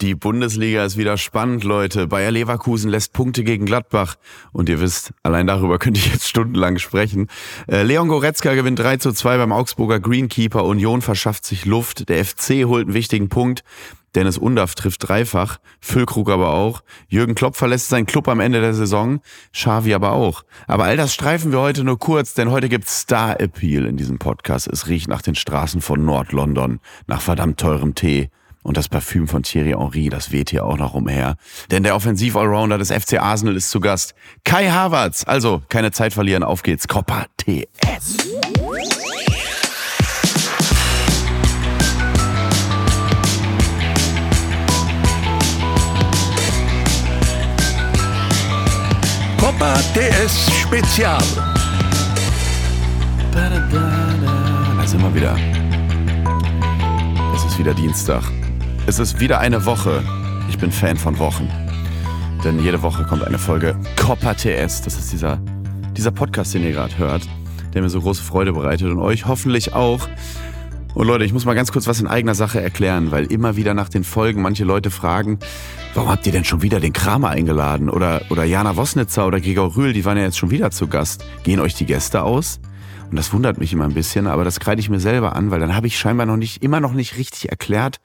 Die Bundesliga ist wieder spannend, Leute. Bayer Leverkusen lässt Punkte gegen Gladbach. Und ihr wisst, allein darüber könnte ich jetzt stundenlang sprechen. Äh, Leon Goretzka gewinnt 3 zu 2 beim Augsburger Greenkeeper. Union verschafft sich Luft. Der FC holt einen wichtigen Punkt. Dennis Undaff trifft dreifach, Füllkrug aber auch. Jürgen Klopp verlässt seinen Club am Ende der Saison, Xavi aber auch. Aber all das streifen wir heute nur kurz, denn heute gibt's Star Appeal in diesem Podcast. Es riecht nach den Straßen von Nord-London, nach verdammt teurem Tee. Und das Parfüm von Thierry Henry, das weht hier auch noch umher. Denn der Offensiv-Allrounder des FC Arsenal ist zu Gast. Kai Havertz. Also, keine Zeit verlieren, auf geht's. Copper TS. Coppa TS Spezial. Da sind wir wieder. Es ist wieder Dienstag. Es ist wieder eine Woche. Ich bin Fan von Wochen. Denn jede Woche kommt eine Folge Copper TS. Das ist dieser, dieser Podcast, den ihr gerade hört, der mir so große Freude bereitet und euch hoffentlich auch. Und Leute, ich muss mal ganz kurz was in eigener Sache erklären, weil immer wieder nach den Folgen manche Leute fragen, warum habt ihr denn schon wieder den Kramer eingeladen? Oder, oder Jana Wosnitzer oder Gregor Rühl, die waren ja jetzt schon wieder zu Gast. Gehen euch die Gäste aus? Und das wundert mich immer ein bisschen, aber das kreide ich mir selber an, weil dann habe ich scheinbar noch nicht, immer noch nicht richtig erklärt,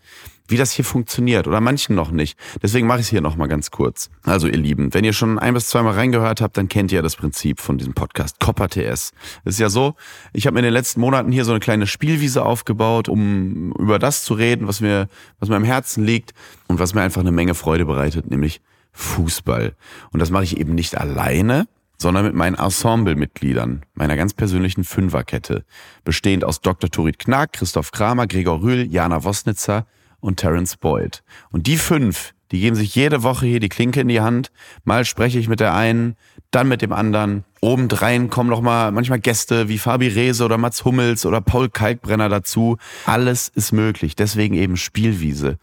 wie das hier funktioniert oder manchen noch nicht. Deswegen mache ich es hier nochmal ganz kurz. Also ihr Lieben, wenn ihr schon ein bis zweimal reingehört habt, dann kennt ihr ja das Prinzip von diesem Podcast Copper TS. Es ist ja so, ich habe mir in den letzten Monaten hier so eine kleine Spielwiese aufgebaut, um über das zu reden, was mir, was mir am Herzen liegt und was mir einfach eine Menge Freude bereitet, nämlich Fußball. Und das mache ich eben nicht alleine, sondern mit meinen Ensemble-Mitgliedern, meiner ganz persönlichen Fünferkette, bestehend aus Dr. Turit Knack, Christoph Kramer, Gregor Rühl, Jana Wosnitzer und Terence Boyd. Und die fünf, die geben sich jede Woche hier die Klinke in die Hand. Mal spreche ich mit der einen, dann mit dem anderen. Obendrein kommen noch mal manchmal Gäste wie Fabi Rehse oder Mats Hummels oder Paul Kalkbrenner dazu. Alles ist möglich. Deswegen eben Spielwiese.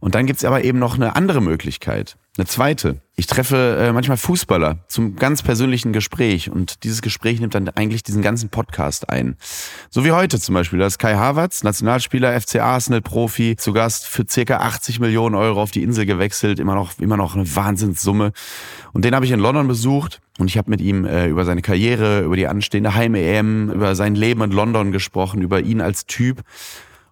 Und dann gibt's aber eben noch eine andere Möglichkeit. Eine zweite. Ich treffe äh, manchmal Fußballer zum ganz persönlichen Gespräch und dieses Gespräch nimmt dann eigentlich diesen ganzen Podcast ein. So wie heute zum Beispiel. Da ist Kai Havertz, Nationalspieler, FC Arsenal, Profi, zu Gast für circa 80 Millionen Euro auf die Insel gewechselt. Immer noch, immer noch eine Wahnsinnssumme. Und den habe ich in London besucht und ich habe mit ihm äh, über seine Karriere, über die anstehende Heim-EM, über sein Leben in London gesprochen, über ihn als Typ.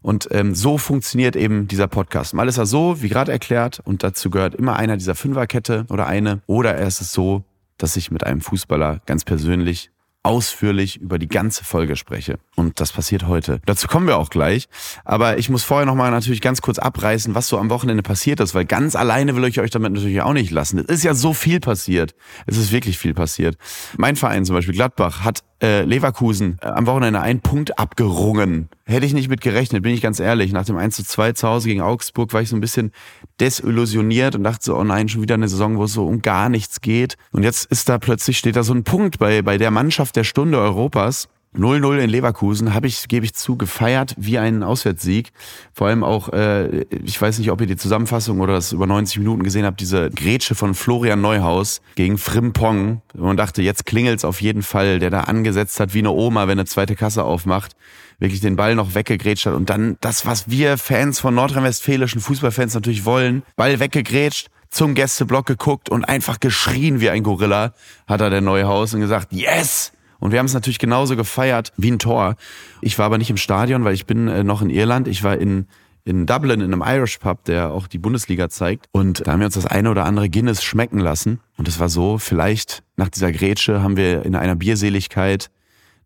Und ähm, so funktioniert eben dieser Podcast. Mal ist er so, wie gerade erklärt, und dazu gehört immer einer dieser Fünferkette oder eine. Oder er ist es so, dass ich mit einem Fußballer ganz persönlich ausführlich über die ganze Folge spreche. Und das passiert heute. Dazu kommen wir auch gleich. Aber ich muss vorher nochmal natürlich ganz kurz abreißen, was so am Wochenende passiert ist, weil ganz alleine will ich euch damit natürlich auch nicht lassen. Es ist ja so viel passiert. Es ist wirklich viel passiert. Mein Verein zum Beispiel, Gladbach, hat äh, Leverkusen äh, am Wochenende einen Punkt abgerungen. Hätte ich nicht mit gerechnet, bin ich ganz ehrlich. Nach dem 1 zu 2 zu Hause gegen Augsburg war ich so ein bisschen desillusioniert und dachte so, oh nein, schon wieder eine Saison, wo es so um gar nichts geht. Und jetzt ist da plötzlich, steht da so ein Punkt bei, bei der Mannschaft der Stunde Europas. 0-0 in Leverkusen habe ich, gebe ich zu, gefeiert wie einen Auswärtssieg. Vor allem auch, äh, ich weiß nicht, ob ihr die Zusammenfassung oder das über 90 Minuten gesehen habt, diese Grätsche von Florian Neuhaus gegen Frimpong. Man dachte, jetzt klingelt's auf jeden Fall, der da angesetzt hat wie eine Oma, wenn eine zweite Kasse aufmacht, wirklich den Ball noch weggegrätscht hat. Und dann das, was wir Fans von nordrhein-westfälischen Fußballfans natürlich wollen, Ball weggegrätscht, zum Gästeblock geguckt und einfach geschrien wie ein Gorilla, hat er der Neuhaus und gesagt, yes! Und wir haben es natürlich genauso gefeiert wie ein Tor. Ich war aber nicht im Stadion, weil ich bin äh, noch in Irland. Ich war in, in Dublin in einem Irish Pub, der auch die Bundesliga zeigt. Und da haben wir uns das eine oder andere Guinness schmecken lassen. Und es war so, vielleicht nach dieser Grätsche haben wir in einer Bierseligkeit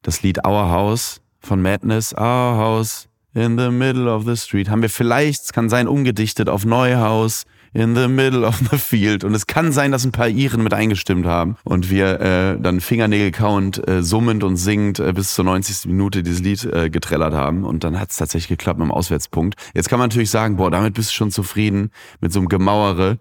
das Lied Our House von Madness, Our House in the middle of the street, haben wir vielleicht, es kann sein, umgedichtet auf Neuhaus in the middle of the field. Und es kann sein, dass ein paar Iren mit eingestimmt haben und wir äh, dann Fingernägel count, äh, summend und singend äh, bis zur 90. Minute dieses Lied äh, getrellert haben. Und dann hat es tatsächlich geklappt mit dem Auswärtspunkt. Jetzt kann man natürlich sagen, boah, damit bist du schon zufrieden mit so einem Gemauere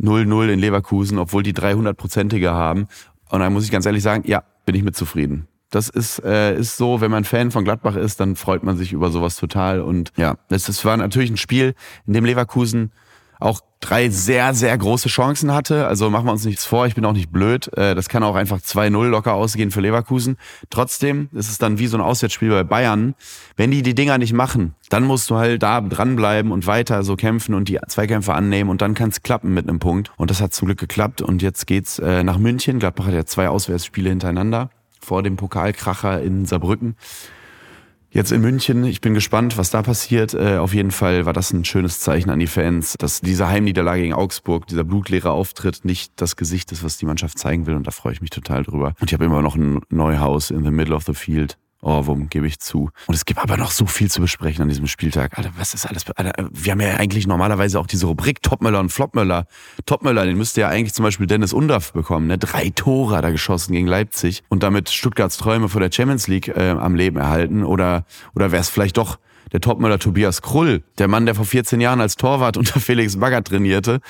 0-0 in Leverkusen, obwohl die 300-prozentige haben. Und dann muss ich ganz ehrlich sagen, ja, bin ich mit zufrieden. Das ist, äh, ist so, wenn man Fan von Gladbach ist, dann freut man sich über sowas total. Und ja, es, es war natürlich ein Spiel, in dem Leverkusen auch drei sehr, sehr große Chancen hatte. Also machen wir uns nichts vor, ich bin auch nicht blöd. Äh, das kann auch einfach 2-0 locker ausgehen für Leverkusen. Trotzdem ist es dann wie so ein Auswärtsspiel bei Bayern. Wenn die die Dinger nicht machen, dann musst du halt da dranbleiben und weiter so kämpfen und die Zweikämpfe annehmen und dann kann es klappen mit einem Punkt. Und das hat zum Glück geklappt und jetzt geht's äh, nach München. Gladbach hat ja zwei Auswärtsspiele hintereinander vor dem Pokalkracher in Saarbrücken. Jetzt in München, ich bin gespannt, was da passiert. Äh, auf jeden Fall war das ein schönes Zeichen an die Fans, dass diese Heimniederlage gegen Augsburg, dieser blutleere Auftritt nicht das Gesicht ist, was die Mannschaft zeigen will. Und da freue ich mich total drüber. Und ich habe immer noch ein Neuhaus in the middle of the field. Ohrwurm, gebe ich zu. Und es gibt aber noch so viel zu besprechen an diesem Spieltag. Alter, was ist alles? Alter, wir haben ja eigentlich normalerweise auch diese Rubrik Topmöller und Flopmöller. Topmöller, den müsste ja eigentlich zum Beispiel Dennis Undaff bekommen. Ne? Drei Tore er geschossen gegen Leipzig und damit Stuttgarts Träume vor der Champions League äh, am Leben erhalten. Oder, oder wäre es vielleicht doch der Topmöller Tobias Krull, der Mann, der vor 14 Jahren als Torwart unter Felix Magath trainierte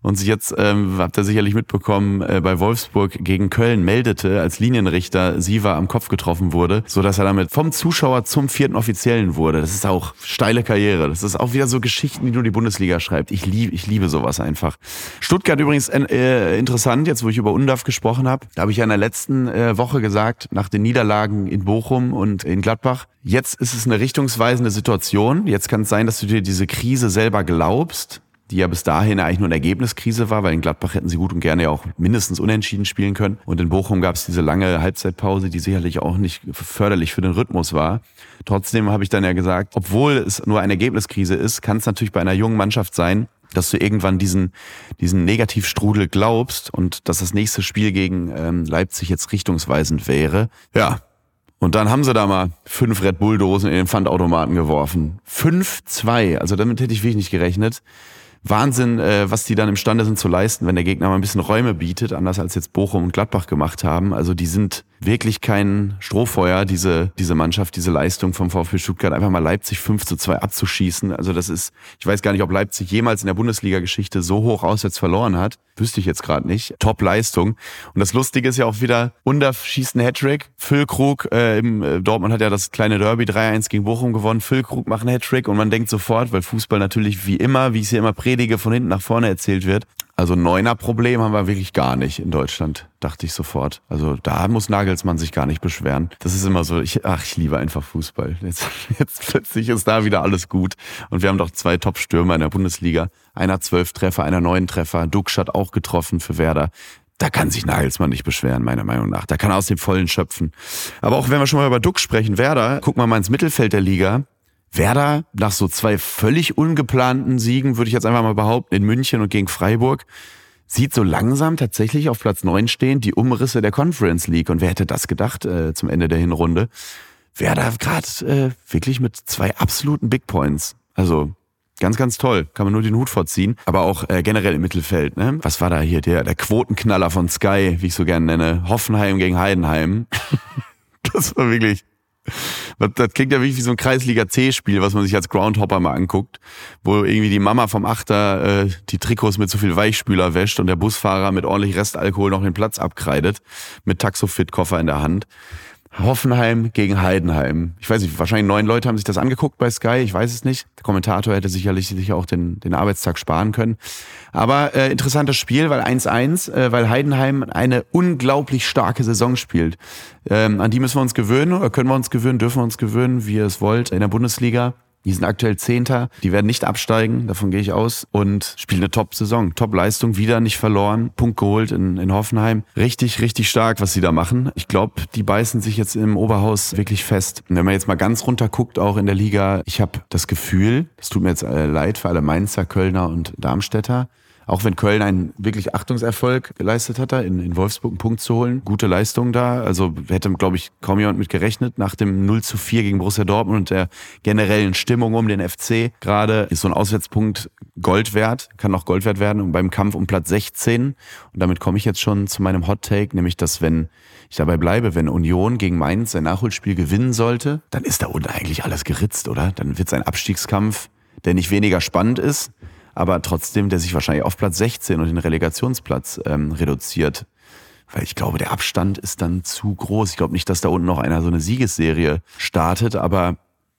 und sich jetzt, ähm, habt ihr sicherlich mitbekommen, äh, bei Wolfsburg gegen Köln meldete, als Linienrichter Siva am Kopf getroffen wurde, so dass er damit vom Zuschauer zum vierten Offiziellen wurde. Das ist auch steile Karriere. Das ist auch wieder so Geschichten, die nur die Bundesliga schreibt. Ich liebe, ich liebe sowas einfach. Stuttgart übrigens äh, interessant, jetzt wo ich über Undaf gesprochen habe, da habe ich ja in der letzten äh, Woche gesagt, nach den Niederlagen in Bochum und in Gladbach, Jetzt ist es eine richtungsweisende Situation. Jetzt kann es sein, dass du dir diese Krise selber glaubst, die ja bis dahin eigentlich nur eine Ergebniskrise war, weil in Gladbach hätten sie gut und gerne ja auch mindestens unentschieden spielen können. Und in Bochum gab es diese lange Halbzeitpause, die sicherlich auch nicht förderlich für den Rhythmus war. Trotzdem habe ich dann ja gesagt, obwohl es nur eine Ergebniskrise ist, kann es natürlich bei einer jungen Mannschaft sein, dass du irgendwann diesen, diesen Negativstrudel glaubst und dass das nächste Spiel gegen ähm, Leipzig jetzt richtungsweisend wäre. Ja, und dann haben sie da mal fünf Red Bull-Dosen in den Pfandautomaten geworfen. Fünf, zwei. Also damit hätte ich wirklich nicht gerechnet. Wahnsinn, äh, was die dann imstande sind zu leisten, wenn der Gegner mal ein bisschen Räume bietet, anders als jetzt Bochum und Gladbach gemacht haben. Also die sind wirklich kein Strohfeuer, diese, diese Mannschaft, diese Leistung vom VfB Stuttgart, einfach mal Leipzig 5 zu 2 abzuschießen. Also das ist, ich weiß gar nicht, ob Leipzig jemals in der Bundesliga-Geschichte so hoch auswärts verloren hat. Wüsste ich jetzt gerade nicht. Top-Leistung. Und das Lustige ist ja auch wieder, Undaf schießt einen Hattrick. Füllkrug, äh, im, äh, Dortmund hat ja das kleine Derby 3-1 gegen Bochum gewonnen. Füllkrug macht einen Hattrick und man denkt sofort, weil Fußball natürlich wie immer, wie ich es hier immer predige, von hinten nach vorne erzählt wird, also Neuner-Problem haben wir wirklich gar nicht in Deutschland, dachte ich sofort. Also da muss Nagelsmann sich gar nicht beschweren. Das ist immer so, ich, ach, ich liebe einfach Fußball. Jetzt, jetzt plötzlich ist da wieder alles gut. Und wir haben doch zwei Top-Stürmer in der Bundesliga. Einer zwölf Treffer, einer neun Treffer. Duxch hat auch getroffen für Werder. Da kann sich Nagelsmann nicht beschweren, meiner Meinung nach. Da kann er aus dem Vollen schöpfen. Aber auch wenn wir schon mal über Duck sprechen, Werder, guck mal mal ins Mittelfeld der Liga. Werder nach so zwei völlig ungeplanten Siegen, würde ich jetzt einfach mal behaupten, in München und gegen Freiburg, sieht so langsam tatsächlich auf Platz neun stehen die Umrisse der Conference League. Und wer hätte das gedacht äh, zum Ende der Hinrunde? Werder gerade äh, wirklich mit zwei absoluten Big Points. Also Ganz, ganz toll. Kann man nur den Hut vorziehen. Aber auch äh, generell im Mittelfeld. Ne? Was war da hier? Der, der Quotenknaller von Sky, wie ich so gerne nenne. Hoffenheim gegen Heidenheim. das war wirklich das, das klingt ja wirklich wie so ein Kreisliga-C-Spiel, was man sich als Groundhopper mal anguckt, wo irgendwie die Mama vom Achter äh, die Trikots mit zu viel Weichspüler wäscht und der Busfahrer mit ordentlich Restalkohol noch den Platz abkreidet, mit Taxofit-Koffer in der Hand. Hoffenheim gegen Heidenheim. Ich weiß nicht, wahrscheinlich neun Leute haben sich das angeguckt bei Sky, ich weiß es nicht. Der Kommentator hätte sicherlich sich auch den, den Arbeitstag sparen können. Aber äh, interessantes Spiel, weil 1-1, äh, weil Heidenheim eine unglaublich starke Saison spielt. Ähm, an die müssen wir uns gewöhnen oder können wir uns gewöhnen, dürfen wir uns gewöhnen, wie ihr es wollt, in der Bundesliga. Die sind aktuell Zehnter, die werden nicht absteigen, davon gehe ich aus. Und spielen eine Top-Saison, Top-Leistung, wieder nicht verloren, Punkt geholt in, in Hoffenheim. Richtig, richtig stark, was sie da machen. Ich glaube, die beißen sich jetzt im Oberhaus wirklich fest. Und wenn man jetzt mal ganz runter guckt, auch in der Liga, ich habe das Gefühl, es tut mir jetzt äh, leid für alle Mainzer, Kölner und Darmstädter, auch wenn Köln einen wirklich Achtungserfolg geleistet hat, da in, in Wolfsburg einen Punkt zu holen. Gute Leistung da. Also hätte, glaube ich, kaum jemand mit gerechnet. Nach dem 0 zu 4 gegen Borussia Dortmund und der generellen Stimmung um den FC gerade ist so ein Auswärtspunkt Gold wert, kann auch Gold wert werden und beim Kampf um Platz 16. Und damit komme ich jetzt schon zu meinem Hot Take, nämlich, dass wenn ich dabei bleibe, wenn Union gegen Mainz sein Nachholspiel gewinnen sollte, dann ist da unten eigentlich alles geritzt, oder? Dann wird es ein Abstiegskampf, der nicht weniger spannend ist, aber trotzdem, der sich wahrscheinlich auf Platz 16 und den Relegationsplatz ähm, reduziert. Weil ich glaube, der Abstand ist dann zu groß. Ich glaube nicht, dass da unten noch einer so eine Siegesserie startet, aber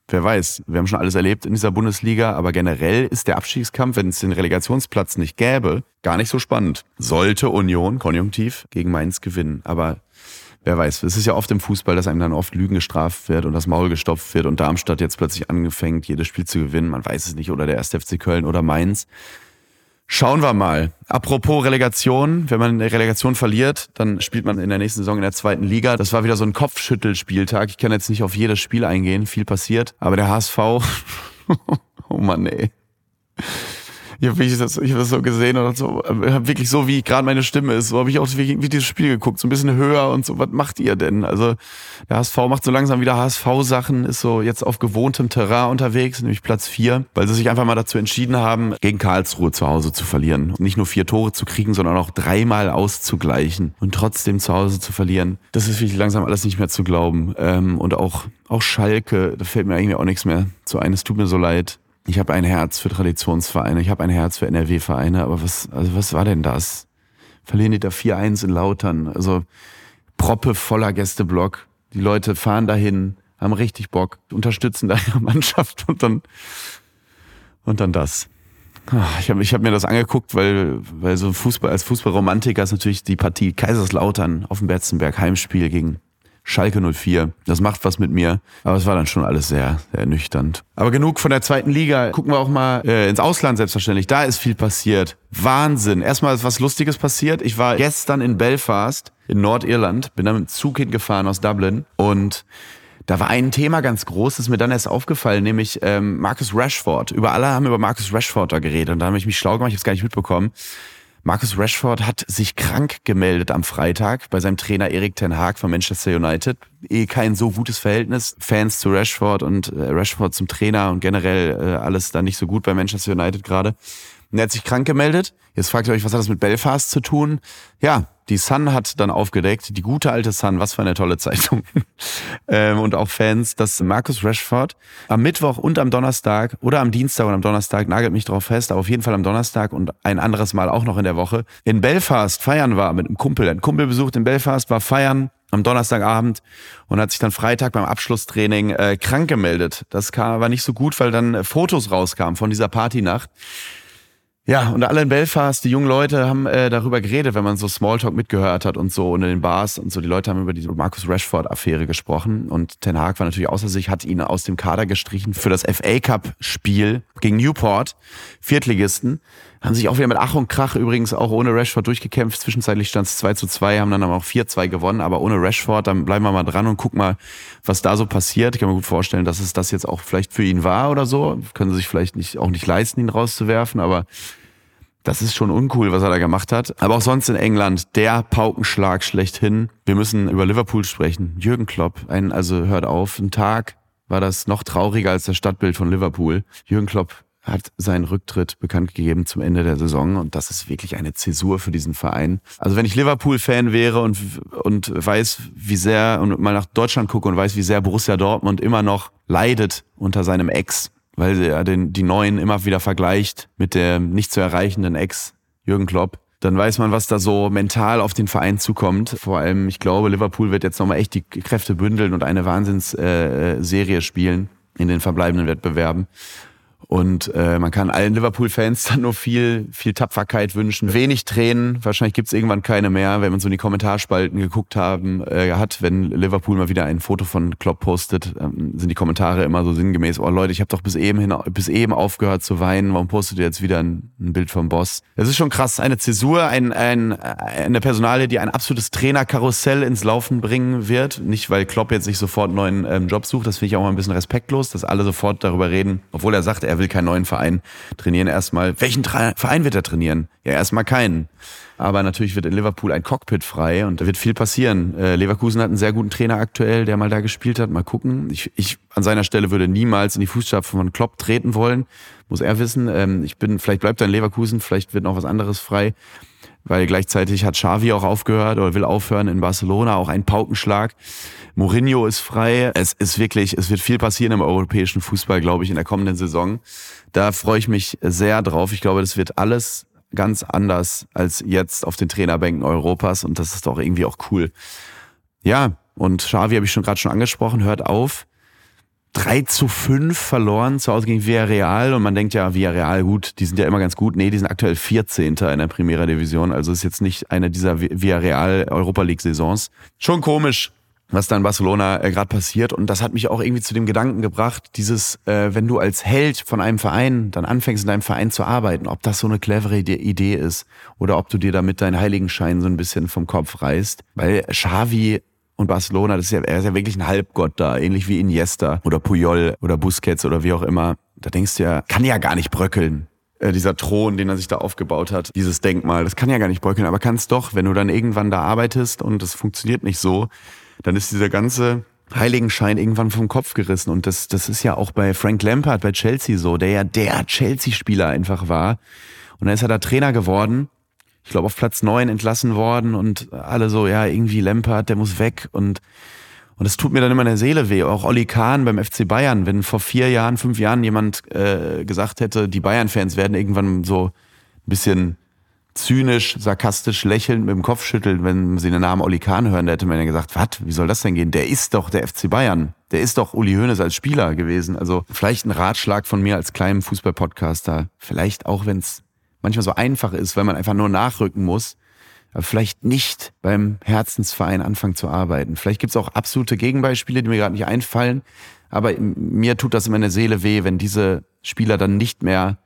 wer weiß, wir haben schon alles erlebt in dieser Bundesliga, aber generell ist der Abstiegskampf, wenn es den Relegationsplatz nicht gäbe, gar nicht so spannend. Sollte Union konjunktiv gegen Mainz gewinnen, aber wer weiß, es ist ja oft im Fußball, dass einem dann oft Lügen gestraft wird und das Maul gestopft wird und Darmstadt jetzt plötzlich angefangen, jedes Spiel zu gewinnen, man weiß es nicht, oder der 1. FC Köln oder Mainz. Schauen wir mal. Apropos Relegation, wenn man eine Relegation verliert, dann spielt man in der nächsten Saison in der zweiten Liga. Das war wieder so ein Kopfschüttelspieltag. Ich kann jetzt nicht auf jedes Spiel eingehen, viel passiert. Aber der HSV, oh Mann, ey. Ich habe das, ich hab das so gesehen und so, hab wirklich so, wie gerade meine Stimme ist, so habe ich auch wie dieses Spiel geguckt, so ein bisschen höher und so, was macht ihr denn? Also der HSV macht so langsam wieder HSV-Sachen, ist so jetzt auf gewohntem Terrain unterwegs, nämlich Platz vier, weil sie sich einfach mal dazu entschieden haben, gegen Karlsruhe zu Hause zu verlieren. Und nicht nur vier Tore zu kriegen, sondern auch dreimal auszugleichen und trotzdem zu Hause zu verlieren. Das ist wirklich langsam alles nicht mehr zu glauben. Ähm, und auch, auch Schalke, da fällt mir eigentlich auch nichts mehr zu ein. Es tut mir so leid. Ich habe ein Herz für Traditionsvereine, ich habe ein Herz für NRW-Vereine, aber was, also was war denn das? Verlieren die da 4-1 in Lautern, also Proppe voller Gästeblock. Die Leute fahren dahin, haben richtig Bock, unterstützen da ihre Mannschaft und dann, und dann das. Ah, ich habe ich hab mir das angeguckt, weil, weil so Fußball, als Fußballromantiker ist natürlich die Partie Kaiserslautern auf dem Betzenberg Heimspiel gegen Schalke 04. Das macht was mit mir. Aber es war dann schon alles sehr, sehr ernüchternd. Aber genug von der zweiten Liga. Gucken wir auch mal äh, ins Ausland selbstverständlich. Da ist viel passiert. Wahnsinn. Erstmal ist was Lustiges passiert. Ich war gestern in Belfast in Nordirland, bin da mit dem Zug hingefahren aus Dublin und da war ein Thema ganz groß, das mir dann erst aufgefallen, nämlich ähm, Marcus Rashford. Über alle haben über Marcus Rashford da geredet und da habe ich mich schlau gemacht, ich habe es gar nicht mitbekommen. Marcus Rashford hat sich krank gemeldet am Freitag bei seinem Trainer Erik Ten Haag von Manchester United. Eh kein so gutes Verhältnis. Fans zu Rashford und äh, Rashford zum Trainer und generell äh, alles da nicht so gut bei Manchester United gerade. Und er hat sich krank gemeldet. Jetzt fragt ihr euch, was hat das mit Belfast zu tun? Ja, die Sun hat dann aufgedeckt, die gute alte Sun, was für eine tolle Zeitung. ähm, und auch Fans, dass Marcus Rashford am Mittwoch und am Donnerstag oder am Dienstag und am Donnerstag, nagelt mich drauf fest, aber auf jeden Fall am Donnerstag und ein anderes Mal auch noch in der Woche, in Belfast feiern war mit einem Kumpel. Ein Kumpel besucht in Belfast, war feiern am Donnerstagabend und hat sich dann Freitag beim Abschlusstraining äh, krank gemeldet. Das kam, war nicht so gut, weil dann äh, Fotos rauskamen von dieser Partynacht. Ja, und alle in Belfast, die jungen Leute haben äh, darüber geredet, wenn man so Smalltalk mitgehört hat und so und in den Bars und so. Die Leute haben über diese Marcus Rashford-Affäre gesprochen und Ten Hag war natürlich außer sich, hat ihn aus dem Kader gestrichen für das FA Cup-Spiel gegen Newport, Viertligisten. Haben sich auch wieder mit Ach und Krach übrigens auch ohne Rashford durchgekämpft. Zwischenzeitlich stand es 2 zu 2, haben dann aber auch 4-2 gewonnen, aber ohne Rashford, dann bleiben wir mal dran und gucken mal, was da so passiert. Ich kann mir gut vorstellen, dass es das jetzt auch vielleicht für ihn war oder so. Können sie sich vielleicht nicht, auch nicht leisten, ihn rauszuwerfen, aber das ist schon uncool, was er da gemacht hat. Aber auch sonst in England der Paukenschlag schlechthin. Wir müssen über Liverpool sprechen. Jürgen Klopp, ein, also hört auf, ein Tag war das noch trauriger als das Stadtbild von Liverpool. Jürgen Klopp hat seinen Rücktritt bekannt gegeben zum Ende der Saison und das ist wirklich eine Zäsur für diesen Verein. Also wenn ich Liverpool-Fan wäre und, und weiß, wie sehr, und mal nach Deutschland gucke und weiß, wie sehr Borussia Dortmund immer noch leidet unter seinem Ex, weil er den, die Neuen immer wieder vergleicht mit der nicht zu erreichenden Ex Jürgen Klopp, dann weiß man, was da so mental auf den Verein zukommt. Vor allem, ich glaube, Liverpool wird jetzt nochmal echt die Kräfte bündeln und eine Wahnsinnsserie äh, spielen in den verbleibenden Wettbewerben. Und äh, man kann allen Liverpool-Fans dann nur viel, viel Tapferkeit wünschen. Wenig Tränen, wahrscheinlich gibt's irgendwann keine mehr, wenn man so in die Kommentarspalten geguckt haben, äh, hat, wenn Liverpool mal wieder ein Foto von Klopp postet, ähm, sind die Kommentare immer so sinngemäß, oh Leute, ich habe doch bis eben hin, bis eben aufgehört zu weinen, warum postet ihr jetzt wieder ein, ein Bild vom Boss? Es ist schon krass, eine Zäsur, ein, ein, eine Personalie, die ein absolutes Trainerkarussell ins Laufen bringen wird. Nicht, weil Klopp jetzt sich sofort neuen ähm, Job sucht, das finde ich auch mal ein bisschen respektlos, dass alle sofort darüber reden, obwohl er sagt, er will keinen neuen Verein trainieren. Erstmal, welchen Tra Verein wird er trainieren? Ja, erstmal keinen. Aber natürlich wird in Liverpool ein Cockpit frei und da wird viel passieren. Äh, Leverkusen hat einen sehr guten Trainer aktuell, der mal da gespielt hat. Mal gucken. Ich, ich an seiner Stelle würde niemals in die Fußstapfen von Klopp treten wollen. Muss er wissen. Ähm, ich bin, vielleicht bleibt er in Leverkusen, vielleicht wird noch was anderes frei weil gleichzeitig hat Xavi auch aufgehört oder will aufhören in Barcelona, auch ein Paukenschlag. Mourinho ist frei. Es ist wirklich, es wird viel passieren im europäischen Fußball, glaube ich, in der kommenden Saison. Da freue ich mich sehr drauf. Ich glaube, das wird alles ganz anders als jetzt auf den Trainerbänken Europas und das ist doch irgendwie auch cool. Ja, und Xavi habe ich schon gerade schon angesprochen, hört auf. 3 zu 5 verloren zu Hause gegen Villarreal und man denkt ja, Villarreal, gut, die sind ja immer ganz gut. Nee, die sind aktuell 14. in der Primera Division, also ist jetzt nicht eine dieser Villarreal Europa League Saisons. Schon komisch, was da in Barcelona äh, gerade passiert und das hat mich auch irgendwie zu dem Gedanken gebracht, dieses, äh, wenn du als Held von einem Verein dann anfängst in deinem Verein zu arbeiten, ob das so eine clevere Idee ist oder ob du dir damit deinen Heiligenschein so ein bisschen vom Kopf reißt, weil Xavi und Barcelona, das ist ja, er ist ja wirklich ein Halbgott da, ähnlich wie Iniesta oder Puyol oder Busquets oder wie auch immer. Da denkst du ja, kann ja gar nicht bröckeln. Äh, dieser Thron, den er sich da aufgebaut hat, dieses Denkmal, das kann ja gar nicht bröckeln, aber kann es doch, wenn du dann irgendwann da arbeitest und es funktioniert nicht so, dann ist dieser ganze Heiligenschein irgendwann vom Kopf gerissen. Und das, das ist ja auch bei Frank Lampard, bei Chelsea so, der ja der Chelsea-Spieler einfach war. Und dann ist er da Trainer geworden ich glaube, auf Platz neun entlassen worden und alle so, ja, irgendwie Lampard, der muss weg und und es tut mir dann immer in der Seele weh. Auch Olli Kahn beim FC Bayern, wenn vor vier Jahren, fünf Jahren jemand äh, gesagt hätte, die Bayern-Fans werden irgendwann so ein bisschen zynisch, sarkastisch lächelnd mit dem Kopf schütteln, wenn sie den Namen Olli Kahn hören, da hätte man ja gesagt, was, wie soll das denn gehen? Der ist doch der FC Bayern. Der ist doch Uli Hoeneß als Spieler gewesen. Also vielleicht ein Ratschlag von mir als kleinem Fußballpodcaster. Vielleicht auch, wenn es manchmal so einfach ist, weil man einfach nur nachrücken muss, aber vielleicht nicht beim Herzensverein anfangen zu arbeiten. Vielleicht gibt's auch absolute Gegenbeispiele, die mir gerade nicht einfallen, aber mir tut das in meiner Seele weh, wenn diese Spieler dann nicht mehr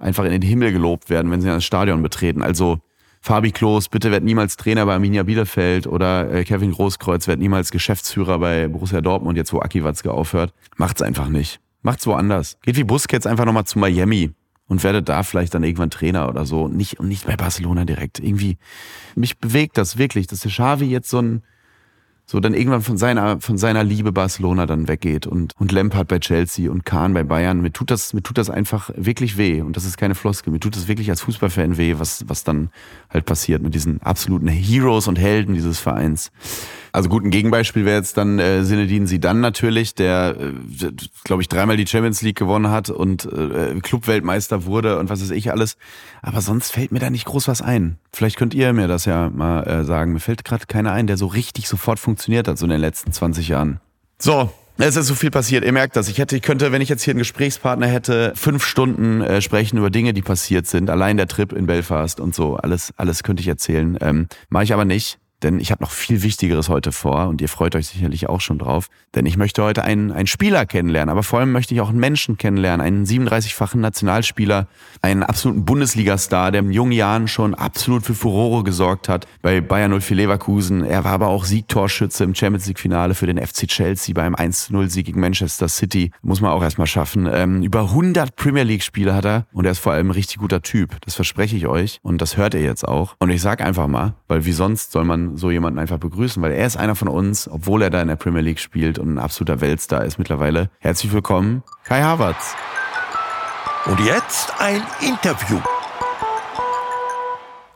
einfach in den Himmel gelobt werden, wenn sie das Stadion betreten. Also Fabi Klos, bitte werd niemals Trainer bei Arminia Bielefeld oder äh, Kevin Großkreuz werd niemals Geschäftsführer bei Borussia Dortmund, jetzt wo Aki Watzke aufhört. Macht's einfach nicht. Macht's woanders. Geht wie Busquets einfach nochmal zu Miami und werde da vielleicht dann irgendwann Trainer oder so. Nicht, und nicht bei Barcelona direkt. Irgendwie, mich bewegt das wirklich, dass der Xavi jetzt so ein, so dann irgendwann von seiner, von seiner Liebe Barcelona dann weggeht und, und Lampard bei Chelsea und Kahn bei Bayern. Mir tut das, mir tut das einfach wirklich weh. Und das ist keine Floskel. Mir tut das wirklich als Fußballfan weh, was, was dann halt passiert mit diesen absoluten Heroes und Helden dieses Vereins. Also gut, ein Gegenbeispiel wäre jetzt dann äh, Sinedin Sidan natürlich, der, äh, glaube ich, dreimal die Champions League gewonnen hat und äh, Clubweltmeister wurde und was weiß ich alles. Aber sonst fällt mir da nicht groß was ein. Vielleicht könnt ihr mir das ja mal äh, sagen. Mir fällt gerade keiner ein, der so richtig sofort funktioniert hat, so in den letzten 20 Jahren. So, es ist so viel passiert. Ihr merkt das. Ich hätte, ich könnte, wenn ich jetzt hier einen Gesprächspartner hätte, fünf Stunden äh, sprechen über Dinge, die passiert sind. Allein der Trip in Belfast und so. Alles, alles könnte ich erzählen. Ähm, Mache ich aber nicht denn ich habe noch viel Wichtigeres heute vor und ihr freut euch sicherlich auch schon drauf, denn ich möchte heute einen, einen Spieler kennenlernen, aber vor allem möchte ich auch einen Menschen kennenlernen, einen 37-fachen Nationalspieler, einen absoluten Bundesliga-Star, der in jungen Jahren schon absolut für Furore gesorgt hat bei Bayern 04 Leverkusen. Er war aber auch Siegtorschütze im Champions League-Finale für den FC Chelsea beim 1-0-Sieg gegen Manchester City. Muss man auch erstmal schaffen. Ähm, über 100 Premier League-Spiele hat er und er ist vor allem ein richtig guter Typ. Das verspreche ich euch und das hört ihr jetzt auch. Und ich sag einfach mal, weil wie sonst soll man so jemanden einfach begrüßen, weil er ist einer von uns, obwohl er da in der Premier League spielt und ein absoluter Weltstar ist mittlerweile. Herzlich willkommen, Kai Havertz. Und jetzt ein Interview.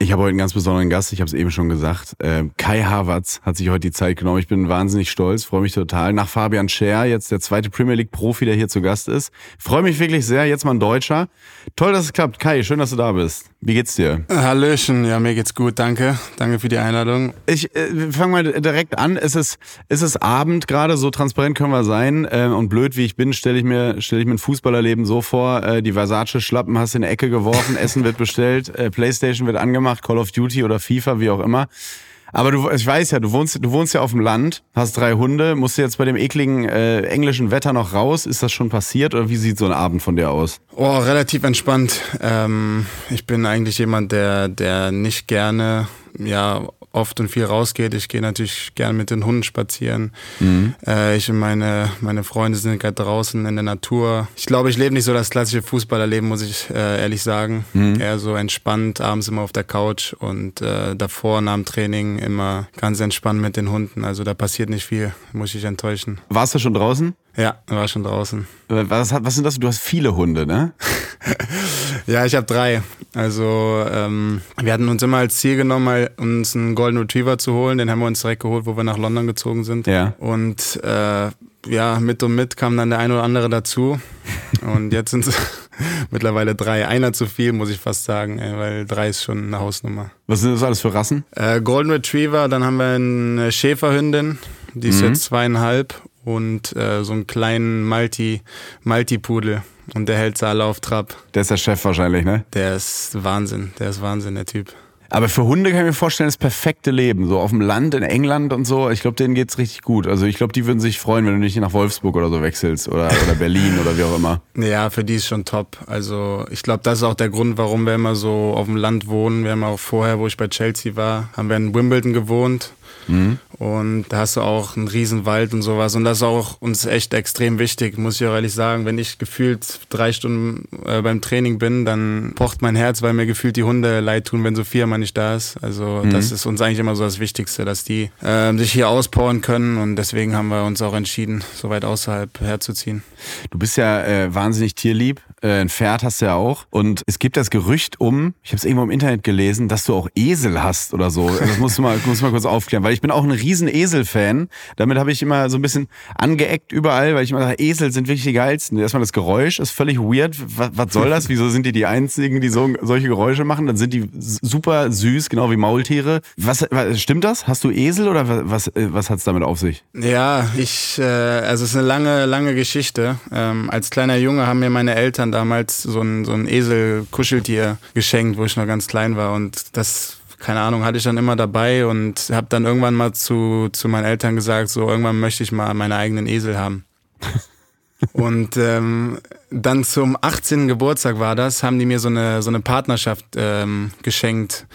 Ich habe heute einen ganz besonderen Gast, ich habe es eben schon gesagt. Ähm, Kai Havertz hat sich heute die Zeit genommen. Ich bin wahnsinnig stolz, freue mich total. Nach Fabian Scher, jetzt der zweite Premier League Profi, der hier zu Gast ist. Freue mich wirklich sehr, jetzt mal ein Deutscher. Toll, dass es klappt. Kai, schön, dass du da bist. Wie geht's dir? Hallöchen, ja, mir geht's gut, danke. Danke für die Einladung. Ich äh, fange mal direkt an. Es ist, es ist Abend gerade, so transparent können wir sein. Äh, und blöd wie ich bin, stelle ich mir stelle ich mir ein Fußballerleben so vor, äh, die Versace-Schlappen hast in die Ecke geworfen, Essen wird bestellt, äh, Playstation wird angemacht, Call of Duty oder FIFA, wie auch immer. Aber du, ich weiß ja, du wohnst, du wohnst ja auf dem Land, hast drei Hunde, musst du jetzt bei dem ekligen äh, englischen Wetter noch raus? Ist das schon passiert oder wie sieht so ein Abend von dir aus? Oh, relativ entspannt. Ähm, ich bin eigentlich jemand, der, der nicht gerne ja oft und viel rausgeht. Ich gehe natürlich gern mit den Hunden spazieren. Mhm. Äh, ich und meine, meine Freunde sind gerade draußen in der Natur. Ich glaube, ich lebe nicht so das klassische Fußballerleben, muss ich äh, ehrlich sagen. Mhm. Eher so entspannt, abends immer auf der Couch und äh, davor nach dem Training immer ganz entspannt mit den Hunden. Also da passiert nicht viel, muss ich enttäuschen. Warst du schon draußen? Ja, war schon draußen. Was, was sind das? Du hast viele Hunde, ne? ja, ich habe drei. Also ähm, wir hatten uns immer als Ziel genommen, mal uns einen Golden Retriever zu holen. Den haben wir uns direkt geholt, wo wir nach London gezogen sind. Ja. Und äh, ja, mit und mit kam dann der ein oder andere dazu. Und jetzt sind es mittlerweile drei. Einer zu viel, muss ich fast sagen, weil drei ist schon eine Hausnummer. Was sind das alles für Rassen? Äh, Golden Retriever, dann haben wir eine Schäferhündin, die ist mhm. jetzt zweieinhalb und äh, so einen kleinen Malti, Malti-Pudel. Und der hält alle auf Trab. Der ist der Chef wahrscheinlich, ne? Der ist Wahnsinn. Der ist Wahnsinn, der Typ. Aber für Hunde kann ich mir vorstellen, das perfekte Leben. So auf dem Land in England und so. Ich glaube, denen geht's richtig gut. Also ich glaube, die würden sich freuen, wenn du nicht nach Wolfsburg oder so wechselst oder, oder Berlin oder wie auch immer. Ja, für die ist schon top. Also ich glaube, das ist auch der Grund, warum wir immer so auf dem Land wohnen. Wir haben auch vorher, wo ich bei Chelsea war, haben wir in Wimbledon gewohnt. Mhm. Und da hast du auch einen Riesenwald und sowas. Und das ist auch uns echt extrem wichtig, muss ich auch ehrlich sagen. Wenn ich gefühlt drei Stunden äh, beim Training bin, dann pocht mein Herz, weil mir gefühlt die Hunde leid tun, wenn Sophia mal nicht da ist. Also mhm. das ist uns eigentlich immer so das Wichtigste, dass die äh, sich hier auspowern können. Und deswegen haben wir uns auch entschieden, so weit außerhalb herzuziehen. Du bist ja äh, wahnsinnig tierlieb. Äh, ein Pferd hast du ja auch. Und es gibt das Gerücht um, ich habe es irgendwo im Internet gelesen, dass du auch Esel hast oder so. Das musst du mal, musst du mal kurz aufklären, weil ich bin auch ein riesen Esel-Fan. Damit habe ich immer so ein bisschen angeeckt überall, weil ich immer sage, Esel sind wirklich die geilsten. Erstmal das Geräusch ist völlig weird. Was, was soll das? Wieso sind die die einzigen, die so, solche Geräusche machen? Dann sind die super süß, genau wie Maultiere. Was, was stimmt das? Hast du Esel oder was, was hat es damit auf sich? Ja, ich, äh, also es ist eine lange, lange Geschichte. Ähm, als kleiner Junge haben mir meine Eltern damals so ein, so ein Esel-Kuscheltier geschenkt, wo ich noch ganz klein war und das keine Ahnung, hatte ich dann immer dabei und habe dann irgendwann mal zu, zu meinen Eltern gesagt, so irgendwann möchte ich mal meine eigenen Esel haben. und ähm, dann zum 18. Geburtstag war das, haben die mir so eine, so eine Partnerschaft ähm, geschenkt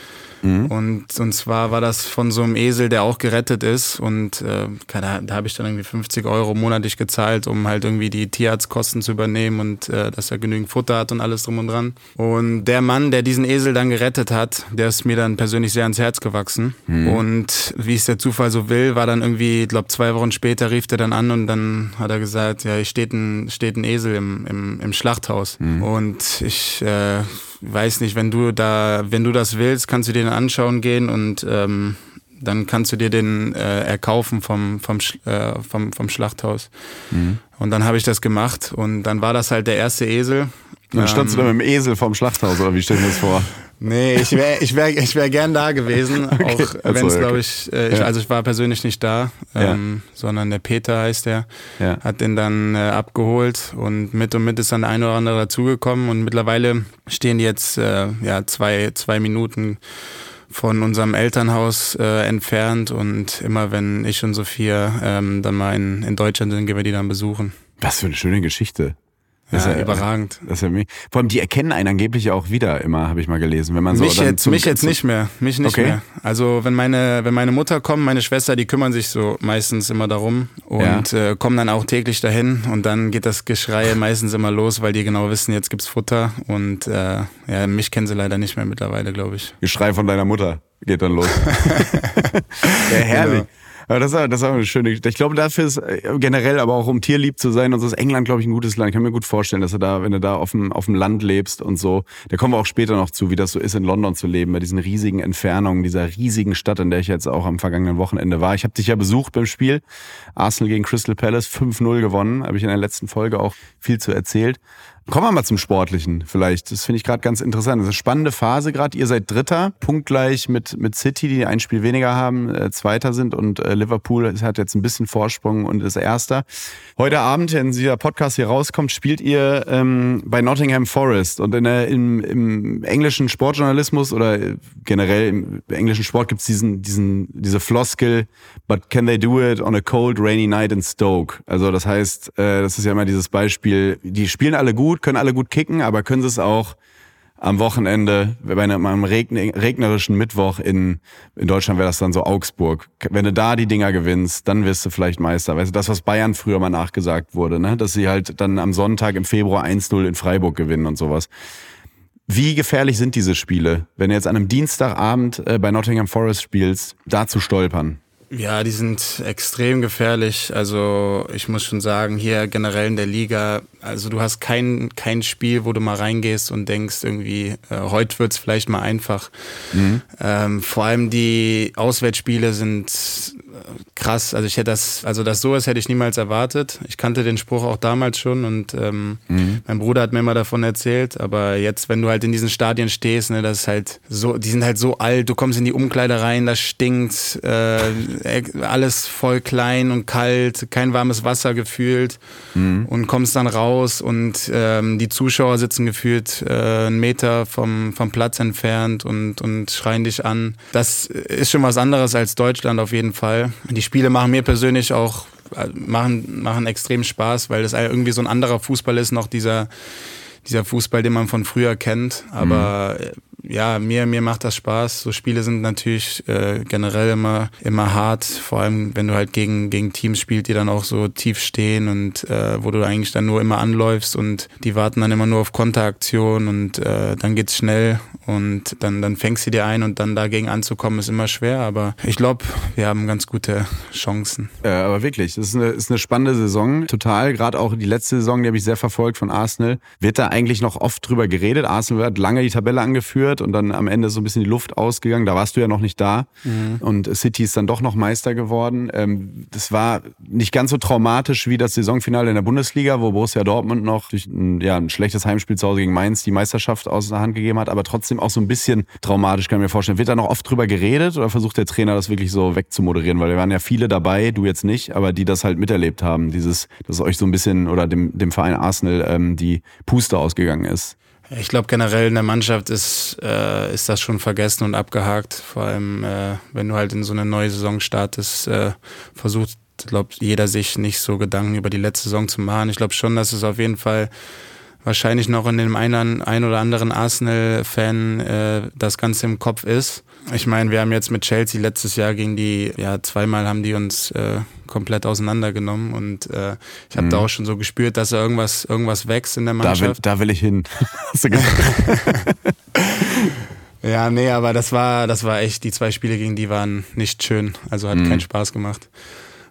Mhm. Und, und zwar war das von so einem Esel, der auch gerettet ist. Und äh, da, da habe ich dann irgendwie 50 Euro monatlich gezahlt, um halt irgendwie die Tierarztkosten zu übernehmen und äh, dass er genügend Futter hat und alles drum und dran. Und der Mann, der diesen Esel dann gerettet hat, der ist mir dann persönlich sehr ans Herz gewachsen. Mhm. Und wie es der Zufall so will, war dann irgendwie, ich glaube, zwei Wochen später rief er dann an und dann hat er gesagt, ja, hier steht ein, steht ein Esel im, im, im Schlachthaus. Mhm. Und ich äh, weiß nicht, wenn du da, wenn du das willst, kannst du den anschauen gehen und ähm, dann kannst du dir den äh, erkaufen vom, vom, äh, vom, vom Schlachthaus. Mhm. Und dann habe ich das gemacht und dann war das halt der erste Esel. Dann standst ähm, du da mit dem Esel vom Schlachthaus oder wie stell dir das vor? Nee, ich wäre ich wär, ich wär gern da gewesen, okay. auch wenn es, glaube ich, äh, ich, ja. also ich war persönlich nicht da, ähm, ja. sondern der Peter heißt der, ja. hat den dann äh, abgeholt und mit und mit ist dann der eine oder andere dazugekommen und mittlerweile stehen die jetzt äh, ja, zwei, zwei Minuten von unserem Elternhaus äh, entfernt und immer wenn ich und Sophia ähm, dann mal in, in Deutschland sind, gehen wir die dann besuchen. Was für eine schöne Geschichte. Das ja, ist ja überragend. Das ist ja Vor allem, die erkennen einen angeblich auch wieder immer, habe ich mal gelesen. Wenn man so mich jetzt, mich jetzt nicht mehr. Mich nicht okay. mehr. Also wenn meine, wenn meine Mutter kommt, meine Schwester, die kümmern sich so meistens immer darum und ja. äh, kommen dann auch täglich dahin und dann geht das Geschrei meistens immer los, weil die genau wissen, jetzt gibt's Futter und äh, ja, mich kennen sie leider nicht mehr mittlerweile, glaube ich. Geschrei von deiner Mutter geht dann los. ja, herrlich. Genau. Aber das ist, das ist eine schöne Geschichte. Ich glaube, dafür ist äh, generell, aber auch um tierlieb zu sein und so ist England, glaube ich, ein gutes Land. Ich kann mir gut vorstellen, dass du da, wenn du da auf dem, auf dem Land lebst und so, da kommen wir auch später noch zu, wie das so ist, in London zu leben, bei diesen riesigen Entfernungen, dieser riesigen Stadt, in der ich jetzt auch am vergangenen Wochenende war. Ich habe dich ja besucht beim Spiel. Arsenal gegen Crystal Palace, 5-0 gewonnen, habe ich in der letzten Folge auch viel zu erzählt. Kommen wir mal zum Sportlichen vielleicht. Das finde ich gerade ganz interessant. Das ist eine spannende Phase gerade. Ihr seid Dritter, punktgleich mit, mit City, die ein Spiel weniger haben, äh, Zweiter sind und äh, Liverpool hat jetzt ein bisschen Vorsprung und ist Erster. Heute Abend, wenn dieser Podcast hier rauskommt, spielt ihr ähm, bei Nottingham Forest. Und in der, im, im englischen Sportjournalismus oder generell im englischen Sport gibt's diesen, diesen, diese Floskel, but can they do it on a cold, rainy night in Stoke? Also das heißt, äh, das ist ja immer dieses Beispiel, die spielen alle gut, gut, können alle gut kicken, aber können sie es auch am Wochenende, bei einem regnerischen Mittwoch in, in Deutschland wäre das dann so Augsburg. Wenn du da die Dinger gewinnst, dann wirst du vielleicht Meister. Weißt du, das, was Bayern früher mal nachgesagt wurde, ne? dass sie halt dann am Sonntag im Februar 1-0 in Freiburg gewinnen und sowas. Wie gefährlich sind diese Spiele, wenn du jetzt an einem Dienstagabend äh, bei Nottingham Forest spielst, da zu stolpern? Ja, die sind extrem gefährlich. Also ich muss schon sagen, hier generell in der Liga, also du hast kein, kein Spiel, wo du mal reingehst und denkst, irgendwie, äh, heute wird's vielleicht mal einfach. Mhm. Ähm, vor allem die Auswärtsspiele sind krass. Also ich hätte das, also das sowas hätte ich niemals erwartet. Ich kannte den Spruch auch damals schon und ähm, mhm. mein Bruder hat mir immer davon erzählt. Aber jetzt, wenn du halt in diesen Stadien stehst, ne, das ist halt so, die sind halt so alt. Du kommst in die Umkleider rein, das stinkt, äh, alles voll klein und kalt, kein warmes Wasser gefühlt mhm. und kommst dann raus und ähm, die Zuschauer sitzen gefühlt äh, einen Meter vom vom Platz entfernt und und schreien dich an. Das ist schon was anderes als Deutschland auf jeden Fall. Die Spiele machen mir persönlich auch äh, machen, machen extrem Spaß, weil das irgendwie so ein anderer Fußball ist, noch dieser, dieser Fußball, den man von früher kennt. Aber mhm ja, mir, mir macht das Spaß. So Spiele sind natürlich äh, generell immer, immer hart, vor allem wenn du halt gegen, gegen Teams spielst, die dann auch so tief stehen und äh, wo du eigentlich dann nur immer anläufst und die warten dann immer nur auf Konteraktion und äh, dann geht's schnell und dann, dann fängst du dir ein und dann dagegen anzukommen ist immer schwer, aber ich glaube, wir haben ganz gute Chancen. Ja, aber wirklich, das ist eine, ist eine spannende Saison, total. Gerade auch die letzte Saison, die habe ich sehr verfolgt von Arsenal. Wird da eigentlich noch oft drüber geredet? Arsenal hat lange die Tabelle angeführt geführt und dann am Ende so ein bisschen die Luft ausgegangen. Da warst du ja noch nicht da. Mhm. Und City ist dann doch noch Meister geworden. Ähm, das war nicht ganz so traumatisch wie das Saisonfinale in der Bundesliga, wo Borussia Dortmund noch durch ein, ja, ein schlechtes Heimspiel zu Hause gegen Mainz die Meisterschaft aus der Hand gegeben hat, aber trotzdem auch so ein bisschen traumatisch, kann ich mir vorstellen. Wird da noch oft drüber geredet oder versucht der Trainer das wirklich so wegzumoderieren? Weil wir waren ja viele dabei, du jetzt nicht, aber die das halt miterlebt haben, dieses, dass euch so ein bisschen oder dem, dem Verein Arsenal ähm, die Puste ausgegangen ist. Ich glaube generell in der Mannschaft ist, äh, ist das schon vergessen und abgehakt. Vor allem, äh, wenn du halt in so eine neue Saison startest, äh, versucht, glaube jeder sich nicht so Gedanken über die letzte Saison zu machen. Ich glaube schon, dass es auf jeden Fall wahrscheinlich noch in dem einen, ein oder anderen Arsenal-Fan äh, das Ganze im Kopf ist. Ich meine, wir haben jetzt mit Chelsea letztes Jahr gegen die, ja, zweimal haben die uns äh, komplett auseinandergenommen und äh, ich habe mhm. da auch schon so gespürt, dass da irgendwas, irgendwas wächst in der Mannschaft. Da will, da will ich hin. Hast du ja, nee, aber das war, das war echt, die zwei Spiele gegen die waren nicht schön. Also hat mhm. keinen Spaß gemacht.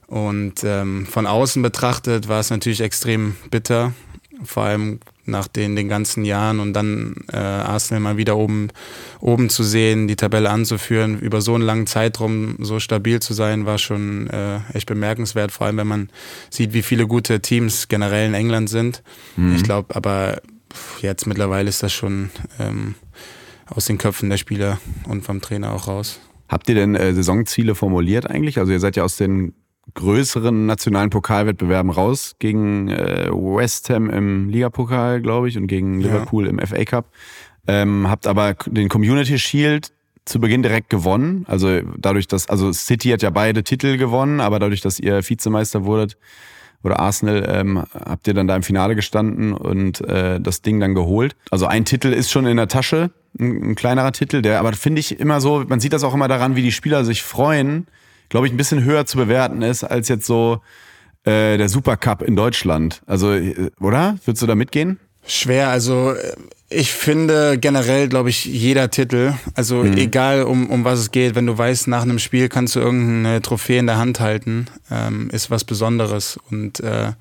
Und ähm, von außen betrachtet war es natürlich extrem bitter. Vor allem nach den, den ganzen Jahren und dann äh, Arsenal mal wieder oben, oben zu sehen, die Tabelle anzuführen, über so einen langen Zeitraum so stabil zu sein, war schon äh, echt bemerkenswert, vor allem wenn man sieht, wie viele gute Teams generell in England sind. Mhm. Ich glaube, aber jetzt mittlerweile ist das schon ähm, aus den Köpfen der Spieler und vom Trainer auch raus. Habt ihr denn äh, Saisonziele formuliert eigentlich? Also ihr seid ja aus den größeren nationalen Pokalwettbewerben raus, gegen äh, West Ham im Ligapokal, glaube ich, und gegen Liverpool ja. im FA Cup. Ähm, habt aber den Community Shield zu Beginn direkt gewonnen. Also dadurch, dass, also City hat ja beide Titel gewonnen, aber dadurch, dass ihr Vizemeister wurdet, oder Arsenal, ähm, habt ihr dann da im Finale gestanden und äh, das Ding dann geholt. Also ein Titel ist schon in der Tasche, ein, ein kleinerer Titel, der aber finde ich immer so, man sieht das auch immer daran, wie die Spieler sich freuen, glaube ich, ein bisschen höher zu bewerten ist als jetzt so äh, der Supercup in Deutschland. Also, äh, oder? Würdest du da mitgehen? Schwer, also äh, ich finde generell, glaube ich, jeder Titel, also mhm. egal um, um was es geht, wenn du weißt, nach einem Spiel kannst du irgendeine Trophäe in der Hand halten, ähm, ist was Besonderes. Und äh,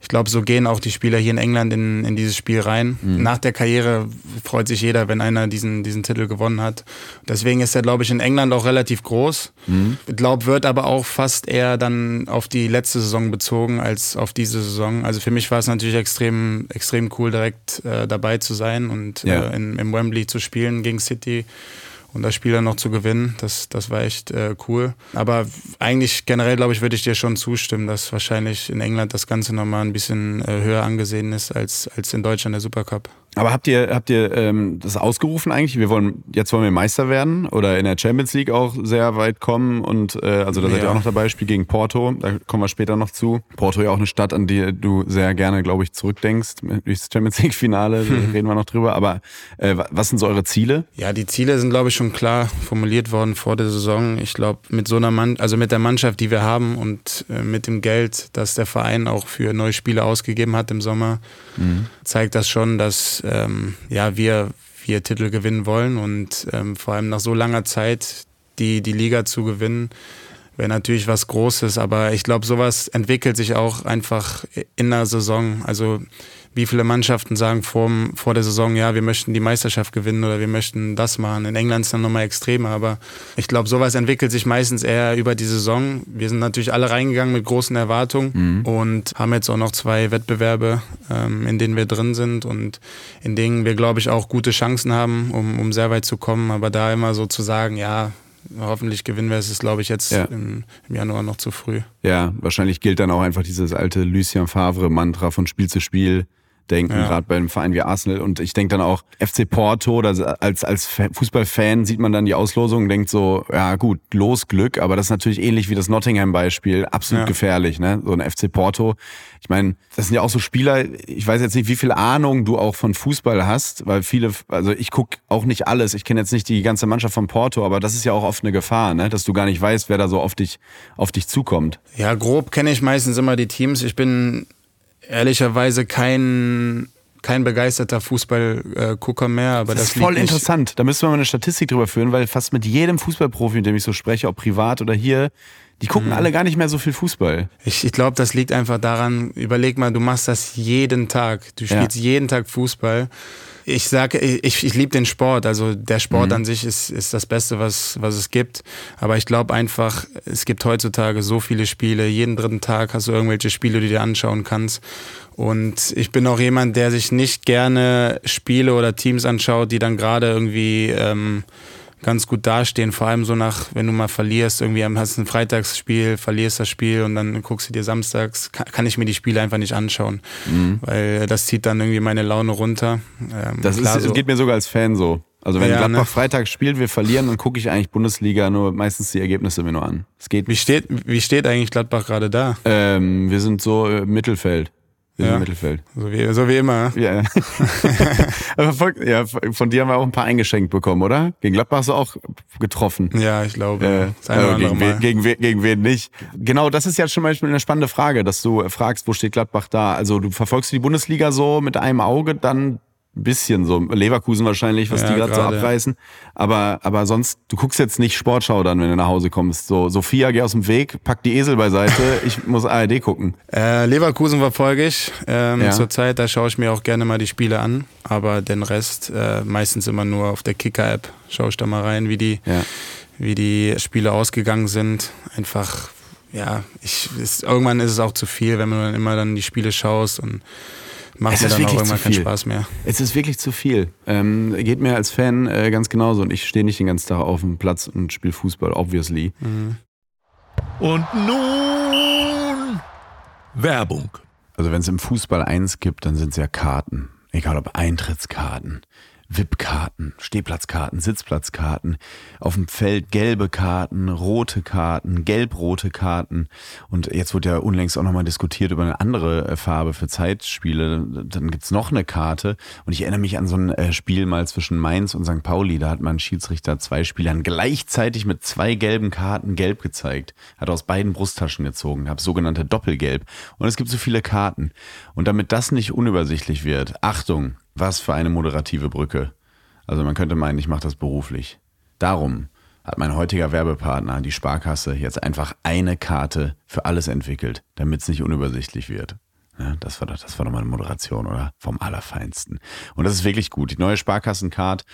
ich glaube, so gehen auch die Spieler hier in England in, in dieses Spiel rein. Mhm. Nach der Karriere freut sich jeder, wenn einer diesen, diesen Titel gewonnen hat. Deswegen ist er, glaube ich, in England auch relativ groß. Mhm. Ich glaube, wird aber auch fast eher dann auf die letzte Saison bezogen als auf diese Saison. Also für mich war es natürlich extrem, extrem cool, direkt äh, dabei zu sein und ja. äh, in, im Wembley zu spielen gegen City und das Spiel dann noch zu gewinnen, das, das war echt äh, cool. Aber eigentlich generell, glaube ich, würde ich dir schon zustimmen, dass wahrscheinlich in England das Ganze nochmal ein bisschen äh, höher angesehen ist als, als in Deutschland der Supercup. Aber habt ihr, habt ihr ähm, das ausgerufen eigentlich? Wir wollen, jetzt wollen wir Meister werden oder in der Champions League auch sehr weit kommen und äh, also da seid ihr auch noch dabei, Spiel gegen Porto, da kommen wir später noch zu. Porto ja auch eine Stadt, an die du sehr gerne, glaube ich, zurückdenkst, durchs Champions League-Finale, hm. reden wir noch drüber. Aber äh, was sind so eure Ziele? Ja, die Ziele sind, glaube ich, schon klar formuliert worden vor der Saison. Ich glaube, mit so einer Mann, also mit der Mannschaft, die wir haben und äh, mit dem Geld, das der Verein auch für neue Spiele ausgegeben hat im Sommer, mhm. zeigt das schon, dass ähm, ja, wir, wir Titel gewinnen wollen und ähm, vor allem nach so langer Zeit die, die Liga zu gewinnen, wäre natürlich was Großes. Aber ich glaube, sowas entwickelt sich auch einfach in der Saison. Also wie viele Mannschaften sagen vor, vor der Saison, ja, wir möchten die Meisterschaft gewinnen oder wir möchten das machen. In England ist es dann nochmal extremer, aber ich glaube, sowas entwickelt sich meistens eher über die Saison. Wir sind natürlich alle reingegangen mit großen Erwartungen mhm. und haben jetzt auch noch zwei Wettbewerbe, ähm, in denen wir drin sind und in denen wir, glaube ich, auch gute Chancen haben, um, um sehr weit zu kommen. Aber da immer so zu sagen, ja, hoffentlich gewinnen wir es, ist, glaube ich, jetzt ja. im, im, Januar noch zu früh. Ja, wahrscheinlich gilt dann auch einfach dieses alte Lucien Favre-Mantra von Spiel zu Spiel denken, ja. gerade bei einem Verein wie Arsenal. Und ich denke dann auch, FC Porto, als, als Fußballfan sieht man dann die Auslosung und denkt so, ja gut, los Glück, aber das ist natürlich ähnlich wie das Nottingham-Beispiel, absolut ja. gefährlich, ne? So ein FC Porto. Ich meine, das sind ja auch so Spieler, ich weiß jetzt nicht, wie viel Ahnung du auch von Fußball hast, weil viele, also ich gucke auch nicht alles, ich kenne jetzt nicht die ganze Mannschaft von Porto, aber das ist ja auch oft eine Gefahr, ne? dass du gar nicht weißt, wer da so auf dich, auf dich zukommt. Ja, grob kenne ich meistens immer die Teams. Ich bin ehrlicherweise kein kein begeisterter Fußballgucker mehr, aber das, das ist voll interessant. Da müssen wir mal eine Statistik drüber führen, weil fast mit jedem Fußballprofi, mit dem ich so spreche, ob privat oder hier, die gucken mhm. alle gar nicht mehr so viel Fußball. Ich, ich glaube, das liegt einfach daran, überleg mal, du machst das jeden Tag. Du spielst ja. jeden Tag Fußball ich sage, ich, ich liebe den Sport. Also der Sport mhm. an sich ist, ist das Beste, was, was es gibt. Aber ich glaube einfach, es gibt heutzutage so viele Spiele. Jeden dritten Tag hast du irgendwelche Spiele, die du dir anschauen kannst. Und ich bin auch jemand, der sich nicht gerne Spiele oder Teams anschaut, die dann gerade irgendwie ähm, ganz gut dastehen. Vor allem so nach, wenn du mal verlierst, irgendwie hast du ein Freitagsspiel, verlierst das Spiel und dann guckst du dir samstags, kann, kann ich mir die Spiele einfach nicht anschauen. Mhm. Weil das zieht dann irgendwie meine Laune runter. Ähm, das ist, so. geht mir sogar als Fan so. Also wenn ja, Gladbach ne? Freitag spielt, wir verlieren, dann gucke ich eigentlich Bundesliga nur meistens die Ergebnisse mir nur an. Es geht. Wie steht, wie steht eigentlich Gladbach gerade da? Ähm, wir sind so äh, Mittelfeld. Ja. Im Mittelfeld. So wie, so wie immer. Ja. Aber von, ja, von dir haben wir auch ein paar eingeschenkt bekommen, oder? Gegen Gladbach hast du auch getroffen. Ja, ich glaube. Äh, also gegen, wen, gegen, wen, gegen wen nicht. Genau, das ist ja schon mal eine spannende Frage, dass du fragst, wo steht Gladbach da? Also du verfolgst die Bundesliga so mit einem Auge, dann bisschen so. Leverkusen wahrscheinlich, was ja, die gerade so abreißen. Aber, aber sonst, du guckst jetzt nicht Sportschau dann, wenn du nach Hause kommst. So, Sophia, geh aus dem Weg, pack die Esel beiseite, ich muss ARD gucken. Äh, Leverkusen verfolge ich ähm, ja. zurzeit, da schaue ich mir auch gerne mal die Spiele an. Aber den Rest äh, meistens immer nur auf der Kicker-App. Schaue ich da mal rein, wie die, ja. wie die Spiele ausgegangen sind. Einfach, ja, ich, ist, irgendwann ist es auch zu viel, wenn man dann immer dann die Spiele schaust und macht es mir dann auch irgendwann keinen Spaß mehr. Es ist wirklich zu viel. Ähm, geht mir als Fan äh, ganz genauso. Und ich stehe nicht den ganzen Tag auf dem Platz und spiele Fußball, obviously. Mhm. Und nun Werbung. Also wenn es im Fußball eins gibt, dann sind es ja Karten. Egal ob Eintrittskarten, VIP-Karten, Stehplatzkarten, Sitzplatzkarten, auf dem Feld gelbe Karten, rote Karten, gelb-rote Karten. Und jetzt wurde ja unlängst auch nochmal diskutiert über eine andere äh, Farbe für Zeitspiele. Dann gibt's noch eine Karte. Und ich erinnere mich an so ein äh, Spiel mal zwischen Mainz und St. Pauli. Da hat man Schiedsrichter zwei Spielern gleichzeitig mit zwei gelben Karten gelb gezeigt. Hat aus beiden Brusttaschen gezogen. Hab sogenannte Doppelgelb. Und es gibt so viele Karten. Und damit das nicht unübersichtlich wird, Achtung, was für eine moderative Brücke. Also man könnte meinen, ich mache das beruflich. Darum hat mein heutiger Werbepartner, die Sparkasse, jetzt einfach eine Karte für alles entwickelt, damit es nicht unübersichtlich wird. Ja, das war doch, das war doch mal eine Moderation, oder? Vom Allerfeinsten. Und das ist wirklich gut. Die neue Sparkassencard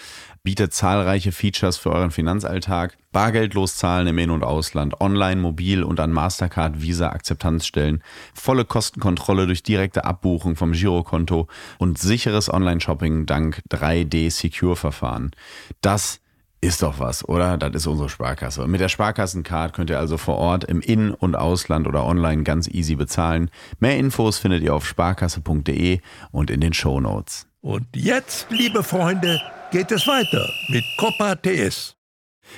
bietet zahlreiche Features für euren Finanzalltag. Bargeldlos zahlen im In- und Ausland, online, mobil und an Mastercard, Visa, Akzeptanzstellen, volle Kostenkontrolle durch direkte Abbuchung vom Girokonto und sicheres Online-Shopping dank 3D-Secure-Verfahren. Das ist doch was, oder? Das ist unsere Sparkasse. Mit der Sparkassencard könnt ihr also vor Ort im In- und Ausland oder online ganz easy bezahlen. Mehr Infos findet ihr auf sparkasse.de und in den Show Notes. Und jetzt, liebe Freunde, geht es weiter mit Copa TS.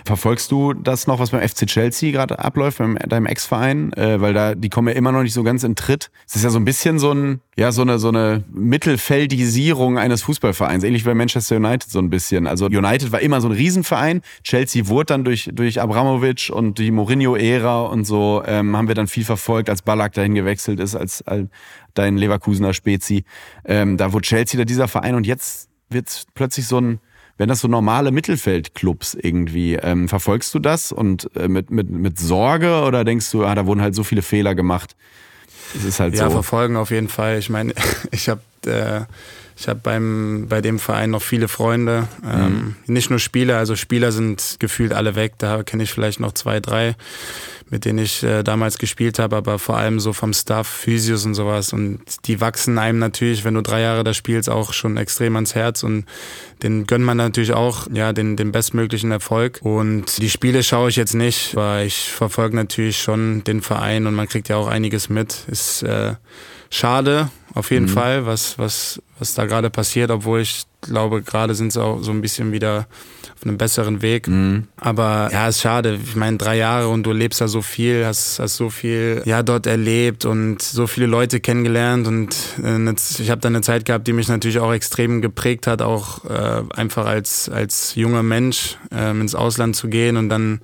Verfolgst du das noch, was beim FC Chelsea gerade abläuft, beim deinem Ex-Verein? Äh, weil da, die kommen ja immer noch nicht so ganz in Tritt. Es ist ja so ein bisschen so ein, ja, so eine, so eine Mittelfeldisierung eines Fußballvereins. Ähnlich wie bei Manchester United so ein bisschen. Also United war immer so ein Riesenverein. Chelsea wurde dann durch, durch Abramovic und die Mourinho-Ära und so, ähm, haben wir dann viel verfolgt, als Ballack dahin gewechselt ist, als, als dein Leverkusener Spezi. Ähm, da wurde Chelsea da dieser Verein und jetzt wird plötzlich so ein, wenn das so normale Mittelfeldclubs irgendwie. Ähm, verfolgst du das und äh, mit, mit, mit Sorge oder denkst du, ah, da wurden halt so viele Fehler gemacht? Es ist halt ja, so. verfolgen auf jeden Fall. Ich meine, ich habe äh, ich habe beim bei dem Verein noch viele Freunde, ähm, mhm. nicht nur Spieler, also Spieler sind gefühlt alle weg. Da kenne ich vielleicht noch zwei, drei, mit denen ich äh, damals gespielt habe, aber vor allem so vom Staff, Physios und sowas. Und die wachsen einem natürlich, wenn du drei Jahre da spielst, auch schon extrem ans Herz und den gönnt man natürlich auch ja den den bestmöglichen Erfolg. Und die Spiele schaue ich jetzt nicht, weil ich verfolge natürlich schon den Verein und man kriegt ja auch einiges mit. Ist äh, schade, auf jeden mhm. Fall, was, was, was da gerade passiert, obwohl ich glaube, gerade sind sie auch so ein bisschen wieder auf einem besseren Weg. Mhm. Aber ja, ist schade. Ich meine, drei Jahre und du lebst da so viel, hast, hast so viel ja dort erlebt und so viele Leute kennengelernt und äh, ich habe da eine Zeit gehabt, die mich natürlich auch extrem geprägt hat, auch äh, einfach als als junger Mensch äh, ins Ausland zu gehen und dann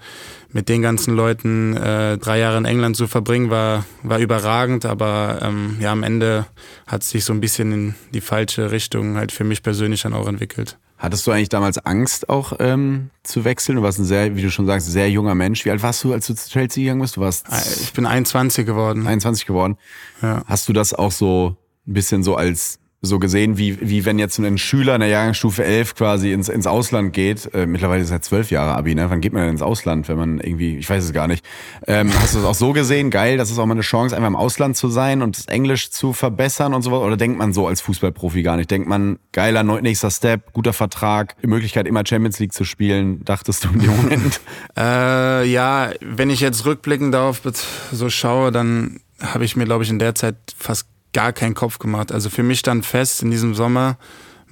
mit den ganzen Leuten äh, drei Jahre in England zu verbringen, war, war überragend, aber ähm, ja, am Ende hat sich so ein bisschen in die falsche Richtung halt für mich persönlich dann auch entwickelt. Hattest du eigentlich damals Angst auch ähm, zu wechseln? Du warst ein sehr, wie du schon sagst, sehr junger Mensch. Wie alt warst du, als du zu Chelsea gegangen bist? Du warst ich bin 21 geworden. 21 geworden. Ja. Hast du das auch so ein bisschen so als so gesehen, wie, wie wenn jetzt ein Schüler in der Jahrgangsstufe 11 quasi ins, ins Ausland geht. Äh, mittlerweile ist er zwölf Jahre Abi, ne? Wann geht man denn ins Ausland, wenn man irgendwie, ich weiß es gar nicht. Ähm, hast du das auch so gesehen? Geil, das ist auch mal eine Chance, einfach im Ausland zu sein und das Englisch zu verbessern und sowas? Oder denkt man so als Fußballprofi gar nicht? Denkt man, geiler nächster Step, guter Vertrag, die Möglichkeit immer Champions League zu spielen, dachtest du in dem Moment? äh, ja, wenn ich jetzt rückblickend darauf so schaue, dann habe ich mir, glaube ich, in der Zeit fast gar keinen Kopf gemacht. Also für mich stand fest, in diesem Sommer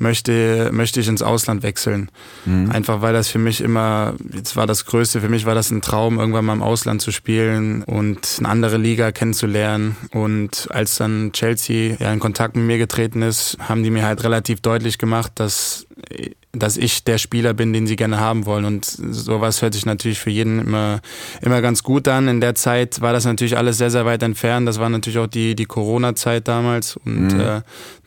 möchte, möchte ich ins Ausland wechseln. Mhm. Einfach weil das für mich immer, jetzt war das Größte, für mich war das ein Traum, irgendwann mal im Ausland zu spielen und eine andere Liga kennenzulernen. Und als dann Chelsea ja in Kontakt mit mir getreten ist, haben die mir halt relativ deutlich gemacht, dass dass ich der Spieler bin, den sie gerne haben wollen. Und sowas hört sich natürlich für jeden immer, immer ganz gut an. In der Zeit war das natürlich alles sehr, sehr weit entfernt. Das war natürlich auch die, die Corona-Zeit damals. Und mhm. äh,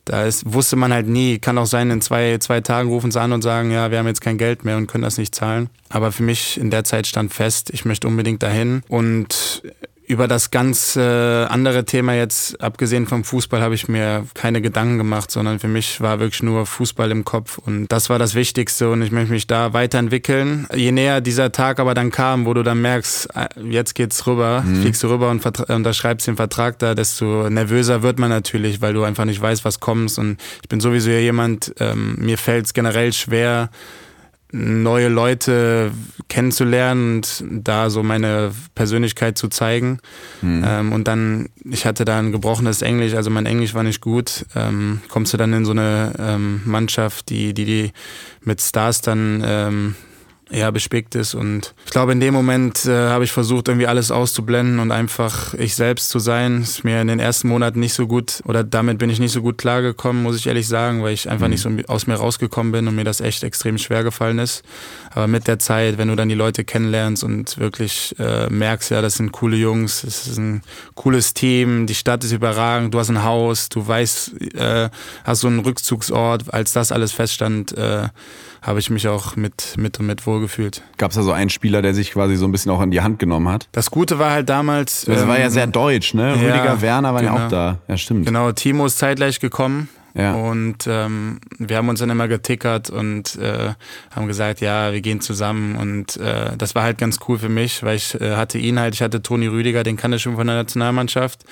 da ist, wusste man halt nie, kann auch sein, in zwei, zwei Tagen rufen sie an und sagen, ja, wir haben jetzt kein Geld mehr und können das nicht zahlen. Aber für mich in der Zeit stand fest, ich möchte unbedingt dahin. Und über das ganz äh, andere Thema jetzt, abgesehen vom Fußball, habe ich mir keine Gedanken gemacht, sondern für mich war wirklich nur Fußball im Kopf und das war das Wichtigste und ich möchte mich da weiterentwickeln. Je näher dieser Tag aber dann kam, wo du dann merkst, äh, jetzt geht's rüber, mhm. fliegst du rüber und unterschreibst den Vertrag da, desto nervöser wird man natürlich, weil du einfach nicht weißt, was kommst und ich bin sowieso jemand, ähm, mir fällt es generell schwer, neue Leute kennenzulernen und da so meine Persönlichkeit zu zeigen. Mhm. Ähm, und dann, ich hatte da ein gebrochenes Englisch, also mein Englisch war nicht gut. Ähm, kommst du dann in so eine ähm, Mannschaft, die, die, die mit Stars dann ähm, ja, bespickt ist. Und ich glaube, in dem Moment äh, habe ich versucht, irgendwie alles auszublenden und einfach ich selbst zu sein. Ist mir in den ersten Monaten nicht so gut oder damit bin ich nicht so gut klargekommen, muss ich ehrlich sagen, weil ich einfach mhm. nicht so aus mir rausgekommen bin und mir das echt extrem schwer gefallen ist. Aber mit der Zeit, wenn du dann die Leute kennenlernst und wirklich äh, merkst, ja, das sind coole Jungs, es ist ein cooles Team, die Stadt ist überragend, du hast ein Haus, du weißt, äh, hast so einen Rückzugsort, als das alles feststand, äh, habe ich mich auch mit, mit und mit wohlgefühlt. Gab es da so einen Spieler, der sich quasi so ein bisschen auch in die Hand genommen hat? Das Gute war halt damals. Das ähm, war ja ähm, sehr deutsch, ne? Ja, Rüdiger Werner war genau. ja auch da. Ja, stimmt. Genau, Timo ist zeitgleich gekommen. Ja. Und ähm, wir haben uns dann immer getickert und äh, haben gesagt, ja, wir gehen zusammen. Und äh, das war halt ganz cool für mich, weil ich äh, hatte ihn halt, ich hatte Toni Rüdiger, den kannte ich schon von der Nationalmannschaft.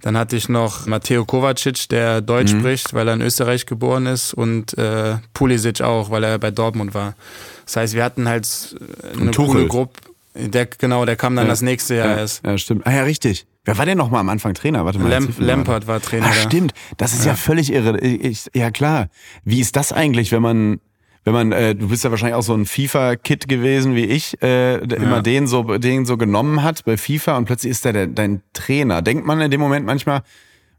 Dann hatte ich noch Matteo Kovacic, der Deutsch mhm. spricht, weil er in Österreich geboren ist. Und äh, Pulisic auch, weil er bei Dortmund war. Das heißt, wir hatten halt äh, eine coole Gruppe. Der, genau, der kam dann ja. das nächste Jahr ja. erst. Ja, stimmt. Ah ja, richtig. Wer war denn noch mal am Anfang Trainer? Warte mal. Lamp Lampard war Trainer. Ah, stimmt. Das ist ja, ja völlig irre. Ich, ja, klar. Wie ist das eigentlich, wenn man, wenn man, äh, du bist ja wahrscheinlich auch so ein FIFA-Kid gewesen wie ich, äh, ja. immer den so, den so genommen hat bei FIFA und plötzlich ist der dein Trainer. Denkt man in dem Moment manchmal,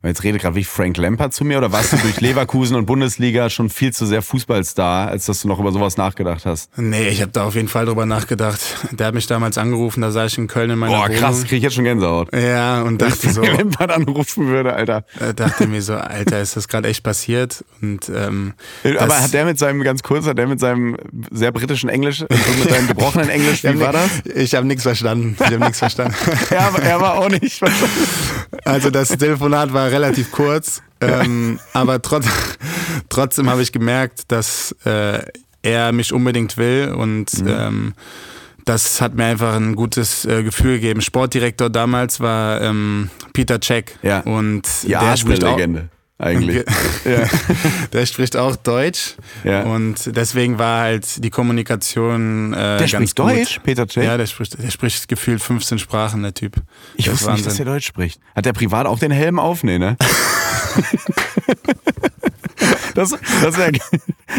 Jetzt redet gerade wie Frank Lampard zu mir oder warst du durch Leverkusen und Bundesliga schon viel zu sehr Fußballstar, als dass du noch über sowas nachgedacht hast? Nee, ich habe da auf jeden Fall drüber nachgedacht. Der hat mich damals angerufen, da saß ich in Köln in meiner Boah, Wohnung. krass, krieg ich jetzt schon Gänsehaut. Ja, und dachte so. Wenn Lampard anrufen würde, Alter. Äh, dachte mir so, Alter, ist das gerade echt passiert? Und ähm, Aber hat der mit seinem, ganz kurz, hat der mit seinem sehr britischen Englisch, also mit seinem gebrochenen Englisch, wie war das? Ich habe nichts verstanden. Ich habe nichts verstanden. er, er war auch nicht verstanden. Also das Telefonat war relativ kurz, ähm, aber trotz, trotzdem habe ich gemerkt, dass äh, er mich unbedingt will und mhm. ähm, das hat mir einfach ein gutes äh, Gefühl gegeben. Sportdirektor damals war ähm, Peter Cech ja. und ja, der spricht Legende. Eigentlich. ja. Der spricht auch Deutsch. Ja. Und deswegen war halt die Kommunikation. Äh, der ganz spricht gut. Deutsch, Peter Cech? Ja, der spricht, der spricht gefühlt 15 Sprachen, der Typ. Ich wusste nicht, dass er Deutsch spricht. Hat der privat auch den Helm auf? Nee, ne? Das, das wäre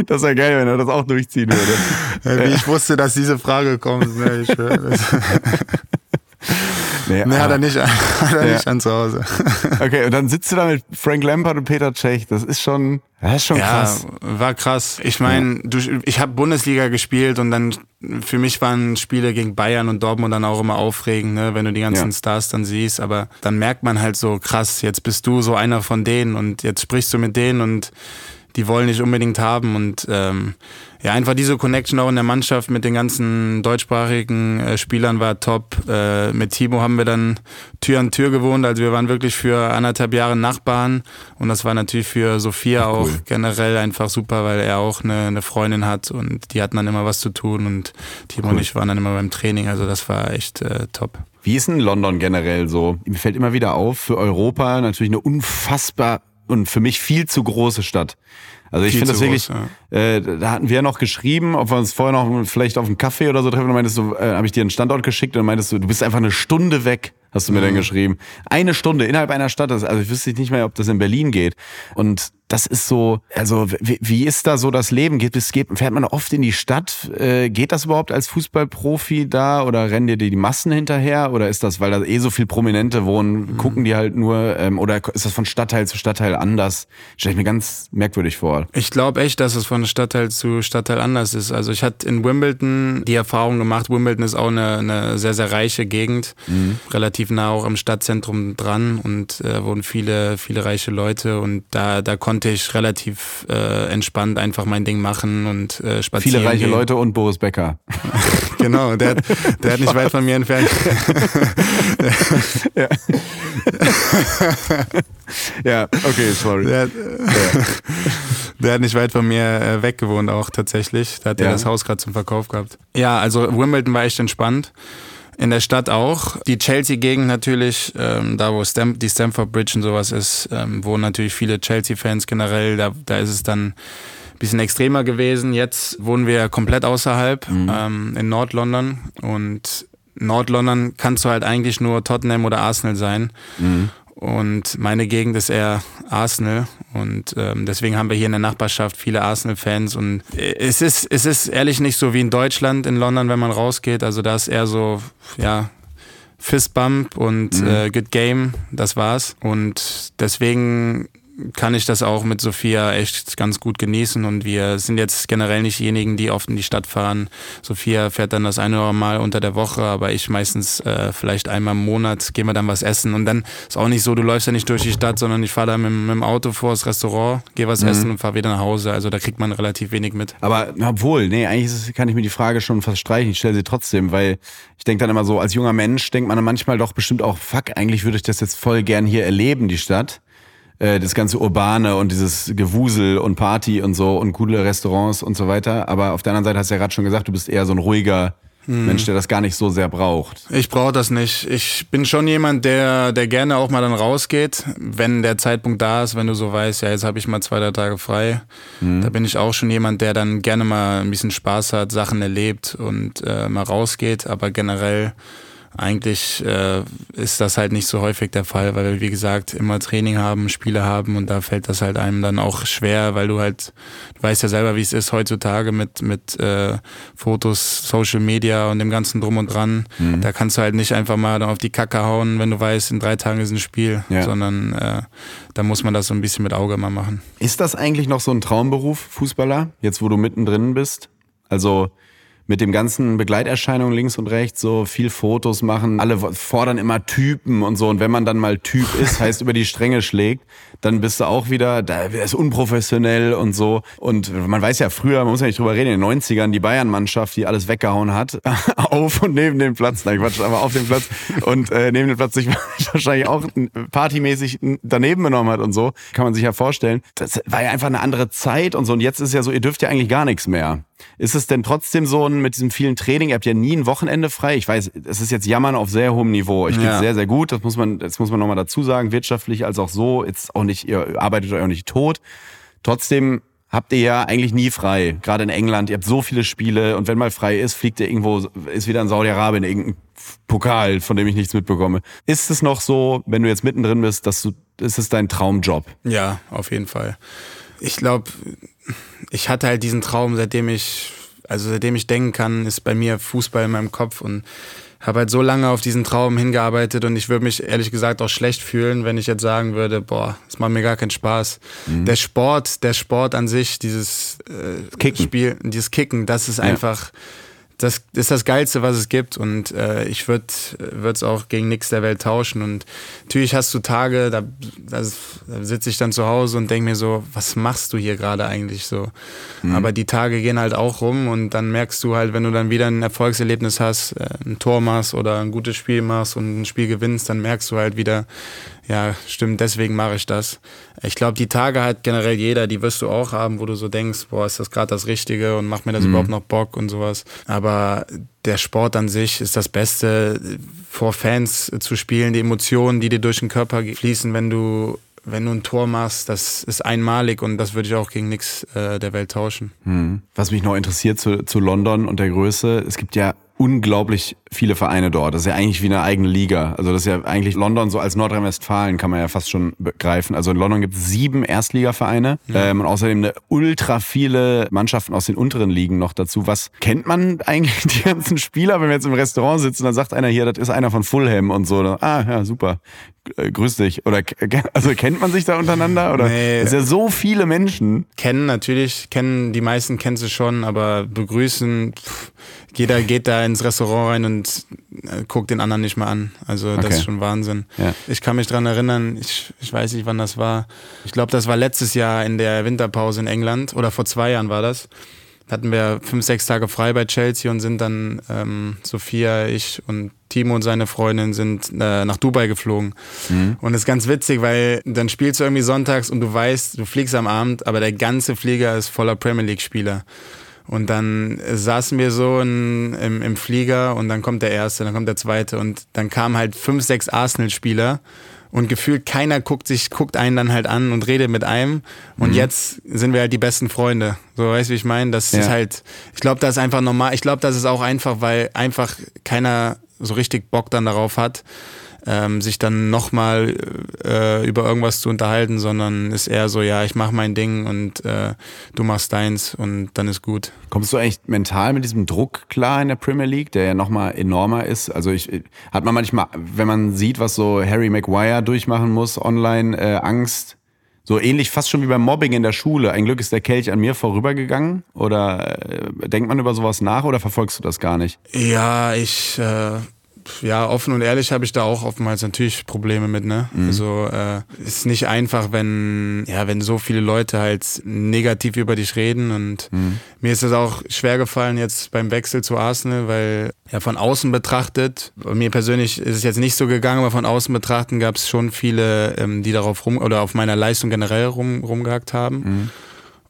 das wär geil, wenn er das auch durchziehen würde. Wie ich wusste, dass diese Frage kommt. Ne, ich, Nee, nee hat er nicht, hat er ja. nicht an zu Hause. Okay, und dann sitzt du da mit Frank Lampard und Peter Cech. Das ist schon, das ist schon ja, krass. War krass. Ich meine, ja. ich habe Bundesliga gespielt und dann für mich waren Spiele gegen Bayern und Dortmund dann auch immer aufregend, ne, wenn du die ganzen ja. Stars dann siehst. Aber dann merkt man halt so, krass, jetzt bist du so einer von denen und jetzt sprichst du mit denen und die wollen dich unbedingt haben und ähm, ja, einfach diese Connection auch in der Mannschaft mit den ganzen deutschsprachigen äh, Spielern war top. Äh, mit Timo haben wir dann Tür an Tür gewohnt, also wir waren wirklich für anderthalb Jahre Nachbarn und das war natürlich für Sophia cool. auch generell einfach super, weil er auch eine, eine, Freundin hat und die hatten dann immer was zu tun und Timo cool. und ich waren dann immer beim Training, also das war echt äh, top. Wie ist denn London generell so? Mir fällt immer wieder auf, für Europa natürlich eine unfassbar und für mich viel zu große Stadt. Also ich finde das wirklich, groß, ja. Äh, da hatten wir noch geschrieben, ob wir uns vorher noch vielleicht auf einen Kaffee oder so treffen. Und meintest du, äh, habe ich dir einen Standort geschickt und meintest du, du bist einfach eine Stunde weg, hast du mir mhm. dann geschrieben. Eine Stunde innerhalb einer Stadt. Also ich wüsste nicht mehr, ob das in Berlin geht. Und das ist so, also wie, wie ist da so das Leben? Geht, geht, fährt man oft in die Stadt? Äh, geht das überhaupt als Fußballprofi da oder rennen dir die Massen hinterher? Oder ist das, weil da eh so viel Prominente wohnen, mhm. gucken die halt nur? Ähm, oder ist das von Stadtteil zu Stadtteil anders? Stelle ich mir ganz merkwürdig vor. Ich glaube echt, dass es von Stadtteil zu Stadtteil anders ist. Also ich hatte in Wimbledon die Erfahrung gemacht, Wimbledon ist auch eine, eine sehr, sehr reiche Gegend, mhm. relativ nah auch am Stadtzentrum dran und äh, wohnen viele, viele reiche Leute und da, da konnte konnte ich relativ äh, entspannt einfach mein Ding machen und äh, spazieren. Viele reiche gehen. Leute und Boris Becker. genau, der, der hat nicht weit von mir entfernt. ja. ja, okay, sorry. Der, ja. der hat nicht weit von mir äh, weg gewohnt auch tatsächlich. Da hat er ja. das Haus gerade zum Verkauf gehabt. Ja, also Wimbledon war echt entspannt. In der Stadt auch. Die Chelsea-Gegend natürlich, ähm, da wo Stam die Stamford Bridge und sowas ist, ähm, wo natürlich viele Chelsea-Fans generell, da, da ist es dann ein bisschen extremer gewesen. Jetzt wohnen wir komplett außerhalb, mhm. ähm, in Nord-London und Nord-London kannst du halt eigentlich nur Tottenham oder Arsenal sein. Mhm. Und meine Gegend ist eher Arsenal und ähm, deswegen haben wir hier in der Nachbarschaft viele Arsenal-Fans und es ist, es ist ehrlich nicht so wie in Deutschland, in London, wenn man rausgeht. Also da ist eher so, ja, Fistbump und mhm. äh, Good Game, das war's. Und deswegen kann ich das auch mit Sophia echt ganz gut genießen und wir sind jetzt generell nicht diejenigen, die oft in die Stadt fahren. Sophia fährt dann das eine oder Mal unter der Woche, aber ich meistens äh, vielleicht einmal im Monat gehen wir dann was essen und dann ist auch nicht so, du läufst ja nicht durch die Stadt, sondern ich fahre da mit, mit, dem Auto vor das Restaurant, gehe was mhm. essen und fahre wieder nach Hause. Also da kriegt man relativ wenig mit. Aber obwohl, nee, eigentlich kann ich mir die Frage schon fast streichen. Ich stelle sie trotzdem, weil ich denke dann immer so, als junger Mensch denkt man dann manchmal doch bestimmt auch, fuck, eigentlich würde ich das jetzt voll gern hier erleben, die Stadt äh, das ganze Urbane und dieses Gewusel und Party und so und coole Restaurants und so weiter. Aber auf der anderen Seite hast du ja gerade schon gesagt, du bist eher so ein ruhiger hm. Mensch, der das gar nicht so sehr braucht. Ich brauche das nicht. Ich bin schon jemand, der, der gerne auch mal dann rausgeht, wenn der Zeitpunkt da ist, wenn du so weißt, ja, jetzt habe ich mal zwei, drei Tage frei. Hm. Da bin ich auch schon jemand, der dann gerne mal ein bisschen Spaß hat, Sachen erlebt und äh, mal rausgeht. Aber generell eigentlich äh, ist das halt nicht so häufig der Fall, weil wir, wie gesagt, immer Training haben, Spiele haben und da fällt das halt einem dann auch schwer, weil du halt, du weißt ja selber, wie es ist heutzutage mit, mit äh, Fotos, Social Media und dem ganzen Drum und Dran. Mhm. Da kannst du halt nicht einfach mal auf die Kacke hauen, wenn du weißt, in drei Tagen ist ein Spiel, ja. sondern äh, da muss man das so ein bisschen mit Auge mal machen. Ist das eigentlich noch so ein Traumberuf, Fußballer, jetzt wo du mittendrin bist? Also mit dem ganzen Begleiterscheinungen links und rechts, so viel Fotos machen. Alle fordern immer Typen und so. Und wenn man dann mal Typ ist, heißt über die Stränge schlägt, dann bist du auch wieder, da ist unprofessionell und so. Und man weiß ja früher, man muss ja nicht drüber reden, in den 90ern die Bayern-Mannschaft, die alles weggehauen hat, auf und neben dem Platz, nein Quatsch, aber auf dem Platz und äh, neben dem Platz sich wahrscheinlich auch partymäßig daneben benommen hat und so, kann man sich ja vorstellen. Das war ja einfach eine andere Zeit und so. Und jetzt ist ja so, ihr dürft ja eigentlich gar nichts mehr. Ist es denn trotzdem so mit diesem vielen Training? Ihr habt ja nie ein Wochenende frei. Ich weiß, es ist jetzt Jammern auf sehr hohem Niveau. Ich finde es ja. sehr, sehr gut. Das muss man, das muss man nochmal dazu sagen. Wirtschaftlich als auch so. Jetzt auch nicht, ihr arbeitet euch auch nicht tot. Trotzdem habt ihr ja eigentlich nie frei. Gerade in England. Ihr habt so viele Spiele und wenn mal frei ist, fliegt ihr irgendwo, ist wieder in Saudi-Arabien irgendein Pokal, von dem ich nichts mitbekomme. Ist es noch so, wenn du jetzt mittendrin bist, dass du, ist es dein Traumjob? Ja, auf jeden Fall. Ich glaube, ich hatte halt diesen Traum, seitdem ich, also seitdem ich denken kann, ist bei mir Fußball in meinem Kopf und habe halt so lange auf diesen Traum hingearbeitet und ich würde mich ehrlich gesagt auch schlecht fühlen, wenn ich jetzt sagen würde, boah, es macht mir gar keinen Spaß. Mhm. Der Sport, der Sport an sich, dieses äh, Kicken. Spiel, dieses Kicken, das ist ja. einfach das ist das Geilste, was es gibt. Und äh, ich würde es auch gegen nichts der Welt tauschen. Und natürlich hast du Tage, da, da, da sitze ich dann zu Hause und denke mir so, was machst du hier gerade eigentlich so? Mhm. Aber die Tage gehen halt auch rum und dann merkst du halt, wenn du dann wieder ein Erfolgserlebnis hast, äh, ein Tor machst oder ein gutes Spiel machst und ein Spiel gewinnst, dann merkst du halt wieder, ja, stimmt, deswegen mache ich das. Ich glaube, die Tage hat generell jeder, die wirst du auch haben, wo du so denkst, boah, ist das gerade das Richtige und macht mir das mhm. überhaupt noch Bock und sowas. Aber der Sport an sich ist das Beste, vor Fans zu spielen, die Emotionen, die dir durch den Körper fließen, wenn du wenn du ein Tor machst, das ist einmalig und das würde ich auch gegen nichts äh, der Welt tauschen. Hm. Was mich noch interessiert zu, zu London und der Größe, es gibt ja unglaublich viele Vereine dort. Das ist ja eigentlich wie eine eigene Liga. Also das ist ja eigentlich London so als Nordrhein-Westfalen kann man ja fast schon begreifen. Also in London gibt es sieben Erstligavereine ja. ähm, und außerdem eine ultra viele Mannschaften aus den unteren Ligen noch dazu. Was kennt man eigentlich die ganzen Spieler, wenn wir jetzt im Restaurant sitzen, dann sagt einer hier, das ist einer von Fulham und so. Ah ja, super. Äh, grüß dich. Oder also kennt man sich da untereinander? Oder nee. es ist ja so viele Menschen. Kennen natürlich, kennen die meisten kennen sie schon, aber begrüßen. Pff, jeder geht da ins Restaurant rein und äh, guckt den anderen nicht mehr an. Also das okay. ist schon Wahnsinn. Ja. Ich kann mich dran erinnern, ich, ich weiß nicht, wann das war. Ich glaube, das war letztes Jahr in der Winterpause in England oder vor zwei Jahren war das hatten wir fünf, sechs Tage frei bei Chelsea und sind dann ähm, Sophia, ich und Timo und seine Freundin sind äh, nach Dubai geflogen. Mhm. Und das ist ganz witzig, weil dann spielst du irgendwie sonntags und du weißt, du fliegst am Abend, aber der ganze Flieger ist voller Premier League-Spieler. Und dann saßen wir so in, im, im Flieger und dann kommt der erste, dann kommt der zweite und dann kamen halt fünf, sechs Arsenal-Spieler und gefühlt keiner guckt sich, guckt einen dann halt an und redet mit einem. Und mhm. jetzt sind wir halt die besten Freunde. So, weißt du, wie ich meine? Das ja. ist halt, ich glaube, das ist einfach normal. Ich glaube, das ist auch einfach, weil einfach keiner so richtig Bock dann darauf hat ähm, sich dann nochmal äh, über irgendwas zu unterhalten, sondern ist eher so, ja, ich mach mein Ding und äh, du machst deins und dann ist gut. Kommst du eigentlich mental mit diesem Druck klar in der Premier League, der ja nochmal enormer ist? Also ich hat man manchmal, wenn man sieht, was so Harry Maguire durchmachen muss, online äh, Angst, so ähnlich fast schon wie beim Mobbing in der Schule. Ein Glück ist der Kelch an mir vorübergegangen. Oder äh, denkt man über sowas nach oder verfolgst du das gar nicht? Ja, ich äh, ja, offen und ehrlich habe ich da auch oftmals natürlich Probleme mit, ne? Mhm. Also äh, ist nicht einfach, wenn ja, wenn so viele Leute halt negativ über dich reden und mhm. mir ist es auch schwer gefallen jetzt beim Wechsel zu Arsenal, weil ja von außen betrachtet, mir persönlich ist es jetzt nicht so gegangen, aber von außen betrachten gab es schon viele, ähm, die darauf rum oder auf meiner Leistung generell rum, rumgehackt haben. Mhm.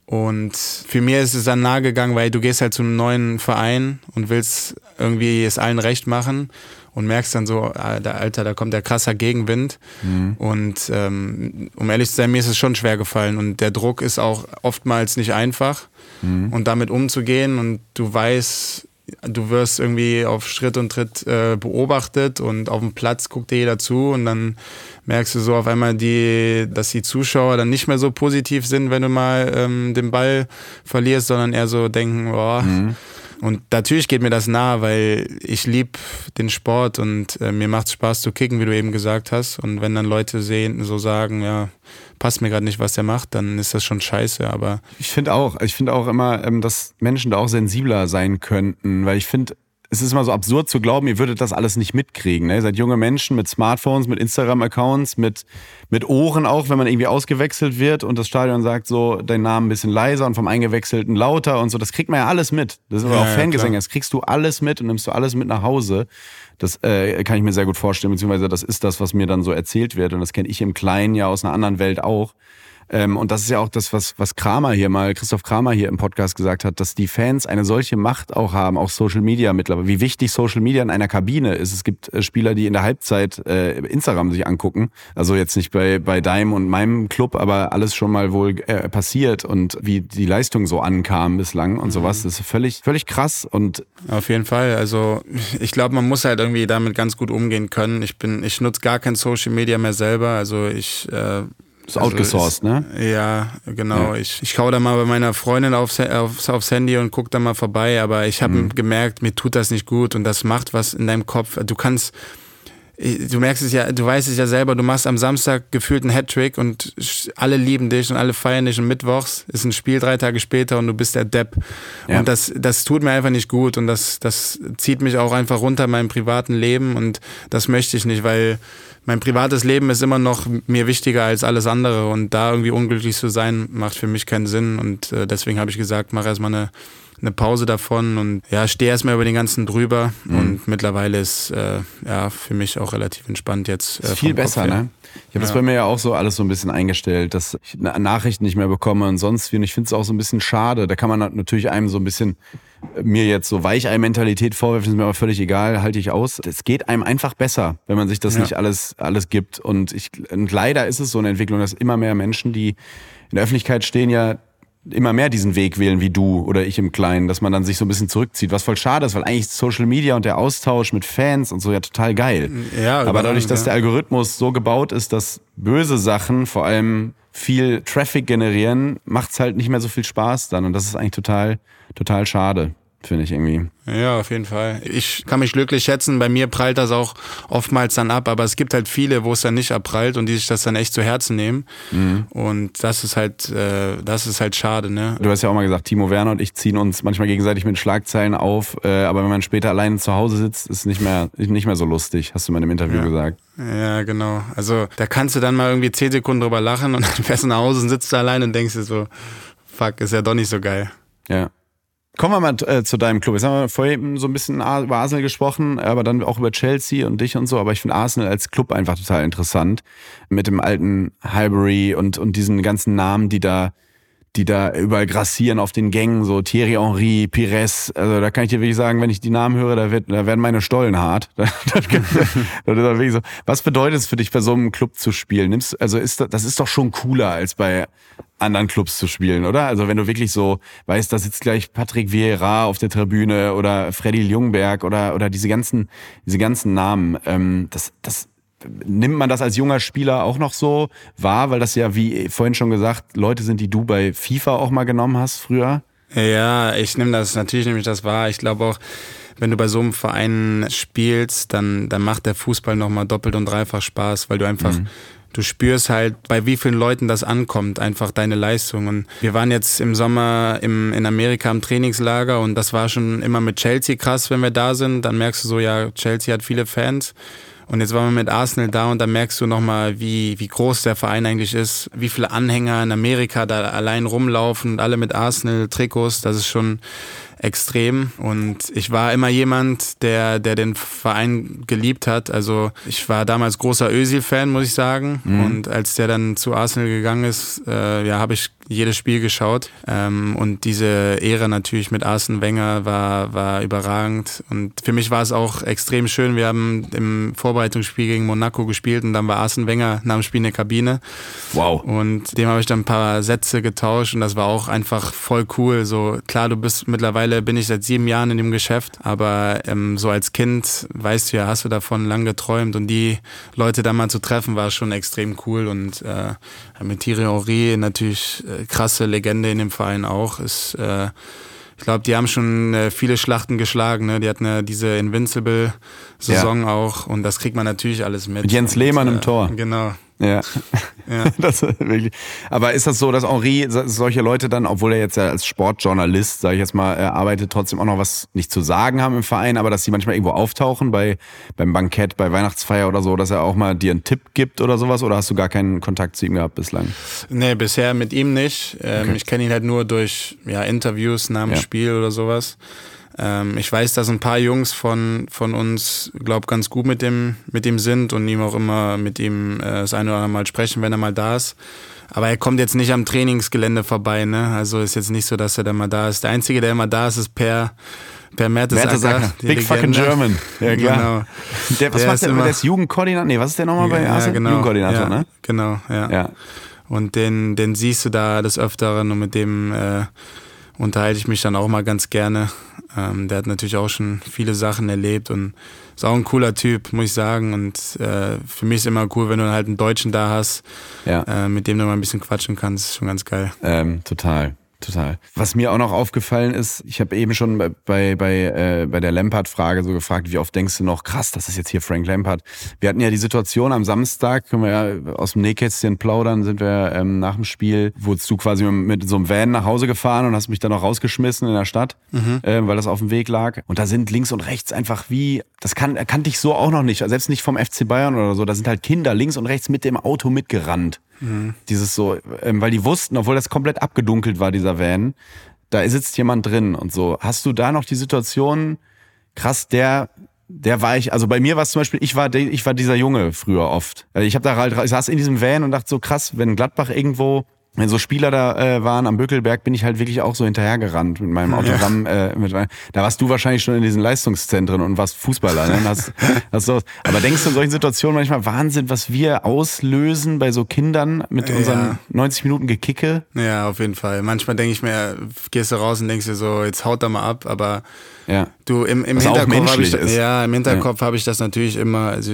Und für mir ist es dann nahe gegangen, weil du gehst halt zu einem neuen Verein und willst irgendwie es allen recht machen und merkst dann so, ah, der Alter, da kommt der krasser Gegenwind. Mhm. Und ähm, um ehrlich zu sein, mir ist es schon schwer gefallen. Und der Druck ist auch oftmals nicht einfach. Mhm. Und damit umzugehen und du weißt, du wirst irgendwie auf Schritt und Tritt äh, beobachtet und auf dem Platz guckt dir jeder zu und dann merkst du so auf einmal, die, dass die Zuschauer dann nicht mehr so positiv sind, wenn du mal ähm, den Ball verlierst, sondern eher so denken, boah, mhm Und natürlich geht mir das nahe, weil ich liebe den Sport und äh, mir macht es Spaß zu kicken, wie du eben gesagt hast. Und wenn dann Leute sehen, so sagen, ja, passt mir gerade nicht, was der macht, dann ist das schon scheiße. Aber ich finde auch, ich finde auch immer, ähm, dass Menschen da auch sensibler sein könnten, weil ich finde, es ist immer so absurd zu glauben, ihr würdet das alles nicht mitkriegen. Ne? Ihr seid junge Menschen mit Smartphones, mit Instagram-Accounts, mit, mit Ohren auch, wenn man irgendwie ausgewechselt wird und das Stadion sagt so, dein Name ein bisschen leiser und vom Eingewechselten lauter und so. Das kriegt man ja alles mit. Das ist ja, auch Fangesänge. Ja, das kriegst du alles mit und nimmst du alles mit nach Hause. Das äh, kann ich mir sehr gut vorstellen, beziehungsweise das ist das, was mir dann so erzählt wird. Und das kenne ich im Kleinen ja aus einer anderen Welt auch. Ähm, und das ist ja auch das, was, was Kramer hier mal, Christoph Kramer hier im Podcast gesagt hat, dass die Fans eine solche Macht auch haben, auch Social Media mittlerweile. Wie wichtig Social Media in einer Kabine ist. Es gibt äh, Spieler, die in der Halbzeit äh, Instagram sich angucken. Also jetzt nicht bei, bei deinem und meinem Club, aber alles schon mal wohl äh, passiert und wie die Leistung so ankam bislang und mhm. sowas. Das ist völlig, völlig krass und auf jeden Fall. Also ich glaube, man muss halt irgendwie damit ganz gut umgehen können. Ich bin, ich nutze gar kein Social Media mehr selber. Also ich äh, ist also outgesourced, ne? Ja, genau. Ja. Ich, ich schaue da mal bei meiner Freundin aufs, aufs, aufs Handy und gucke da mal vorbei, aber ich habe mhm. gemerkt, mir tut das nicht gut und das macht was in deinem Kopf. Du kannst, du merkst es ja, du weißt es ja selber, du machst am Samstag gefühlt einen Hattrick und alle lieben dich und alle feiern dich und mittwochs ist ein Spiel drei Tage später und du bist der Depp. Ja. Und das, das tut mir einfach nicht gut und das, das zieht mich auch einfach runter in meinem privaten Leben und das möchte ich nicht, weil mein privates Leben ist immer noch mir wichtiger als alles andere und da irgendwie unglücklich zu sein, macht für mich keinen Sinn und äh, deswegen habe ich gesagt, mach erstmal eine, eine Pause davon und ja, stehe erstmal über den ganzen drüber mhm. und mittlerweile ist äh, ja für mich auch relativ entspannt jetzt. Äh, viel besser, ne? Ich habe ja. das bei mir ja auch so alles so ein bisschen eingestellt, dass ich Nachrichten nicht mehr bekomme und sonst wie. Und ich finde es auch so ein bisschen schade. Da kann man natürlich einem so ein bisschen mir jetzt so Weichei-Mentalität vorwerfen, ist mir aber völlig egal, halte ich aus. Es geht einem einfach besser, wenn man sich das ja. nicht alles, alles gibt. Und, ich, und leider ist es so eine Entwicklung, dass immer mehr Menschen, die in der Öffentlichkeit stehen, ja immer mehr diesen Weg wählen wie du oder ich im Kleinen, dass man dann sich so ein bisschen zurückzieht, was voll schade ist, weil eigentlich Social Media und der Austausch mit Fans und so ja total geil. Ja, aber dadurch, dass der Algorithmus so gebaut ist, dass böse Sachen vor allem viel Traffic generieren, macht's halt nicht mehr so viel Spaß dann und das ist eigentlich total total schade, finde ich irgendwie. Ja, auf jeden Fall. Ich kann mich glücklich schätzen. Bei mir prallt das auch oftmals dann ab, aber es gibt halt viele, wo es dann nicht abprallt und die sich das dann echt zu Herzen nehmen. Mhm. Und das ist halt, äh, das ist halt schade, ne? Du hast ja auch mal gesagt, Timo Werner und ich ziehen uns manchmal gegenseitig mit Schlagzeilen auf, äh, aber wenn man später allein zu Hause sitzt, ist nicht mehr, nicht mehr so lustig, hast du mal im Interview ja. gesagt. Ja, genau. Also da kannst du dann mal irgendwie zehn Sekunden drüber lachen und dann fährst du nach Hause und sitzt da allein und denkst dir so, fuck, ist ja doch nicht so geil. Ja. Kommen wir mal äh, zu deinem Club. Jetzt haben wir vorhin so ein bisschen über Arsenal gesprochen, aber dann auch über Chelsea und dich und so. Aber ich finde Arsenal als Club einfach total interessant. Mit dem alten Highbury und, und diesen ganzen Namen, die da, die da überall grassieren auf den Gängen, so Thierry Henry, Pires. Also da kann ich dir wirklich sagen, wenn ich die Namen höre, da, wird, da werden meine Stollen hart. so. Was bedeutet es für dich, bei so einem Club zu spielen? Nimmst, also ist das, das ist doch schon cooler als bei anderen Clubs zu spielen, oder? Also wenn du wirklich so weißt, da sitzt gleich Patrick Vieira auf der Tribüne oder Freddy Ljungberg oder oder diese ganzen diese ganzen Namen, ähm, das das nimmt man das als junger Spieler auch noch so wahr, weil das ja wie vorhin schon gesagt Leute sind, die du bei FIFA auch mal genommen hast früher. Ja, ich nehme das natürlich nehme ich das wahr. Ich glaube auch wenn du bei so einem Verein spielst, dann, dann macht der Fußball nochmal doppelt und dreifach Spaß, weil du einfach mhm du spürst halt, bei wie vielen Leuten das ankommt, einfach deine Leistung. Und wir waren jetzt im Sommer im, in Amerika im Trainingslager und das war schon immer mit Chelsea krass, wenn wir da sind. Dann merkst du so, ja, Chelsea hat viele Fans. Und jetzt waren wir mit Arsenal da und da merkst du nochmal, wie, wie groß der Verein eigentlich ist, wie viele Anhänger in Amerika da allein rumlaufen und alle mit Arsenal-Trikots. Das ist schon extrem. Und ich war immer jemand, der, der den Verein geliebt hat. Also ich war damals großer Özil-Fan, muss ich sagen. Mhm. Und als der dann zu Arsenal gegangen ist, äh, ja, habe ich jedes Spiel geschaut. Ähm, und diese Ära natürlich mit Arsene Wenger war, war überragend. Und für mich war es auch extrem schön. Wir haben im Vorbereitungsspiel gegen Monaco gespielt und dann war Arsene Wenger nach dem Spiel in der Kabine. Wow. Und dem habe ich dann ein paar Sätze getauscht und das war auch einfach voll cool. So klar, du bist mittlerweile bin ich seit sieben Jahren in dem Geschäft, aber ähm, so als Kind weißt du ja, hast du davon lang geträumt und die Leute da mal zu treffen war schon extrem cool und äh, mit Thierry Henry natürlich äh, krasse Legende in dem Verein auch. Ist äh, ich glaube, die haben schon äh, viele Schlachten geschlagen. Ne? Die hatten ja diese Invincible-Saison ja. auch und das kriegt man natürlich alles mit. Mit Jens Lehmann und, im Tor. Genau. Ja. ja. Das wirklich. Aber ist das so, dass Henri solche Leute dann, obwohl er jetzt ja als Sportjournalist, sage ich jetzt mal, arbeitet, trotzdem auch noch was nicht zu sagen haben im Verein, aber dass sie manchmal irgendwo auftauchen bei beim Bankett, bei Weihnachtsfeier oder so, dass er auch mal dir einen Tipp gibt oder sowas? Oder hast du gar keinen Kontakt zu ihm gehabt bislang? Nee, bisher mit ihm nicht. Ähm, okay. Ich kenne ihn halt nur durch ja, Interviews nach dem ja. Spiel oder sowas. Ähm, ich weiß, dass ein paar Jungs von, von uns, glaub, ganz gut mit dem, mit ihm sind und ihm auch immer mit ihm äh, das eine oder andere Mal sprechen, wenn er mal da ist. Aber er kommt jetzt nicht am Trainingsgelände vorbei, ne? Also ist jetzt nicht so, dass er da mal da ist. Der Einzige, der immer da ist, ist Per, Per Mertesacker. Mertesacker. Big Legende. fucking German. Ja, klar. Genau. Der, was der macht der? Der ist Jugendkoordinator? Nee, was ist der nochmal bei Arsenal? Ja, genau. Jugendkoordinator, ja, ne? Genau, ja. ja. Und den, den siehst du da des Öfteren und mit dem äh, unterhalte ich mich dann auch mal ganz gerne. Ähm, der hat natürlich auch schon viele Sachen erlebt und ist auch ein cooler Typ, muss ich sagen. Und äh, für mich ist immer cool, wenn du halt einen Deutschen da hast, ja. äh, mit dem du mal ein bisschen quatschen kannst. Ist schon ganz geil. Ähm, total total. Was mir auch noch aufgefallen ist, ich habe eben schon bei, bei, äh, bei der Lampard-Frage so gefragt, wie oft denkst du noch, krass, das ist jetzt hier Frank Lampard. Wir hatten ja die Situation am Samstag, können wir ja aus dem Nähkästchen plaudern, sind wir ähm, nach dem Spiel, wurdest du quasi mit so einem Van nach Hause gefahren und hast mich dann noch rausgeschmissen in der Stadt, mhm. äh, weil das auf dem Weg lag. Und da sind links und rechts einfach wie, das kann, kannte ich so auch noch nicht, selbst nicht vom FC Bayern oder so, da sind halt Kinder links und rechts mit dem Auto mitgerannt. Mhm. Dieses so, ähm, weil die wussten, obwohl das komplett abgedunkelt war, dieser Van, da sitzt jemand drin und so. Hast du da noch die Situation, krass, der, der war ich, also bei mir war es zum Beispiel, ich war, ich war dieser Junge früher oft. Ich habe da halt, ich saß in diesem Van und dachte so krass, wenn Gladbach irgendwo wenn so Spieler da äh, waren am Bückelberg, bin ich halt wirklich auch so hinterhergerannt mit meinem Autogramm. Ja. Äh, mit, da warst du wahrscheinlich schon in diesen Leistungszentren und warst Fußballer. Ne? Hast, hast so, aber denkst du in solchen Situationen manchmal Wahnsinn, was wir auslösen bei so Kindern mit unseren ja. 90 Minuten Gekicke? Ja, auf jeden Fall. Manchmal denke ich mir, gehst du raus und denkst dir so, jetzt haut da mal ab, aber ja. du im, im Hinterkopf habe ich, ja, im Hinterkopf ja. habe ich das natürlich immer. Also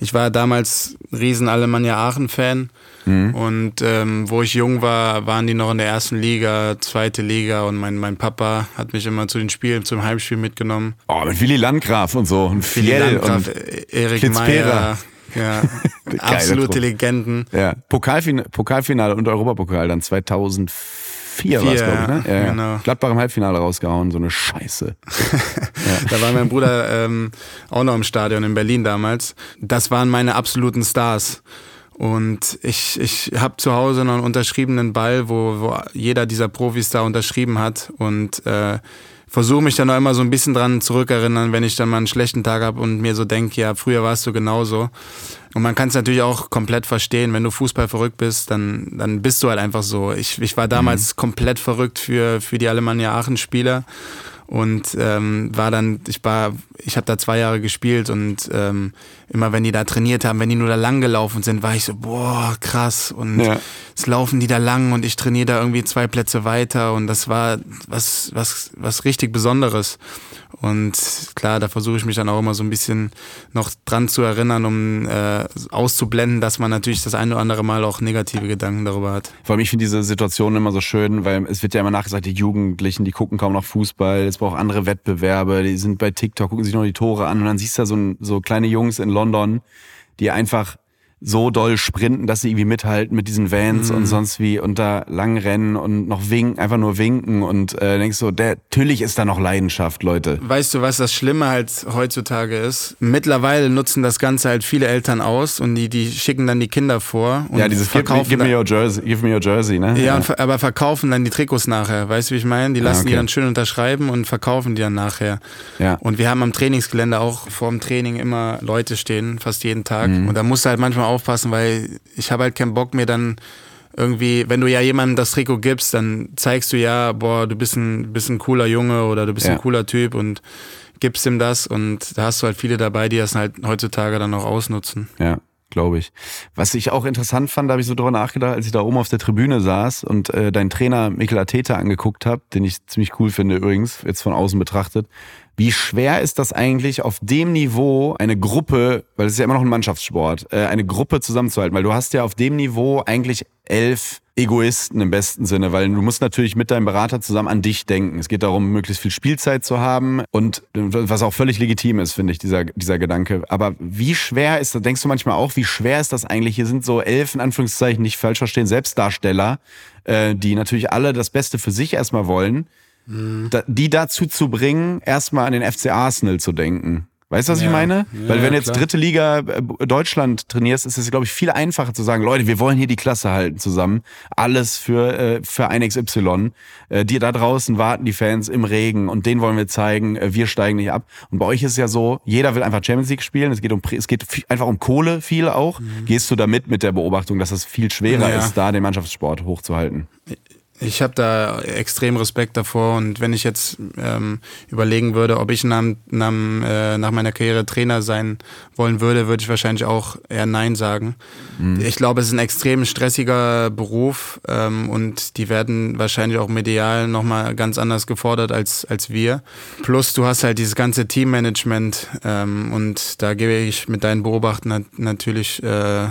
ich war damals riesen Alemannia Aachen Fan. Mhm. Und ähm, wo ich jung war, waren die noch in der ersten Liga, zweite Liga und mein, mein Papa hat mich immer zu den Spielen, zum Heimspiel mitgenommen. Oh, mit Willy Landgraf und so. Und Willy Landgraf, und Erik Meyer. Ja, absolute Legenden. Ja. Pokalfin Pokalfinale und Europapokal dann 2004 war es, glaube ich, ne? Ja, genau. Gladbach im Halbfinale rausgehauen, so eine Scheiße. ja. Da war mein Bruder ähm, auch noch im Stadion in Berlin damals. Das waren meine absoluten Stars. Und ich, ich habe zu Hause noch einen unterschriebenen Ball, wo, wo jeder dieser Profis da unterschrieben hat. Und äh, versuche mich dann auch immer so ein bisschen dran zurückerinnern, wenn ich dann mal einen schlechten Tag habe und mir so denke, ja, früher warst du genauso. Und man kann es natürlich auch komplett verstehen, wenn du Fußball verrückt bist, dann, dann bist du halt einfach so. Ich, ich war damals mhm. komplett verrückt für, für die Alemannia Aachen-Spieler und ähm, war dann, ich war, ich habe da zwei Jahre gespielt und ähm, immer wenn die da trainiert haben, wenn die nur da lang gelaufen sind, war ich so, boah, krass. Und ja. es laufen die da lang und ich trainiere da irgendwie zwei Plätze weiter und das war was, was, was richtig Besonderes. Und klar, da versuche ich mich dann auch immer so ein bisschen noch dran zu erinnern, um äh, auszublenden, dass man natürlich das eine oder andere Mal auch negative Gedanken darüber hat. Vor allem, ich finde diese Situation immer so schön, weil es wird ja immer nachgesagt, die Jugendlichen, die gucken kaum noch Fußball, es braucht andere Wettbewerbe, die sind bei TikTok, gucken sich noch die Tore an und dann siehst du da so, so kleine Jungs in London, die einfach so doll sprinten, dass sie irgendwie mithalten mit diesen Vans mhm. und sonst wie und da lang rennen und noch winken, einfach nur winken und äh, denkst so, der, natürlich ist da noch Leidenschaft, Leute. Weißt du, was das Schlimme halt heutzutage ist? Mittlerweile nutzen das Ganze halt viele Eltern aus und die, die schicken dann die Kinder vor und ja, dieses verkaufen give, give me your jersey, give me your jersey, ne? Ja, ja. aber verkaufen dann die Trikots nachher, weißt du, wie ich meine? Die lassen ja, okay. die dann schön unterschreiben und verkaufen die dann nachher. Ja. Und wir haben am Trainingsgelände auch vor dem Training immer Leute stehen, fast jeden Tag mhm. und da musst du halt manchmal aufpassen, weil ich habe halt keinen Bock mir dann irgendwie, wenn du ja jemandem das Trikot gibst, dann zeigst du ja, boah, du bist ein, bist ein cooler Junge oder du bist ja. ein cooler Typ und gibst ihm das und da hast du halt viele dabei, die das halt heutzutage dann auch ausnutzen. Ja glaube ich. Was ich auch interessant fand, da habe ich so drüber nachgedacht, als ich da oben auf der Tribüne saß und äh, deinen Trainer Mikel Ateta angeguckt habe, den ich ziemlich cool finde übrigens, jetzt von außen betrachtet. Wie schwer ist das eigentlich auf dem Niveau eine Gruppe, weil es ist ja immer noch ein Mannschaftssport, äh, eine Gruppe zusammenzuhalten? Weil du hast ja auf dem Niveau eigentlich elf Egoisten im besten Sinne, weil du musst natürlich mit deinem Berater zusammen an dich denken. Es geht darum, möglichst viel Spielzeit zu haben und was auch völlig legitim ist, finde ich, dieser, dieser Gedanke. Aber wie schwer ist das, denkst du manchmal auch, wie schwer ist das eigentlich? Hier sind so elf, in Anführungszeichen, nicht falsch verstehen, Selbstdarsteller, äh, die natürlich alle das Beste für sich erstmal wollen, mhm. da, die dazu zu bringen, erstmal an den FC Arsenal zu denken. Weißt du, was ja. ich meine? Ja, Weil wenn du jetzt klar. dritte Liga äh, Deutschland trainierst, ist es, glaube ich, viel einfacher zu sagen, Leute, wir wollen hier die Klasse halten zusammen. Alles für, äh, für ein XY. Äh, die da draußen warten die Fans im Regen und denen wollen wir zeigen, äh, wir steigen nicht ab. Und bei euch ist es ja so, jeder will einfach Champions League spielen. Es geht um, es geht einfach um Kohle viel auch. Mhm. Gehst du da mit mit der Beobachtung, dass es viel schwerer ja. ist, da den Mannschaftssport hochzuhalten? Ich habe da extrem Respekt davor und wenn ich jetzt ähm, überlegen würde, ob ich nach, nach, äh, nach meiner Karriere Trainer sein wollen würde, würde ich wahrscheinlich auch eher Nein sagen. Mhm. Ich glaube, es ist ein extrem stressiger Beruf ähm, und die werden wahrscheinlich auch medial nochmal ganz anders gefordert als, als wir. Plus du hast halt dieses ganze Teammanagement ähm, und da gebe ich mit deinen Beobachten natürlich, äh,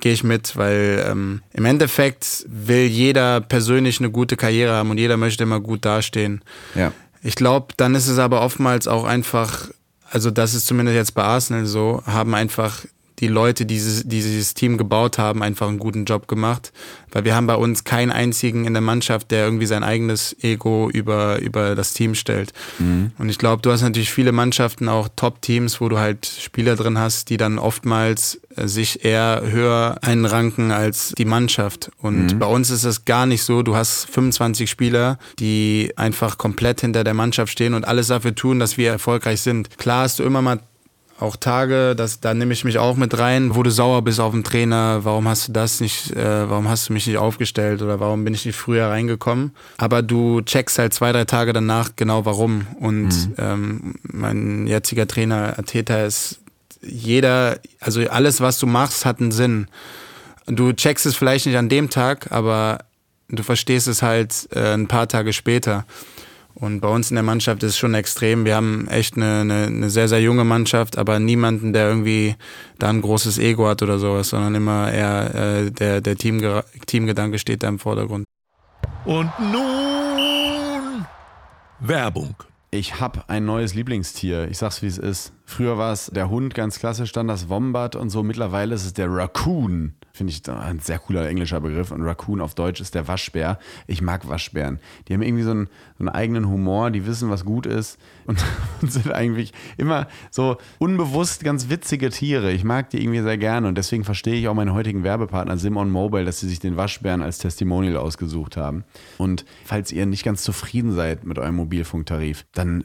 gehe ich mit, weil ähm, im Endeffekt will jeder persönlich eine gute Karriere haben und jeder möchte immer gut dastehen. Ja. Ich glaube, dann ist es aber oftmals auch einfach, also das ist zumindest jetzt bei Arsenal so, haben einfach die Leute, die dieses, die dieses Team gebaut haben, einfach einen guten Job gemacht. Weil wir haben bei uns keinen einzigen in der Mannschaft, der irgendwie sein eigenes Ego über, über das Team stellt. Mhm. Und ich glaube, du hast natürlich viele Mannschaften, auch Top-Teams, wo du halt Spieler drin hast, die dann oftmals äh, sich eher höher einranken als die Mannschaft. Und mhm. bei uns ist es gar nicht so. Du hast 25 Spieler, die einfach komplett hinter der Mannschaft stehen und alles dafür tun, dass wir erfolgreich sind. Klar hast du immer mal auch Tage, das, da nehme ich mich auch mit rein, wo du sauer bist auf den Trainer, warum hast du das nicht, äh, warum hast du mich nicht aufgestellt oder warum bin ich nicht früher reingekommen. Aber du checkst halt zwei, drei Tage danach genau warum. Und mhm. ähm, mein jetziger Trainer Ateta ist jeder, also alles, was du machst, hat einen Sinn. Du checkst es vielleicht nicht an dem Tag, aber du verstehst es halt äh, ein paar Tage später. Und bei uns in der Mannschaft ist es schon extrem. Wir haben echt eine, eine, eine, sehr, sehr junge Mannschaft, aber niemanden, der irgendwie da ein großes Ego hat oder sowas, sondern immer eher äh, der, der Teamge Teamgedanke steht da im Vordergrund. Und nun Werbung. Ich habe ein neues Lieblingstier. Ich sag's wie es ist. Früher war es der Hund, ganz klassisch, dann das Wombat und so. Mittlerweile ist es der Raccoon. Finde ich ein sehr cooler englischer Begriff. Und Raccoon auf Deutsch ist der Waschbär. Ich mag Waschbären. Die haben irgendwie so einen, so einen eigenen Humor, die wissen, was gut ist und, und, sind eigentlich immer so unbewusst ganz witzige Tiere. Ich mag die irgendwie sehr gerne und deswegen verstehe ich auch meinen heutigen Werbepartner Simon Mobile, dass sie sich den Waschbären als Testimonial ausgesucht haben. Und falls ihr nicht ganz zufrieden seid mit eurem Mobilfunktarif, dann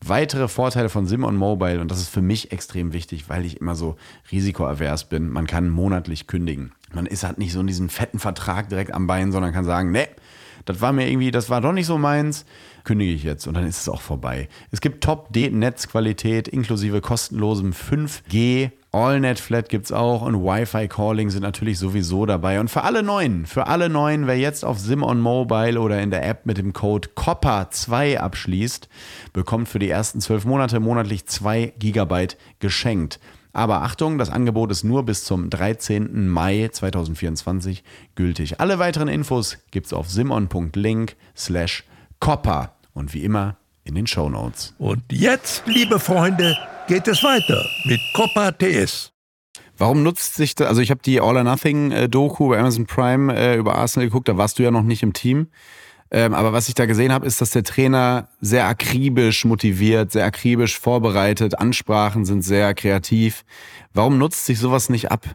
Weitere Vorteile von Simon Mobile, und das ist für mich extrem wichtig, weil ich immer so risikoavers bin, man kann monatlich kündigen. Man ist halt nicht so in diesen fetten Vertrag direkt am Bein, sondern kann sagen, ne, das war mir irgendwie, das war doch nicht so meins, kündige ich jetzt und dann ist es auch vorbei. Es gibt Top-Netzqualität inklusive kostenlosem 5G. AllNet Flat gibt es auch und Wi-Fi Calling sind natürlich sowieso dabei. Und für alle Neuen, für alle Neuen, wer jetzt auf Simon Mobile oder in der App mit dem Code COPPA2 abschließt, bekommt für die ersten zwölf Monate monatlich 2 Gigabyte geschenkt. Aber Achtung, das Angebot ist nur bis zum 13. Mai 2024 gültig. Alle weiteren Infos gibt's auf simon.link slash copper und wie immer in den Show Notes. Und jetzt, liebe Freunde, geht es weiter mit Copper TS. Warum nutzt sich das? Also ich habe die All or Nothing äh, bei Amazon Prime äh, über Arsenal geguckt, da warst du ja noch nicht im Team. Ähm, aber was ich da gesehen habe, ist, dass der Trainer sehr akribisch motiviert, sehr akribisch vorbereitet, Ansprachen sind sehr kreativ. Warum nutzt sich sowas nicht ab?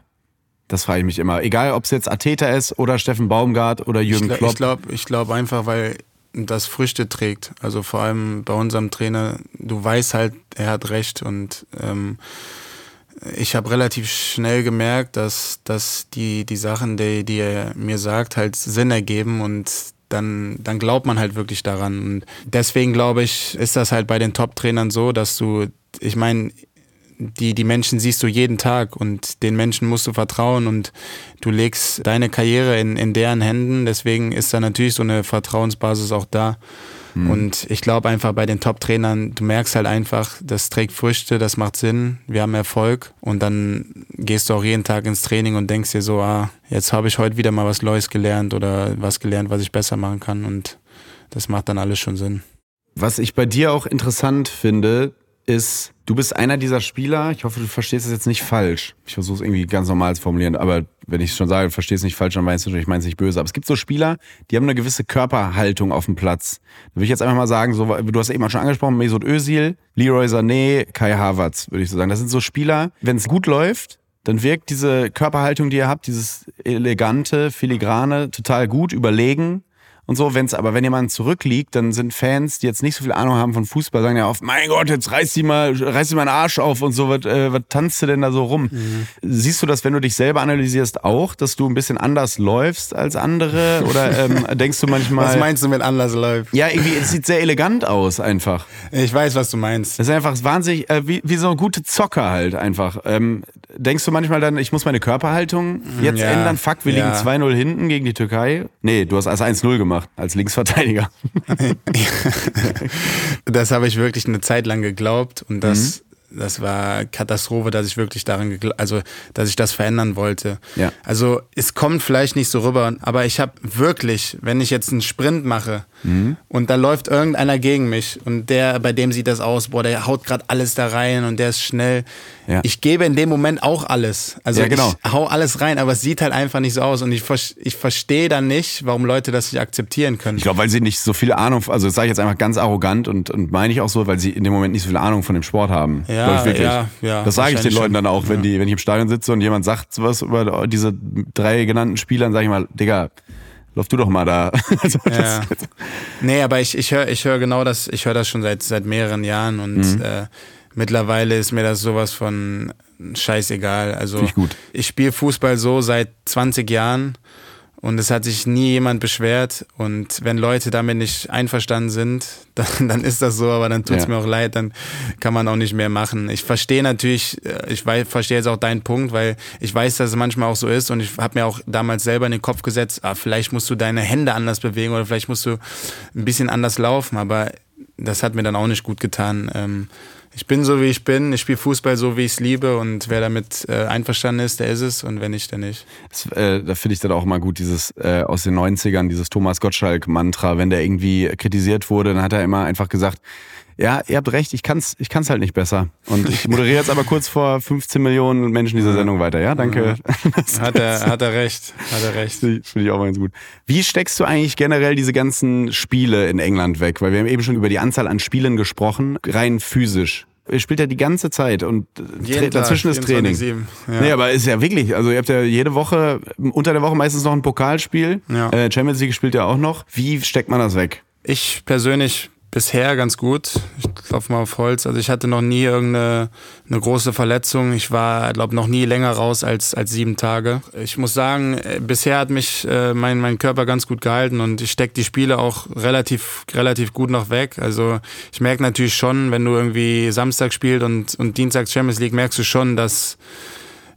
Das frage ich mich immer. Egal, ob es jetzt Ateta ist oder Steffen Baumgart oder Jürgen ich Klopp. Ich glaube ich glaub einfach, weil das Früchte trägt. Also vor allem bei unserem Trainer, du weißt halt, er hat recht und ähm, ich habe relativ schnell gemerkt, dass, dass die, die Sachen, die, die er mir sagt, halt Sinn ergeben und dann, dann glaubt man halt wirklich daran. Und deswegen glaube ich, ist das halt bei den Top-Trainern so, dass du, ich meine, die, die Menschen siehst du jeden Tag und den Menschen musst du vertrauen und du legst deine Karriere in, in deren Händen. Deswegen ist da natürlich so eine Vertrauensbasis auch da. Mhm. Und ich glaube einfach bei den Top-Trainern, du merkst halt einfach, das trägt Früchte, das macht Sinn, wir haben Erfolg und dann gehst du auch jeden Tag ins Training und denkst dir so, ah, jetzt habe ich heute wieder mal was Neues gelernt oder was gelernt, was ich besser machen kann und das macht dann alles schon Sinn. Was ich bei dir auch interessant finde, ist, du bist einer dieser Spieler, ich hoffe, du verstehst es jetzt nicht falsch. Ich versuche es irgendwie ganz normal zu formulieren, aber wenn ich es schon sage, verstehst es nicht falsch, dann meinst du, ich meine es nicht böse. Aber es gibt so Spieler, die haben eine gewisse Körperhaltung auf dem Platz. Da würde ich jetzt einfach mal sagen, so, du hast eben schon angesprochen, Mesut Özil, Leroy Sané, Kai Havertz, würde ich so sagen. Das sind so Spieler, wenn es gut läuft, dann wirkt diese Körperhaltung, die ihr habt, dieses elegante, filigrane, total gut, überlegen und so. Wenn's, aber wenn jemand zurückliegt, dann sind Fans, die jetzt nicht so viel Ahnung haben von Fußball, sagen ja oft, mein Gott, jetzt reiß die mal, reiß die mal einen Arsch auf und so, was, äh, was tanzt du denn da so rum? Mhm. Siehst du das, wenn du dich selber analysierst, auch, dass du ein bisschen anders läufst als andere? Oder ähm, denkst du manchmal. Was meinst du mit anders läuft? Ja, irgendwie, es sieht sehr elegant aus, einfach. Ich weiß, was du meinst. Es ist einfach wahnsinnig, äh, wie, wie so ein gute Zocker halt einfach. Ähm, denkst du manchmal dann, ich muss meine Körperhaltung jetzt ja, ändern? Fuck, wir ja. liegen 2-0 hinten gegen die Türkei. Nee, du hast als 1-0 gemacht, als Linksverteidiger. das habe ich wirklich eine Zeit lang geglaubt und das, mhm. das war Katastrophe, dass ich wirklich daran, also dass ich das verändern wollte. Ja. Also es kommt vielleicht nicht so rüber, aber ich habe wirklich, wenn ich jetzt einen Sprint mache, Mhm. Und da läuft irgendeiner gegen mich und der, bei dem sieht das aus, boah, der haut gerade alles da rein und der ist schnell. Ja. Ich gebe in dem Moment auch alles. Also ja, genau. ich hau alles rein, aber es sieht halt einfach nicht so aus und ich, ich verstehe dann nicht, warum Leute das nicht akzeptieren können. Ich glaube, weil sie nicht so viel Ahnung, also das sage ich jetzt einfach ganz arrogant und, und meine ich auch so, weil sie in dem Moment nicht so viel Ahnung von dem Sport haben. Ja, ja, ja. Das sage ich den Leuten dann auch, wenn, die, wenn ich im Stadion sitze und jemand sagt sowas über diese drei genannten Spieler, dann sage ich mal, Digga, lauf du doch mal da. also ja. Nee, aber ich, ich höre ich hör genau das, ich höre das schon seit, seit mehreren Jahren und mhm. äh, mittlerweile ist mir das sowas von scheißegal. Also ich, ich spiele Fußball so seit 20 Jahren und es hat sich nie jemand beschwert. Und wenn Leute damit nicht einverstanden sind, dann, dann ist das so, aber dann tut es ja. mir auch leid, dann kann man auch nicht mehr machen. Ich verstehe natürlich, äh, ich verstehe jetzt auch deinen Punkt, weil ich weiß, dass es manchmal auch so ist und ich habe mir auch damals selber in den Kopf gesetzt, ah, vielleicht musst du deine Hände anders bewegen oder vielleicht musst du ein bisschen anders laufen, aber das hat mir dann auch nicht gut getan. Ähm, ich bin so, wie ich bin. Ich spiele Fußball so, wie ich es liebe. Und wer damit äh, einverstanden ist, der ist es. Und wenn nicht, der nicht. Das, äh, da finde ich dann auch mal gut, dieses äh, aus den 90ern, dieses Thomas Gottschalk-Mantra. Wenn der irgendwie kritisiert wurde, dann hat er immer einfach gesagt, ja, ihr habt recht, ich kann's, ich kann's halt nicht besser. Und ich moderiere jetzt aber kurz vor 15 Millionen Menschen diese Sendung weiter. Ja, danke. Ja. Hat er, hat er recht, hat er recht. Finde ich auch mal ganz gut. Wie steckst du eigentlich generell diese ganzen Spiele in England weg? Weil wir haben eben schon über die Anzahl an Spielen gesprochen, rein physisch. Ihr spielt ja die ganze Zeit und Jeden dazwischen Tag, ist Training. Ja. Nee, aber ist ja wirklich, also ihr habt ja jede Woche, unter der Woche meistens noch ein Pokalspiel. Ja. Äh, Champions League spielt ja auch noch. Wie steckt man das weg? Ich persönlich bisher ganz gut. Ich klopfe mal auf Holz. Also ich hatte noch nie irgendeine eine große Verletzung. Ich war, glaube noch nie länger raus als, als sieben Tage. Ich muss sagen, äh, bisher hat mich äh, mein, mein Körper ganz gut gehalten und ich stecke die Spiele auch relativ, relativ gut noch weg. Also ich merke natürlich schon, wenn du irgendwie Samstag spielst und, und Dienstag Champions League, merkst du schon, dass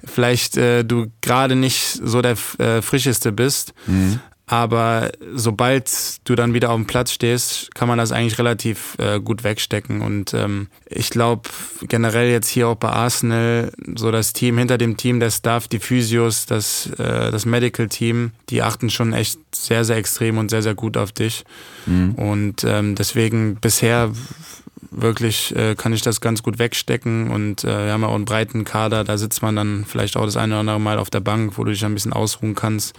vielleicht äh, du gerade nicht so der äh, frischeste bist. Mhm. Aber sobald du dann wieder auf dem Platz stehst, kann man das eigentlich relativ äh, gut wegstecken. Und ähm, ich glaube generell jetzt hier auch bei Arsenal, so das Team hinter dem Team, der Staff, die Physios, das, äh, das Medical Team, die achten schon echt sehr, sehr extrem und sehr, sehr gut auf dich. Mhm. Und ähm, deswegen bisher wirklich äh, kann ich das ganz gut wegstecken und äh, wir haben ja auch einen breiten Kader, da sitzt man dann vielleicht auch das eine oder andere Mal auf der Bank, wo du dich ein bisschen ausruhen kannst.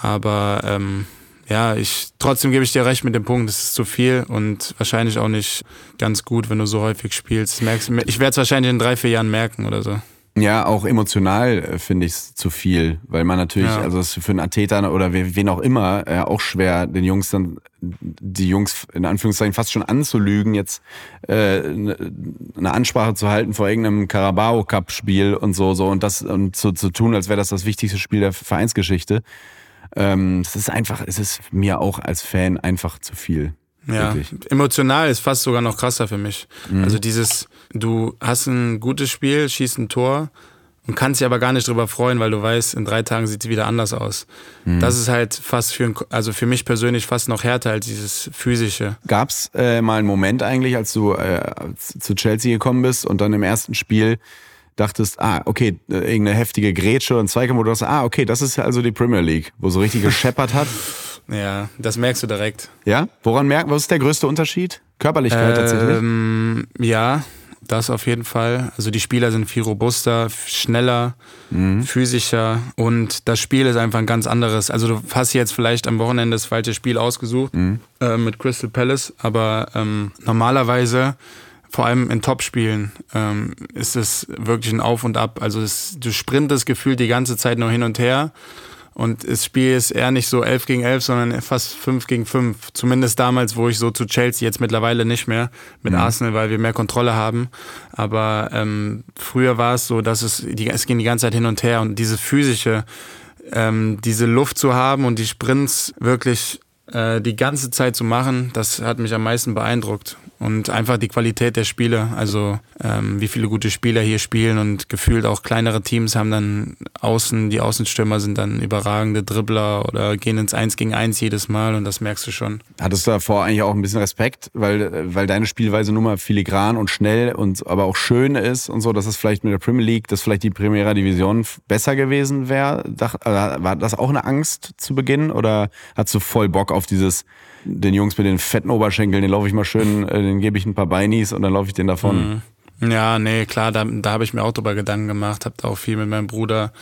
Aber ähm, ja, ich trotzdem gebe ich dir recht mit dem Punkt, es ist zu viel und wahrscheinlich auch nicht ganz gut, wenn du so häufig spielst. Merkst, ich werde es wahrscheinlich in drei, vier Jahren merken oder so. Ja, auch emotional äh, finde ich es zu viel, weil man natürlich, Ja. also es ist für einen Athleter oder we- wen auch immer, äh, auch schwer, den Jungs dann, die Jungs in Anführungszeichen fast schon anzulügen, jetzt äh, ne- eine Ansprache zu halten vor irgendeinem Carabao-Cup-Spiel und so, so und das und zu, zu tun, als wäre das das wichtigste Spiel der Vereinsgeschichte. Ähm, es ist einfach, es ist mir auch als Fan einfach zu viel. Ja, Wirklich. emotional ist fast sogar noch krasser für mich. Also dieses, du hast ein gutes Spiel, schießt ein Tor und kannst dich aber gar nicht drüber freuen, weil du weißt, in drei Tagen sieht es wieder anders aus. Das ist halt fast für, also für mich persönlich fast noch härter als dieses physische. Gab's äh, mal einen Moment eigentlich, als du äh, zu Chelsea gekommen bist und dann im ersten Spiel dachtest, ah, okay, irgendeine heftige Grätsche und Zweikampf, wo du dachtest, ah, okay, das ist also die Premier League, wo so richtig gescheppert hat. Ja, das merkst du direkt. Ja? Woran merken, was ist der größte Unterschied? Körperlichkeit tatsächlich? Ähm, ja, das auf jeden Fall. Also die Spieler sind viel robuster, schneller, physischer und das Spiel ist einfach ein ganz anderes. Also du hast jetzt vielleicht am Wochenende das falsche Spiel ausgesucht äh, mit Crystal Palace, aber ähm, normalerweise vor allem in Topspielen ähm, ist es wirklich ein Auf und Ab. Also es, du sprintest gefühlt die ganze Zeit nur hin und her. Und das Spiel ist eher nicht so 11 gegen 11, sondern fast 5 gegen 5. Zumindest damals, wo ich so zu Chelsea, jetzt mittlerweile nicht mehr mit Arsenal, weil wir mehr Kontrolle haben. Aber ähm, früher war es so, dass es, die, es ging die ganze Zeit hin und her und diese physische, ähm, diese Luft zu haben und die Sprints wirklich äh, die ganze Zeit zu machen, das hat mich am meisten beeindruckt. Und einfach die Qualität der Spiele, also ähm, wie viele gute Spieler hier spielen und gefühlt auch kleinere Teams haben dann außen, die Außenstürmer sind dann überragende Dribbler oder gehen ins Eins gegen Eins jedes Mal und das merkst du schon. Hattest du davor eigentlich auch ein bisschen Respekt, weil, weil deine Spielweise nun mal filigran und schnell und aber auch schön ist und so, dass es vielleicht mit der Premier League, dass vielleicht die Primera Division besser gewesen wäre? Äh, War das auch eine Angst zu Beginn oder hast du voll Bock auf dieses, den Jungs mit den fetten Oberschenkeln, den laufe ich mal schön, äh, den gebe ich ein paar Beinis und dann laufe ich den davon? Ja, nee, klar, da, da habe ich mir auch drüber Gedanken gemacht, habe da auch viel mit meinem Bruder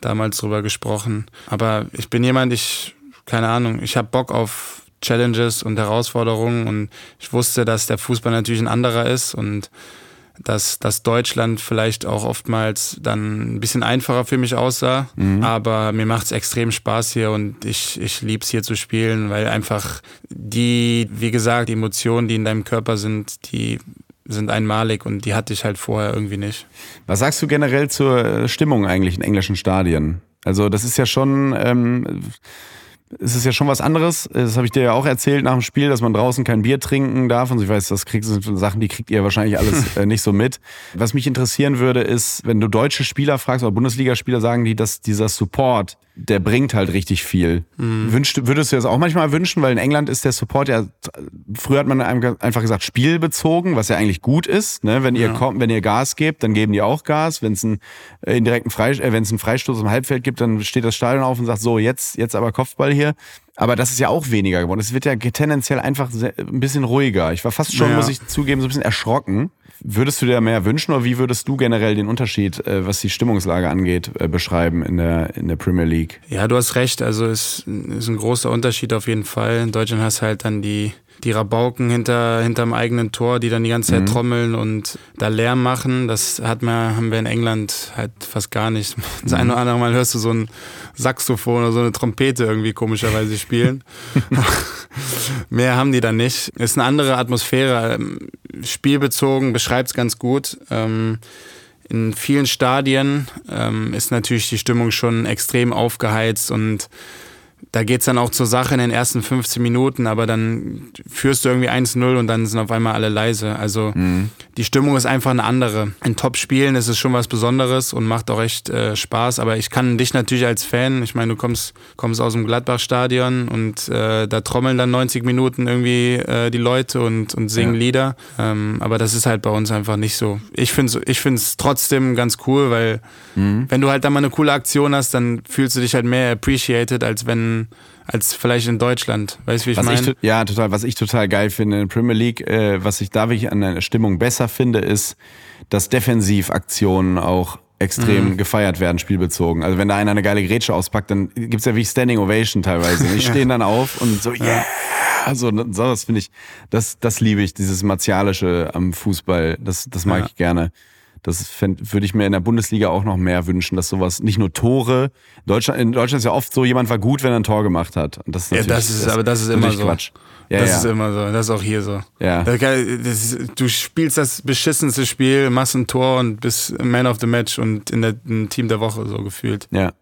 damals drüber gesprochen. Aber ich bin jemand, ich, keine Ahnung, ich habe Bock auf Challenges und Herausforderungen und ich wusste, dass der Fußball natürlich ein anderer ist und dass, dass Deutschland vielleicht auch oftmals dann ein bisschen einfacher für mich aussah. Aber mir macht es extrem Spaß hier und ich, ich liebe es hier zu spielen, weil einfach die, wie gesagt, die Emotionen, die in deinem Körper sind, die sind einmalig und die hatte ich halt vorher irgendwie nicht. Was sagst du generell zur äh, Stimmung eigentlich in englischen Stadien? Also das ist ja schon, ähm, es ist ja schon was anderes. Das habe ich dir ja auch erzählt nach dem Spiel, dass man draußen kein Bier trinken darf. Und ich weiß, das kriegst, sind Sachen, die kriegt ihr wahrscheinlich alles äh, nicht so mit. Was mich interessieren würde, ist, wenn du deutsche Spieler fragst oder Bundesligaspieler, sagen die, dass dieser Support, der bringt halt richtig viel. Wünscht, würdest du das auch manchmal wünschen? Weil in England ist der Support ja, früher hat man einfach gesagt, spielbezogen, was ja eigentlich gut ist. Ne? Wenn ihr kommt, wenn ihr Gas gebt, dann geben die auch Gas. Wenn es einen äh, indirekten Freistoß, äh, wenn es einen Freistoß im Halbfeld gibt, dann steht das Stadion auf und sagt, so, jetzt, jetzt aber Kopfball hier. Aber das ist ja auch weniger geworden. Es wird ja tendenziell einfach ein bisschen ruhiger. Ich war fast schon, Ja. muss ich zugeben, so ein bisschen erschrocken. Würdest du dir mehr wünschen oder wie würdest du generell den Unterschied, äh, was die Stimmungslage angeht, äh, beschreiben in der, in der Premier League? Ja, du hast recht. Also es ist ein großer Unterschied auf jeden Fall. In Deutschland hast du halt dann die, die Rabauken hinter, hinterm eigenen Tor, die dann die ganze Zeit trommeln und da Lärm machen. Das hat man, haben wir in England halt fast gar nicht. Das eine oder andere Mal hörst du so ein Saxophon oder so eine Trompete irgendwie komischerweise spielen. Mehr haben die dann nicht. Ist eine andere Atmosphäre. ähm, Spielbezogen beschreibt es ganz gut. Ähm, in vielen Stadien ähm, ist natürlich die Stimmung schon extrem aufgeheizt und da geht's dann auch zur Sache in den ersten 15 Minuten, aber dann führst du irgendwie 1-0 und dann sind auf einmal alle leise. Also die Stimmung ist einfach eine andere. In Top-Spielen ist es schon was Besonderes und macht auch echt äh, Spaß, aber ich kann dich natürlich als Fan, ich meine, du kommst, kommst aus dem Gladbach-Stadion und äh, da trommeln dann 90 Minuten irgendwie äh, die Leute und, und singen Ja. Lieder, ähm, aber das ist halt bei uns einfach nicht so. Ich finde es ich find's trotzdem ganz cool, weil wenn du halt dann mal eine coole Aktion hast, dann fühlst du dich halt mehr appreciated, als wenn, als vielleicht in Deutschland. Weißt du, wie ich meine? ja, total. Was ich total geil finde in der Premier League, äh, was ich da wirklich an der Stimmung besser finde, ist, dass Defensivaktionen auch extrem Mhm. gefeiert werden, spielbezogen. Also wenn da einer eine geile Grätsche auspackt, dann gibt's ja wie Standing Ovation teilweise. Die stehen dann auf und so, yeah! Also, so, das finde ich, das, das liebe ich, dieses Martialische am Fußball. Das, das mag Ja. ich gerne. Das fänd, würde ich mir in der Bundesliga auch noch mehr wünschen, dass sowas nicht nur Tore. Deutschland, in Deutschland ist ja oft so, jemand war gut, wenn er ein Tor gemacht hat. Und das ist Ja, das ist, aber das ist immer so. Quatsch. Ja, das ja. ist immer so. Das ist auch hier so. Ja. Das das du spielst das beschissenste Spiel, machst ein Tor und bist Man of the Match und in der Team der Woche so gefühlt. Ja.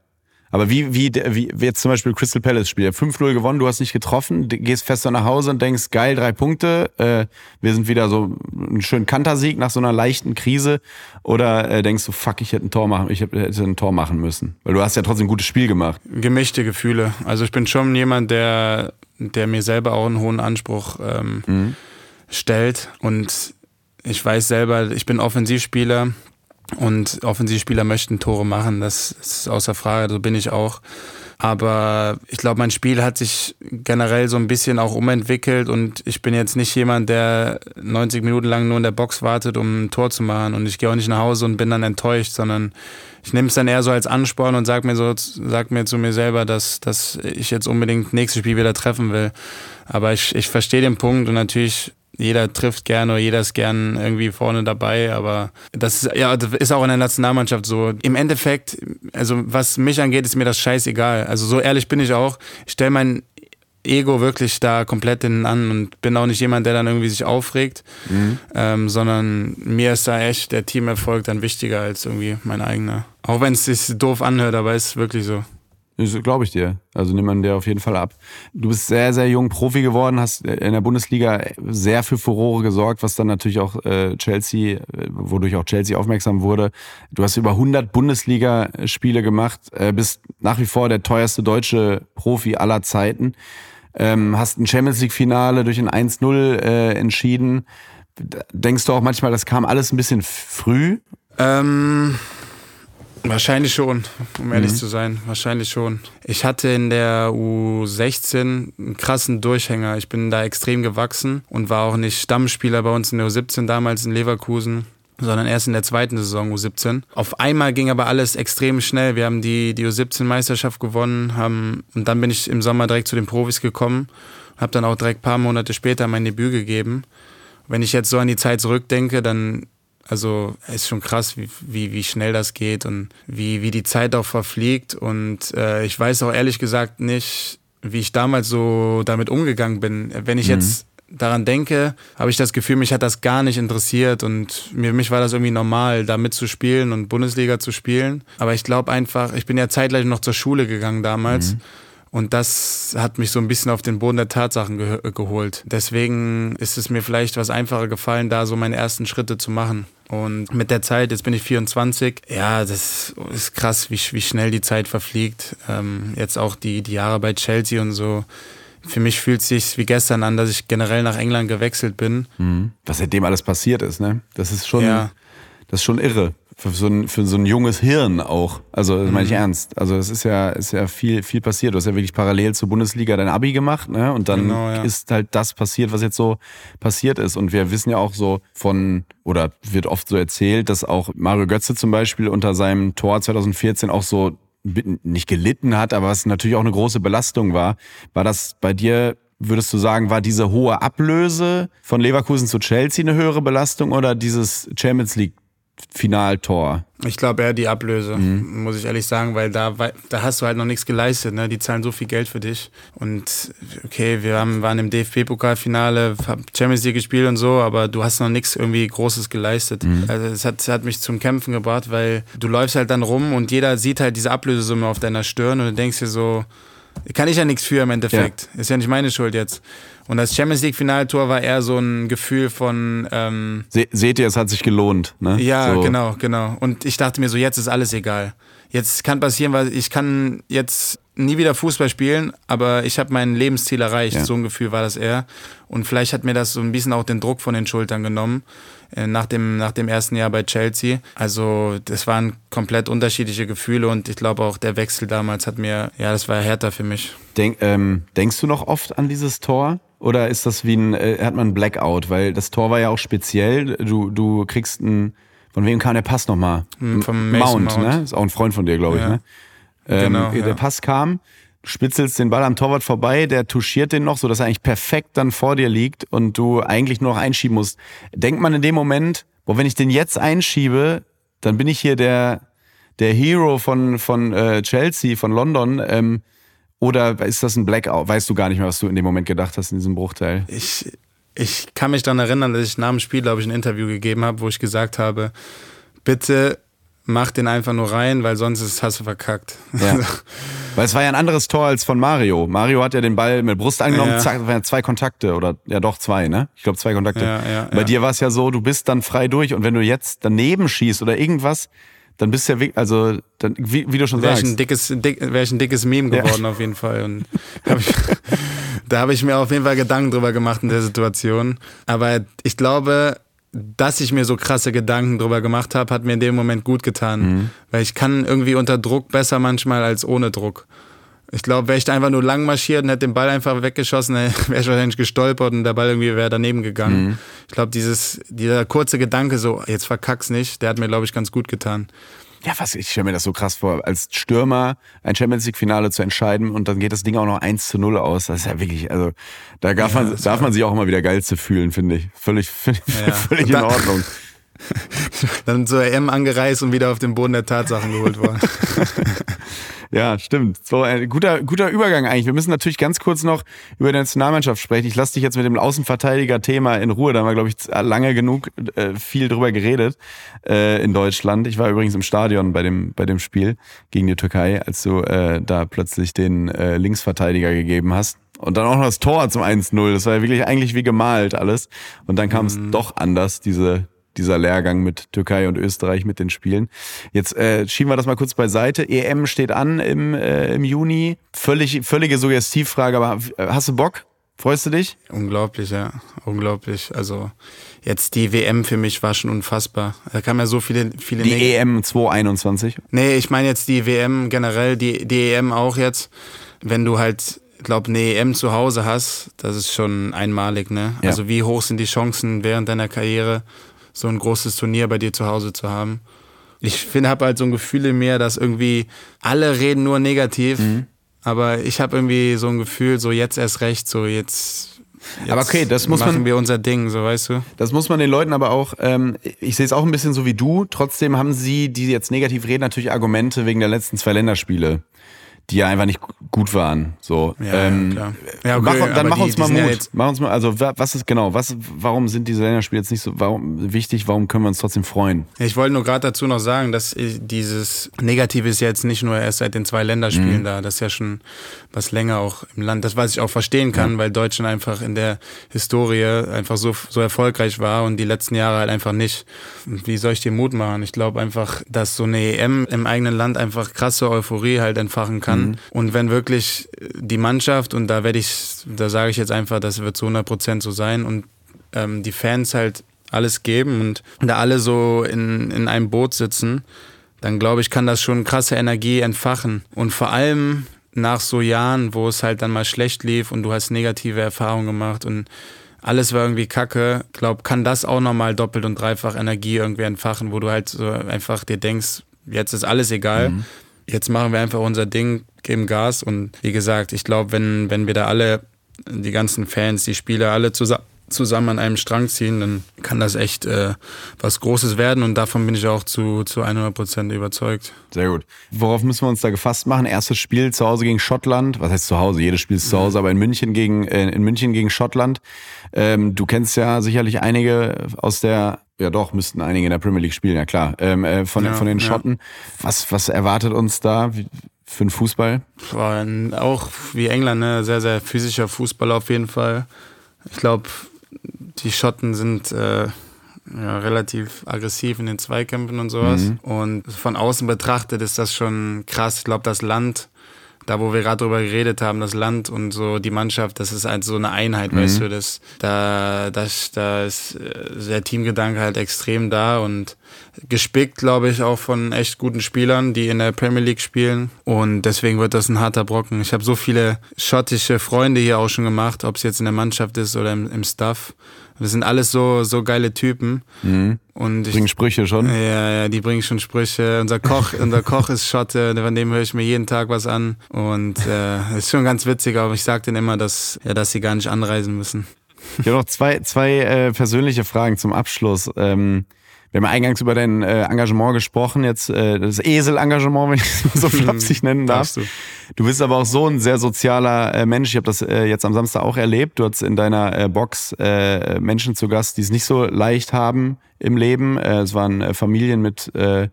Aber wie, wie, wie jetzt zum Beispiel Crystal Palace Spiel, 5-0 gewonnen, du hast nicht getroffen, gehst fester nach Hause und denkst, geil, drei Punkte, äh, wir sind wieder so ein schön Kantersieg nach so einer leichten Krise. Oder äh, denkst du, fuck, ich hätte ein Tor machen, ich hätte ein Tor machen müssen. Weil du hast ja trotzdem ein gutes Spiel gemacht. Gemischte Gefühle. Also ich bin schon jemand, der, der mir selber auch einen hohen Anspruch ähm, stellt. Und ich weiß selber, ich bin Offensivspieler und Offensivspieler möchten Tore machen. Das ist außer Frage, so bin ich auch. Aber ich glaube, mein Spiel hat sich generell so ein bisschen auch umentwickelt und ich bin jetzt nicht jemand, der 90 Minuten lang nur in der Box wartet, um ein Tor zu machen. Und ich gehe auch nicht nach Hause und bin dann enttäuscht, sondern ich nehme es dann eher so als Ansporn und sag mir so, sag mir zu mir selber, dass, dass ich jetzt unbedingt nächstes Spiel wieder treffen will. Aber ich, ich verstehe den Punkt und natürlich jeder trifft gerne oder jeder ist gern irgendwie vorne dabei, aber das ist, ja, das ist auch in der Nationalmannschaft so. Im Endeffekt, also was mich angeht, ist mir das scheißegal. Also so ehrlich bin ich auch. Ich stelle mein Ego wirklich da komplett hinten an und bin auch nicht jemand, der dann irgendwie sich aufregt, ähm, sondern mir ist da echt der Teamerfolg dann wichtiger als irgendwie mein eigener. Auch wenn es sich doof anhört, aber es ist wirklich so. Das glaube ich dir. Also nimm man dir auf jeden Fall ab. Du bist sehr, sehr jung Profi geworden, hast in der Bundesliga sehr für Furore gesorgt, was dann natürlich auch äh, Chelsea, äh, wodurch auch Chelsea aufmerksam wurde. Du hast über 100 Bundesligaspiele gemacht, äh, bist nach wie vor der teuerste deutsche Profi aller Zeiten. Ähm, hast ein Champions League Finale durch ein 1-0 äh, entschieden. Denkst du auch manchmal, das kam alles ein bisschen früh? Ähm, wahrscheinlich schon, um ehrlich zu sein. Wahrscheinlich schon. Ich hatte in der U16 einen krassen Durchhänger. Ich bin da extrem gewachsen und war auch nicht Stammspieler bei uns in der U17 damals in Leverkusen sondern erst in der zweiten Saison U17. Auf einmal ging aber alles extrem schnell. Wir haben die, die U17-Meisterschaft gewonnen haben, und dann bin ich im Sommer direkt zu den Profis gekommen, habe dann auch direkt ein paar Monate später mein Debüt gegeben. Wenn ich jetzt so an die Zeit zurückdenke, dann also es ist schon krass, wie, wie, wie schnell das geht und wie, wie die Zeit auch verfliegt. Und äh, ich weiß auch ehrlich gesagt nicht, wie ich damals so damit umgegangen bin. Wenn ich jetzt daran denke, habe ich das Gefühl, mich hat das gar nicht interessiert und mir, mich war das irgendwie normal, da mitzuspielen und Bundesliga zu spielen. Aber ich glaube einfach, ich bin ja zeitgleich noch zur Schule gegangen damals. Und das hat mich so ein bisschen auf den Boden der Tatsachen ge geholt. Deswegen ist es mir vielleicht was einfacher gefallen, da so meine ersten Schritte zu machen. Und mit der Zeit, jetzt bin ich 24, ja, das ist krass, wie, wie schnell die Zeit verfliegt. Ähm, jetzt auch die, die Jahre bei Chelsea und so. Für mich fühlt es sich wie gestern an, dass ich generell nach England gewechselt bin. Was seitdem alles passiert ist, ne? Das ist schon, Ja. das ist schon irre. Für so, ein, für so ein junges Hirn auch. Also, das Mhm. meine ich ernst. Also, es ist ja, ist ja viel, viel passiert. Du hast ja wirklich parallel zur Bundesliga dein Abi gemacht, ne? Und dann Genau, ja. ist halt das passiert, was jetzt so passiert ist. Und wir wissen ja auch so von, oder wird oft so erzählt, dass auch Mario Götze zum Beispiel unter seinem Tor 2014 auch so nicht gelitten hat, aber was natürlich auch eine große Belastung war. War das bei dir, würdest du sagen, war diese hohe Ablöse von Leverkusen zu Chelsea eine höhere Belastung oder dieses Champions League Finaltor? Ich glaube eher die Ablöse, muss ich ehrlich sagen, weil da, da hast du halt noch nichts geleistet. Ne? Die zahlen so viel Geld für dich. Und okay, wir haben, waren im DFB-Pokalfinale, haben Champions League gespielt und so, aber du hast noch nichts irgendwie Großes geleistet. Also es hat, hat mich zum Kämpfen gebracht, weil du läufst halt dann rum und jeder sieht halt diese Ablösesumme auf deiner Stirn und du denkst dir so, kann ich ja nichts für im Endeffekt. Ist ja nicht meine Schuld jetzt. Und das Champions League Finaltor war eher so ein Gefühl von ähm, Se seht ihr, es hat sich gelohnt, ne? ja, so. genau, genau. Und ich dachte mir so, jetzt ist alles egal. Jetzt kann passieren, weil ich kann jetzt nie wieder Fußball spielen, aber ich habe mein Lebensziel erreicht. Ja. So ein Gefühl war das eher. Und vielleicht hat mir das so ein bisschen auch den Druck von den Schultern genommen äh, nach dem, nach dem ersten Jahr bei Chelsea. Also das waren komplett unterschiedliche Gefühle und ich glaube auch der Wechsel damals hat mir, ja, das war härter für mich. Denk, ähm, denkst du noch oft an dieses Tor? Oder ist das wie ein, äh, hat man ein Blackout? Weil das Tor war ja auch speziell. Du, du kriegst ein, von wem kam der Pass nochmal? Hm, vom Mount, Mount. ne? Ist auch ein Freund von dir, glaube ich, Ja. ne? Ähm, Genau, Der ja. Pass kam, du spitzelst den Ball am Torwart vorbei, der touchiert den noch, sodass er eigentlich perfekt dann vor dir liegt und du eigentlich nur noch einschieben musst. Denkt man in dem Moment, boah, wenn ich den jetzt einschiebe, dann bin ich hier der, der Hero von, von äh, Chelsea, von London. Ähm, oder ist das ein Blackout? Weißt du gar nicht mehr, was du in dem Moment gedacht hast in diesem Bruchteil? Ich, ich kann mich daran erinnern, dass ich nach dem Spiel, glaube ich, ein Interview gegeben habe, wo ich gesagt habe, bitte mach den einfach nur rein, weil sonst ist, hast du verkackt. Ja. weil es war ja ein anderes Tor als von Mario. Mario hat ja den Ball mit Brust angenommen, Ja. zack, waren zwei Kontakte oder ja doch zwei, ne? Ich glaube zwei Kontakte. Ja, ja, Bei dir war es ja so, du bist dann frei durch und wenn du jetzt daneben schießt oder irgendwas, dann bist du ja, wirklich- also dann, wie, wie du schon Wäre ich sagst. ein dickes, dick, wär ich ein dickes Meme geworden auf jeden Fall. Und hab ich, da habe ich mir auf jeden Fall Gedanken drüber gemacht in der Situation. Aber ich glaube, dass ich mir so krasse Gedanken drüber gemacht habe, hat mir in dem Moment gut getan. Mhm. Weil ich kann irgendwie unter Druck besser manchmal als ohne Druck. Ich glaube, wäre ich da einfach nur lang marschiert und hätte den Ball einfach weggeschossen, wäre ich wahrscheinlich gestolpert und der Ball irgendwie wäre daneben gegangen. Mhm. Ich glaube, dieses, dieser kurze Gedanke, so, jetzt verkack's nicht, der hat mir, glaube ich, ganz gut getan. Ja, was, ich stelle mir das so krass vor, als Stürmer ein Champions League-Finale zu entscheiden und dann geht das Ding auch noch 1 zu 0 aus. Das ist ja wirklich, also da darf, man, darf man sich auch immer wieder geil zu fühlen, finde ich. Völlig, völlig, Ja. völlig in Ordnung. Dann zur EM angereist und wieder auf den Boden der Tatsachen geholt worden. Ja, stimmt. So ein guter, guter Übergang eigentlich. Wir müssen natürlich ganz kurz noch über die Nationalmannschaft sprechen. Ich lasse dich jetzt mit dem Außenverteidiger-Thema in Ruhe. Da haben wir, glaube ich, lange genug äh, viel drüber geredet äh, in Deutschland. Ich war übrigens im Stadion bei dem, bei dem Spiel gegen die Türkei, als du äh, da plötzlich den äh, Linksverteidiger gegeben hast. Und dann auch noch das Tor zum 1-0. Das war ja wirklich eigentlich wie gemalt alles. Und dann kam es doch anders, diese, dieser Lehrgang mit Türkei und Österreich mit den Spielen. Jetzt äh, schieben wir das mal kurz beiseite. EM steht an im, äh, im Juni. Völlig, völlige Suggestivfrage, aber äh, hast du Bock? Freust du dich? Unglaublich, ja. Unglaublich. Also jetzt die WM für mich war schon unfassbar. Da kamen ja so viele, viele Die Neg- EM 2021. Nee, ich meine jetzt die WM generell, die, die EM auch jetzt. Wenn du halt, glaub, eine EM zu Hause hast, das ist schon einmalig, ne? Ja. Also wie hoch sind die Chancen während deiner Karriere, so ein großes Turnier bei dir zu Hause zu haben? Ich finde, habe halt so ein Gefühl in mir, dass irgendwie alle reden nur negativ, Mhm. aber ich habe irgendwie so ein Gefühl, so jetzt erst recht, so jetzt. jetzt Aber okay, das muss machen man- wir unser Ding, so weißt du. Das muss man den Leuten aber auch, ähm, ich sehe es auch ein bisschen so wie du. Trotzdem haben sie, die jetzt negativ reden, natürlich Argumente wegen der letzten zwei Länderspiele, die ja einfach nicht gut waren. So, Ja, ähm, ja, klar. Ja, okay, mach, dann mach die- uns mal ja Mut. jetzt- mach uns mal, also wa- was ist genau, was, warum sind diese Länderspiele jetzt nicht so warum, wichtig? Warum können wir uns trotzdem freuen? Ich wollte nur gerade dazu noch sagen, dass ich- dieses Negative ist ja jetzt nicht nur erst seit den zwei Länderspielen Mhm. da, das ist ja schon was länger auch im Land. Das, was ich auch verstehen kann, weil Deutschland einfach in der Historie einfach so, so erfolgreich war und die letzten Jahre halt einfach nicht. Wie soll ich dir Mut machen? Ich glaube einfach, dass so eine EM im eigenen Land einfach krasse Euphorie halt entfachen kann. Mhm. Und wenn wirklich die Mannschaft, und da werde ich, da sage ich jetzt einfach, das wird zu 100 Prozent so sein und ähm, die Fans halt alles geben und da alle so in, in einem Boot sitzen, dann glaube ich, kann das schon krasse Energie entfachen. Und vor allem nach so Jahren, wo es halt dann mal schlecht lief und du hast negative Erfahrungen gemacht und alles war irgendwie kacke, glaube, kann das auch nochmal doppelt und dreifach Energie irgendwie entfachen, wo du halt so einfach dir denkst, jetzt ist alles egal. Jetzt machen wir einfach unser Ding, geben Gas und wie gesagt, ich glaube, wenn, wenn wir da alle, die ganzen Fans, die Spieler alle zusammen zusammen an einem Strang ziehen, dann kann das echt äh, was Großes werden und davon bin ich auch zu, zu 100 Prozent überzeugt. Sehr gut. Worauf müssen wir uns da gefasst machen? Erstes Spiel zu Hause gegen Schottland. Was heißt zu Hause? Jedes Spiel ist zu Hause, aber in München gegen, äh, in München gegen Schottland. Ähm, du kennst ja sicherlich einige aus der, ja doch, müssten einige in der Premier League spielen, ja klar, ähm, äh, von, Ja, von den ja. Schotten. Was, was erwartet uns da wie, für einen Fußball? Auch wie England, ne? sehr, sehr physischer Fußball auf jeden Fall. Ich glaube, die Schotten sind äh, ja, relativ aggressiv in den Zweikämpfen und sowas. Und von außen betrachtet ist das schon krass. Ich glaube, das Land, da wo wir gerade drüber geredet haben, das Land und so die Mannschaft, das ist halt so eine Einheit, weißt du. Das, da, das, da ist äh, der Teamgedanke halt extrem da und gespickt, glaube ich, auch von echt guten Spielern, die in der Premier League spielen. Und deswegen wird das ein harter Brocken. Ich habe so viele schottische Freunde hier auch schon gemacht, ob es jetzt in der Mannschaft ist oder im, im Staff. Das sind alles so, so geile Typen. Und ich, Bringen Sprüche schon. ja, ja, die bringen schon Sprüche. Unser Koch, unser Koch ist Schotte, von dem höre ich mir jeden Tag was an. Und äh, ist schon ganz witzig, aber ich sage denen immer, dass, ja, dass sie gar nicht anreisen müssen. Ich habe noch zwei, zwei äh, persönliche Fragen zum Abschluss. Ähm, Wir haben eingangs über dein äh, Engagement gesprochen, jetzt äh, das Esel-Engagement, wenn ich es so flapsig nennen darf. Du. Du bist aber auch so ein sehr sozialer äh, Mensch. Ich habe das äh, jetzt am Samstag auch erlebt. Du hast in deiner äh, Box äh, Menschen zu Gast, die es nicht so leicht haben im Leben. Äh, es waren äh, Familien mit äh,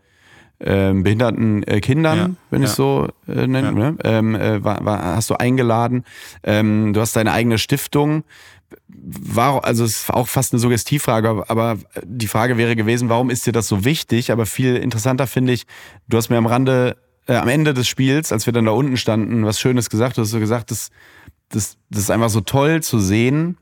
ähm, behinderten äh, Kindern, Ja, wenn ich ja. so äh, nenne. Ja. Ne? Ähm, äh, war, war, hast du eingeladen. Ähm, du hast deine eigene Stiftung. War, also es ist auch fast eine Suggestivfrage, aber- die Frage wäre gewesen, warum ist dir das so wichtig? Aber viel interessanter finde ich, du hast mir am Rande, äh, am Ende des Spiels, als wir dann da unten standen, was Schönes gesagt. Du hast so gesagt, das, das, das ist einfach so toll zu sehen,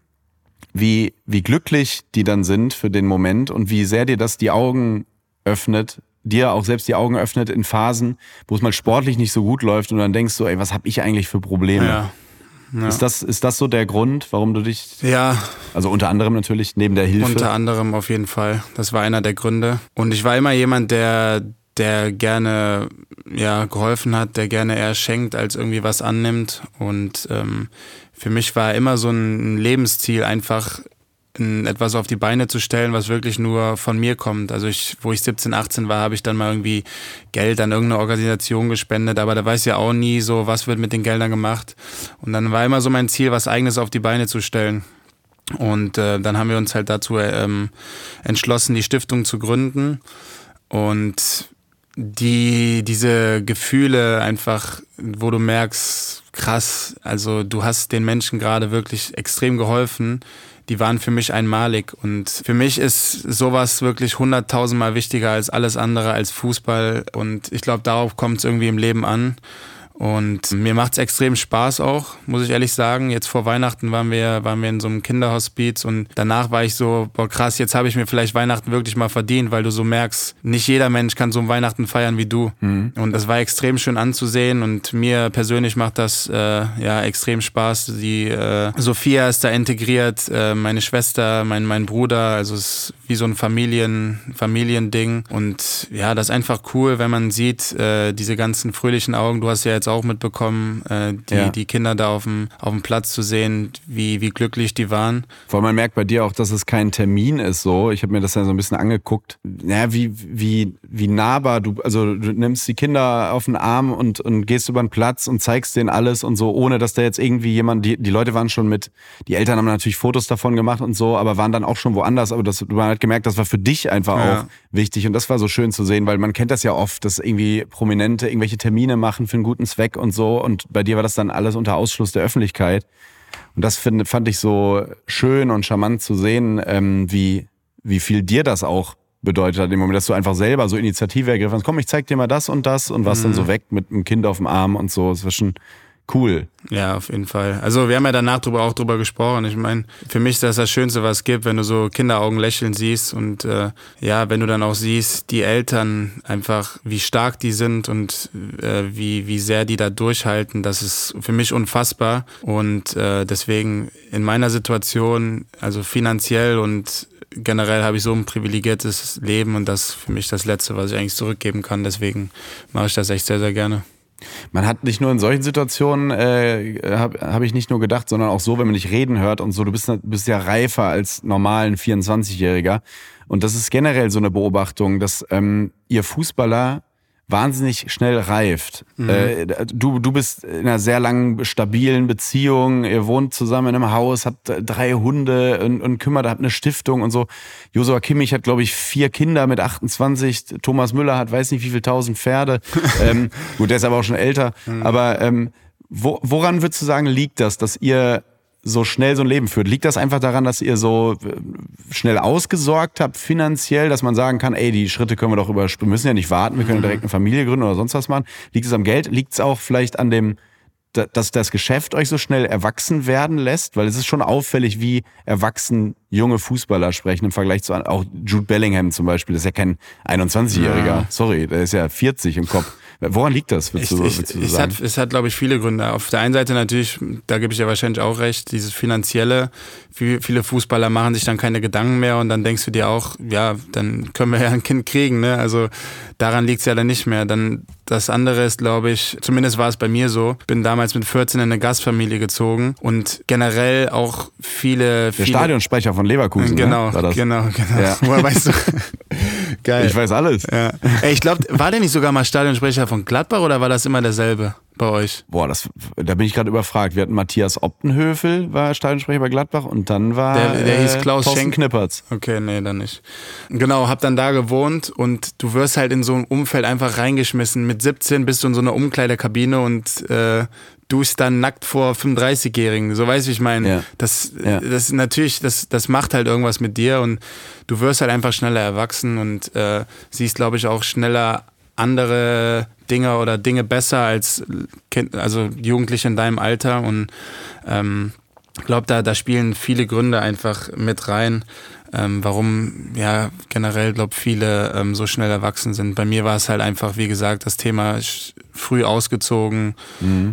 wie, wie glücklich die dann sind für den Moment und wie sehr dir das die Augen öffnet, dir auch selbst die Augen öffnet in Phasen, wo es mal sportlich nicht so gut läuft und dann denkst du, ey, was habe ich eigentlich für Probleme? Ja. Ja. Ist, das, ist das so der Grund, warum du dich, ja, also unter anderem natürlich neben der Hilfe, Unter anderem auf jeden Fall. Das war einer der Gründe. Und ich war immer jemand, der, der gerne ja, geholfen hat, der gerne eher schenkt, als irgendwie was annimmt. Und ähm, für mich war immer so ein Lebensziel, einfach ein, etwas auf die Beine zu stellen, was wirklich nur von mir kommt. Also ich, wo ich 17, 18 war, habe ich dann mal irgendwie Geld an irgendeine Organisation gespendet, aber da weiß ja auch nie so, was wird mit den Geldern gemacht. Und dann war immer so mein Ziel, was eigenes auf die Beine zu stellen. Und äh, dann haben wir uns halt dazu ähm, entschlossen, die Stiftung zu gründen. Und die, diese Gefühle einfach, wo du merkst, krass, also du hast den Menschen gerade wirklich extrem geholfen, die waren für mich einmalig. Und für mich ist sowas wirklich hunderttausendmal wichtiger als alles andere, als Fußball. Und ich glaube, darauf kommt es irgendwie im Leben an. Und mir macht's extrem Spaß auch, muss ich ehrlich sagen. Jetzt vor Weihnachten waren wir, waren wir in so einem Kinderhospiz und danach war ich so, boah krass, jetzt habe ich mir vielleicht Weihnachten wirklich mal verdient, weil du so merkst, nicht jeder Mensch kann so ein Weihnachten feiern wie du. Und das war extrem schön anzusehen und mir persönlich macht das äh, ja extrem Spaß. Die äh, Sophia ist da integriert, äh, meine Schwester, mein, mein Bruder, also es ist wie so ein Familien, Familiending. Und ja, das ist einfach cool, wenn man sieht, äh, diese ganzen fröhlichen Augen. Du hast ja jetzt auch mitbekommen, äh, die, Ja. die Kinder da auf dem, auf dem Platz zu sehen, wie, wie glücklich die waren. Vor allem man merkt bei dir auch, dass es kein Termin ist so. Ich habe mir das ja so ein bisschen angeguckt. Naja, wie, wie, wie nahbar du, also du nimmst die Kinder auf den Arm und, und gehst über den Platz und zeigst denen alles und so, ohne dass da jetzt irgendwie jemand, die, die Leute waren schon mit, die Eltern haben natürlich Fotos davon gemacht und so, aber waren dann auch schon woanders. Aber das, man hat gemerkt, das war für dich einfach Ja. auch wichtig und das war so schön zu sehen, weil man kennt das ja oft, dass irgendwie Prominente irgendwelche Termine machen für einen guten Zweck und so und bei dir war das dann alles unter Ausschluss der Öffentlichkeit. Und das find, fand ich so schön und charmant zu sehen, ähm, wie, wie viel dir das auch bedeutet hat, im Moment, dass du einfach selber so Initiative ergriffen hast. Komm, ich zeig dir mal das und das und warst dann so weg mit einem Kind auf dem Arm und so. Das war schon cool. Ja, auf jeden Fall. Also wir haben ja danach drüber auch drüber gesprochen. Ich meine, für mich ist das das Schönste, was es gibt, wenn du so Kinderaugen lächeln siehst und äh, ja, wenn du dann auch siehst, die Eltern einfach, wie stark die sind und äh, wie, wie sehr die da durchhalten, das ist für mich unfassbar. Und äh, deswegen in meiner Situation, also finanziell und generell habe ich so ein privilegiertes Leben und das ist für mich das Letzte, was ich eigentlich zurückgeben kann. Deswegen mache ich das echt sehr, sehr gerne. Man hat nicht nur in solchen Situationen, äh, habe hab ich nicht nur gedacht, sondern auch so, wenn man dich reden hört und so, du bist, bist ja reifer als normalen 24-Jähriger. Und das ist generell so eine Beobachtung, dass ähm, ihr Fußballer wahnsinnig schnell reift. Äh, du, du bist in einer sehr langen, stabilen Beziehung, ihr wohnt zusammen in einem Haus, habt drei Hunde und, und kümmert, habt eine Stiftung und so. Josua Kimmich hat, glaube ich, vier Kinder mit 28. Thomas Müller hat weiß nicht wie viel tausend Pferde. ähm, gut, der ist aber auch schon älter. Aber ähm, wo, woran würdest du sagen, liegt das, dass ihr so schnell so ein Leben führt? Liegt das einfach daran, dass ihr so äh, schnell ausgesorgt habt finanziell, dass man sagen kann, ey, die Schritte können wir doch überspringen, wir müssen ja nicht warten, wir können direkt eine Familie gründen oder sonst was machen? Liegt es am Geld? Liegt es auch vielleicht an dem, da- dass das Geschäft euch so schnell erwachsen werden lässt? Weil es ist schon auffällig, wie erwachsen junge Fußballer sprechen im Vergleich zu auch Jude Bellingham zum Beispiel. Das ist ja kein 21-Jähriger. Ja. Sorry, der ist ja 40 im Kopf. Woran liegt das, würdest du, ich, würdest du es, sagen? hat, es hat, glaube ich, viele Gründe. Auf der einen Seite natürlich, da gebe ich ja wahrscheinlich auch recht, dieses Finanzielle. Viele Fußballer machen sich dann keine Gedanken mehr und dann denkst du dir auch, ja, dann können wir ja ein Kind kriegen. Ne? Also daran liegt es ja dann nicht mehr. Dann das andere ist, glaube ich, zumindest war es bei mir so, bin damals mit 14 in eine Gastfamilie gezogen und generell auch viele, Der viele Stadionsprecher von Leverkusen, Genau, ne? War das? genau, genau. Ja. Woher weißt du? Geil. Ich weiß alles. Ja. Ey, ich glaube, war der nicht sogar mal Stadionsprecher von Gladbach oder war das immer derselbe bei euch? Boah, das, da bin ich gerade überfragt. Wir hatten Matthias Optenhöfel, war Stadionsprecher bei Gladbach und dann war Der- der hieß Klaus Thorsten Schenk. Knippertz. Okay, nee, dann nicht. Genau, hab dann da gewohnt und du wirst halt in so ein Umfeld einfach reingeschmissen. Mit 17 bist du in so einer Umkleidekabine und äh, duschst dann nackt vor 35-Jährigen. So weiß ich, ich meine, Ja. das, Ja. das natürlich, das, das macht halt irgendwas mit dir und du wirst halt einfach schneller erwachsen und äh, siehst, glaube ich, auch schneller andere Dinge oder Dinge besser als kind, also Jugendliche in deinem Alter und ähm, ich glaube, da, da spielen viele Gründe einfach mit rein, ähm, warum ja generell, glaube viele ähm, so schnell erwachsen sind. Bei mir war es halt einfach, wie gesagt, das Thema früh ausgezogen,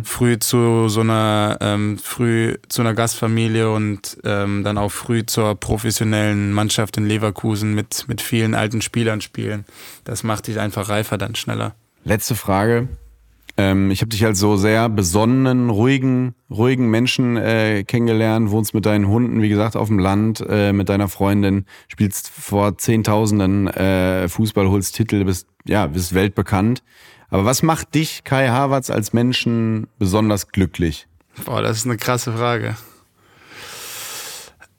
früh zu so einer ähm, früh zu einer Gastfamilie und ähm, dann auch früh zur professionellen Mannschaft in Leverkusen mit mit vielen alten Spielern spielen. Das macht dich einfach reifer dann schneller. Letzte Frage. Ähm, ich habe dich als so sehr besonnenen, ruhigen, ruhigen Menschen äh, kennengelernt, wohnst mit deinen Hunden, wie gesagt, auf dem Land, äh, mit deiner Freundin, spielst vor Zehntausenden äh, Fußball, holst Titel, bist, ja, bist weltbekannt. Aber was macht dich, Kai Havertz, als Menschen besonders glücklich? Boah, das ist eine krasse Frage.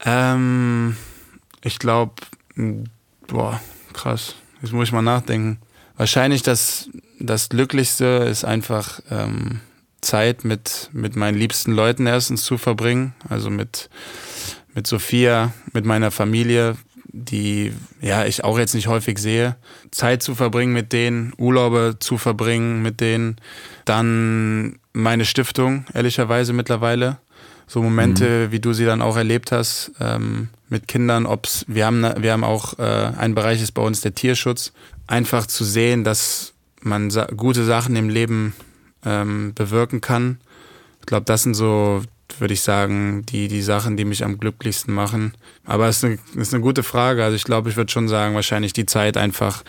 Ähm, ich glaube, boah, krass. Jetzt muss ich mal nachdenken. Wahrscheinlich das, das Glücklichste ist einfach ähm, Zeit mit, mit meinen liebsten Leuten erstens zu verbringen. Also mit, mit Sophia, mit meiner Familie, die ja ich auch jetzt nicht häufig sehe. Zeit zu verbringen mit denen, Urlaube zu verbringen mit denen. Dann meine Stiftung, ehrlicherweise mittlerweile. So Momente, wie du sie dann auch erlebt hast, ähm, mit Kindern, ob's, wir haben, wir haben auch, äh, ein Bereich ist bei uns der Tierschutz. Einfach zu sehen, dass man sa gute Sachen im Leben ähm, bewirken kann. Ich glaube, das sind so, würde ich sagen, die, die Sachen, die mich am glücklichsten machen. Aber es ist eine, ist eine gute Frage. Also ich glaube, ich würde schon sagen, wahrscheinlich die Zeit einfach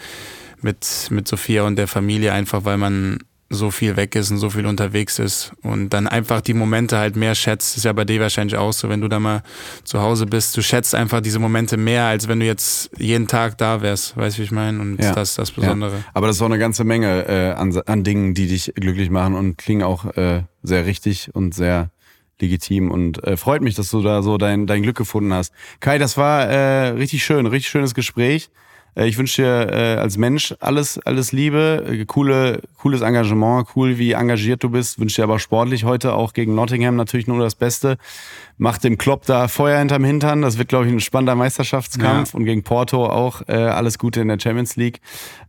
mit, mit Sophia und der Familie, einfach weil man so viel weg ist und so viel unterwegs ist und dann einfach die Momente halt mehr schätzt. ist ja bei dir wahrscheinlich auch so, wenn du da mal zu Hause bist. Du schätzt einfach diese Momente mehr, als wenn du jetzt jeden Tag da wärst. Weißt du, wie ich meine? Und Ja. das ist das Besondere. Ja. Aber das ist auch eine ganze Menge äh, an, an Dingen, die dich glücklich machen und klingen auch äh, sehr richtig und sehr legitim und äh, freut mich, dass du da so dein, dein Glück gefunden hast. Kai, das war äh, richtig schön, richtig schönes Gespräch. Äh, ich wünsche dir äh, als Mensch alles, alles Liebe, äh, coole, cooles Engagement, cool, wie engagiert du bist. Wünsche dir aber sportlich heute auch gegen Nottingham natürlich nur das Beste. Mach dem Klopp da Feuer hinterm Hintern. Das wird, glaube ich, ein spannender Meisterschaftskampf. Ja. Und gegen Porto auch äh, alles Gute in der Champions League.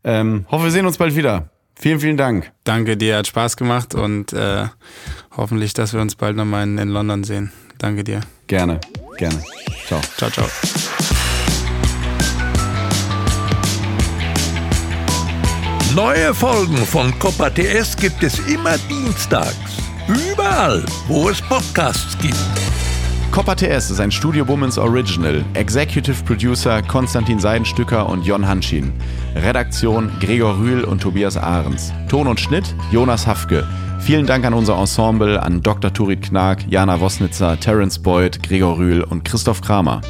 Ähm, hoffe, wir sehen uns bald wieder. Vielen, vielen Dank. Danke dir, hat Spaß gemacht und äh, hoffentlich, dass wir uns bald nochmal in, in London sehen. Danke dir. Gerne, gerne. Ciao. Ciao, ciao. Neue Folgen von Copa TS gibt es immer dienstags. Überall, wo es Podcasts gibt. Copper TS ist ein Studio Womans Original. Executive Producer Konstantin Seidenstücker und Jon Hanschin. Redaktion Gregor Rühl und Tobias Ahrens. Ton und Schnitt Jonas Hafke. Vielen Dank an unser Ensemble, an Dr. Turit Knag, Jana Wosnitzer, Terence Boyd, Gregor Rühl und Christoph Kramer.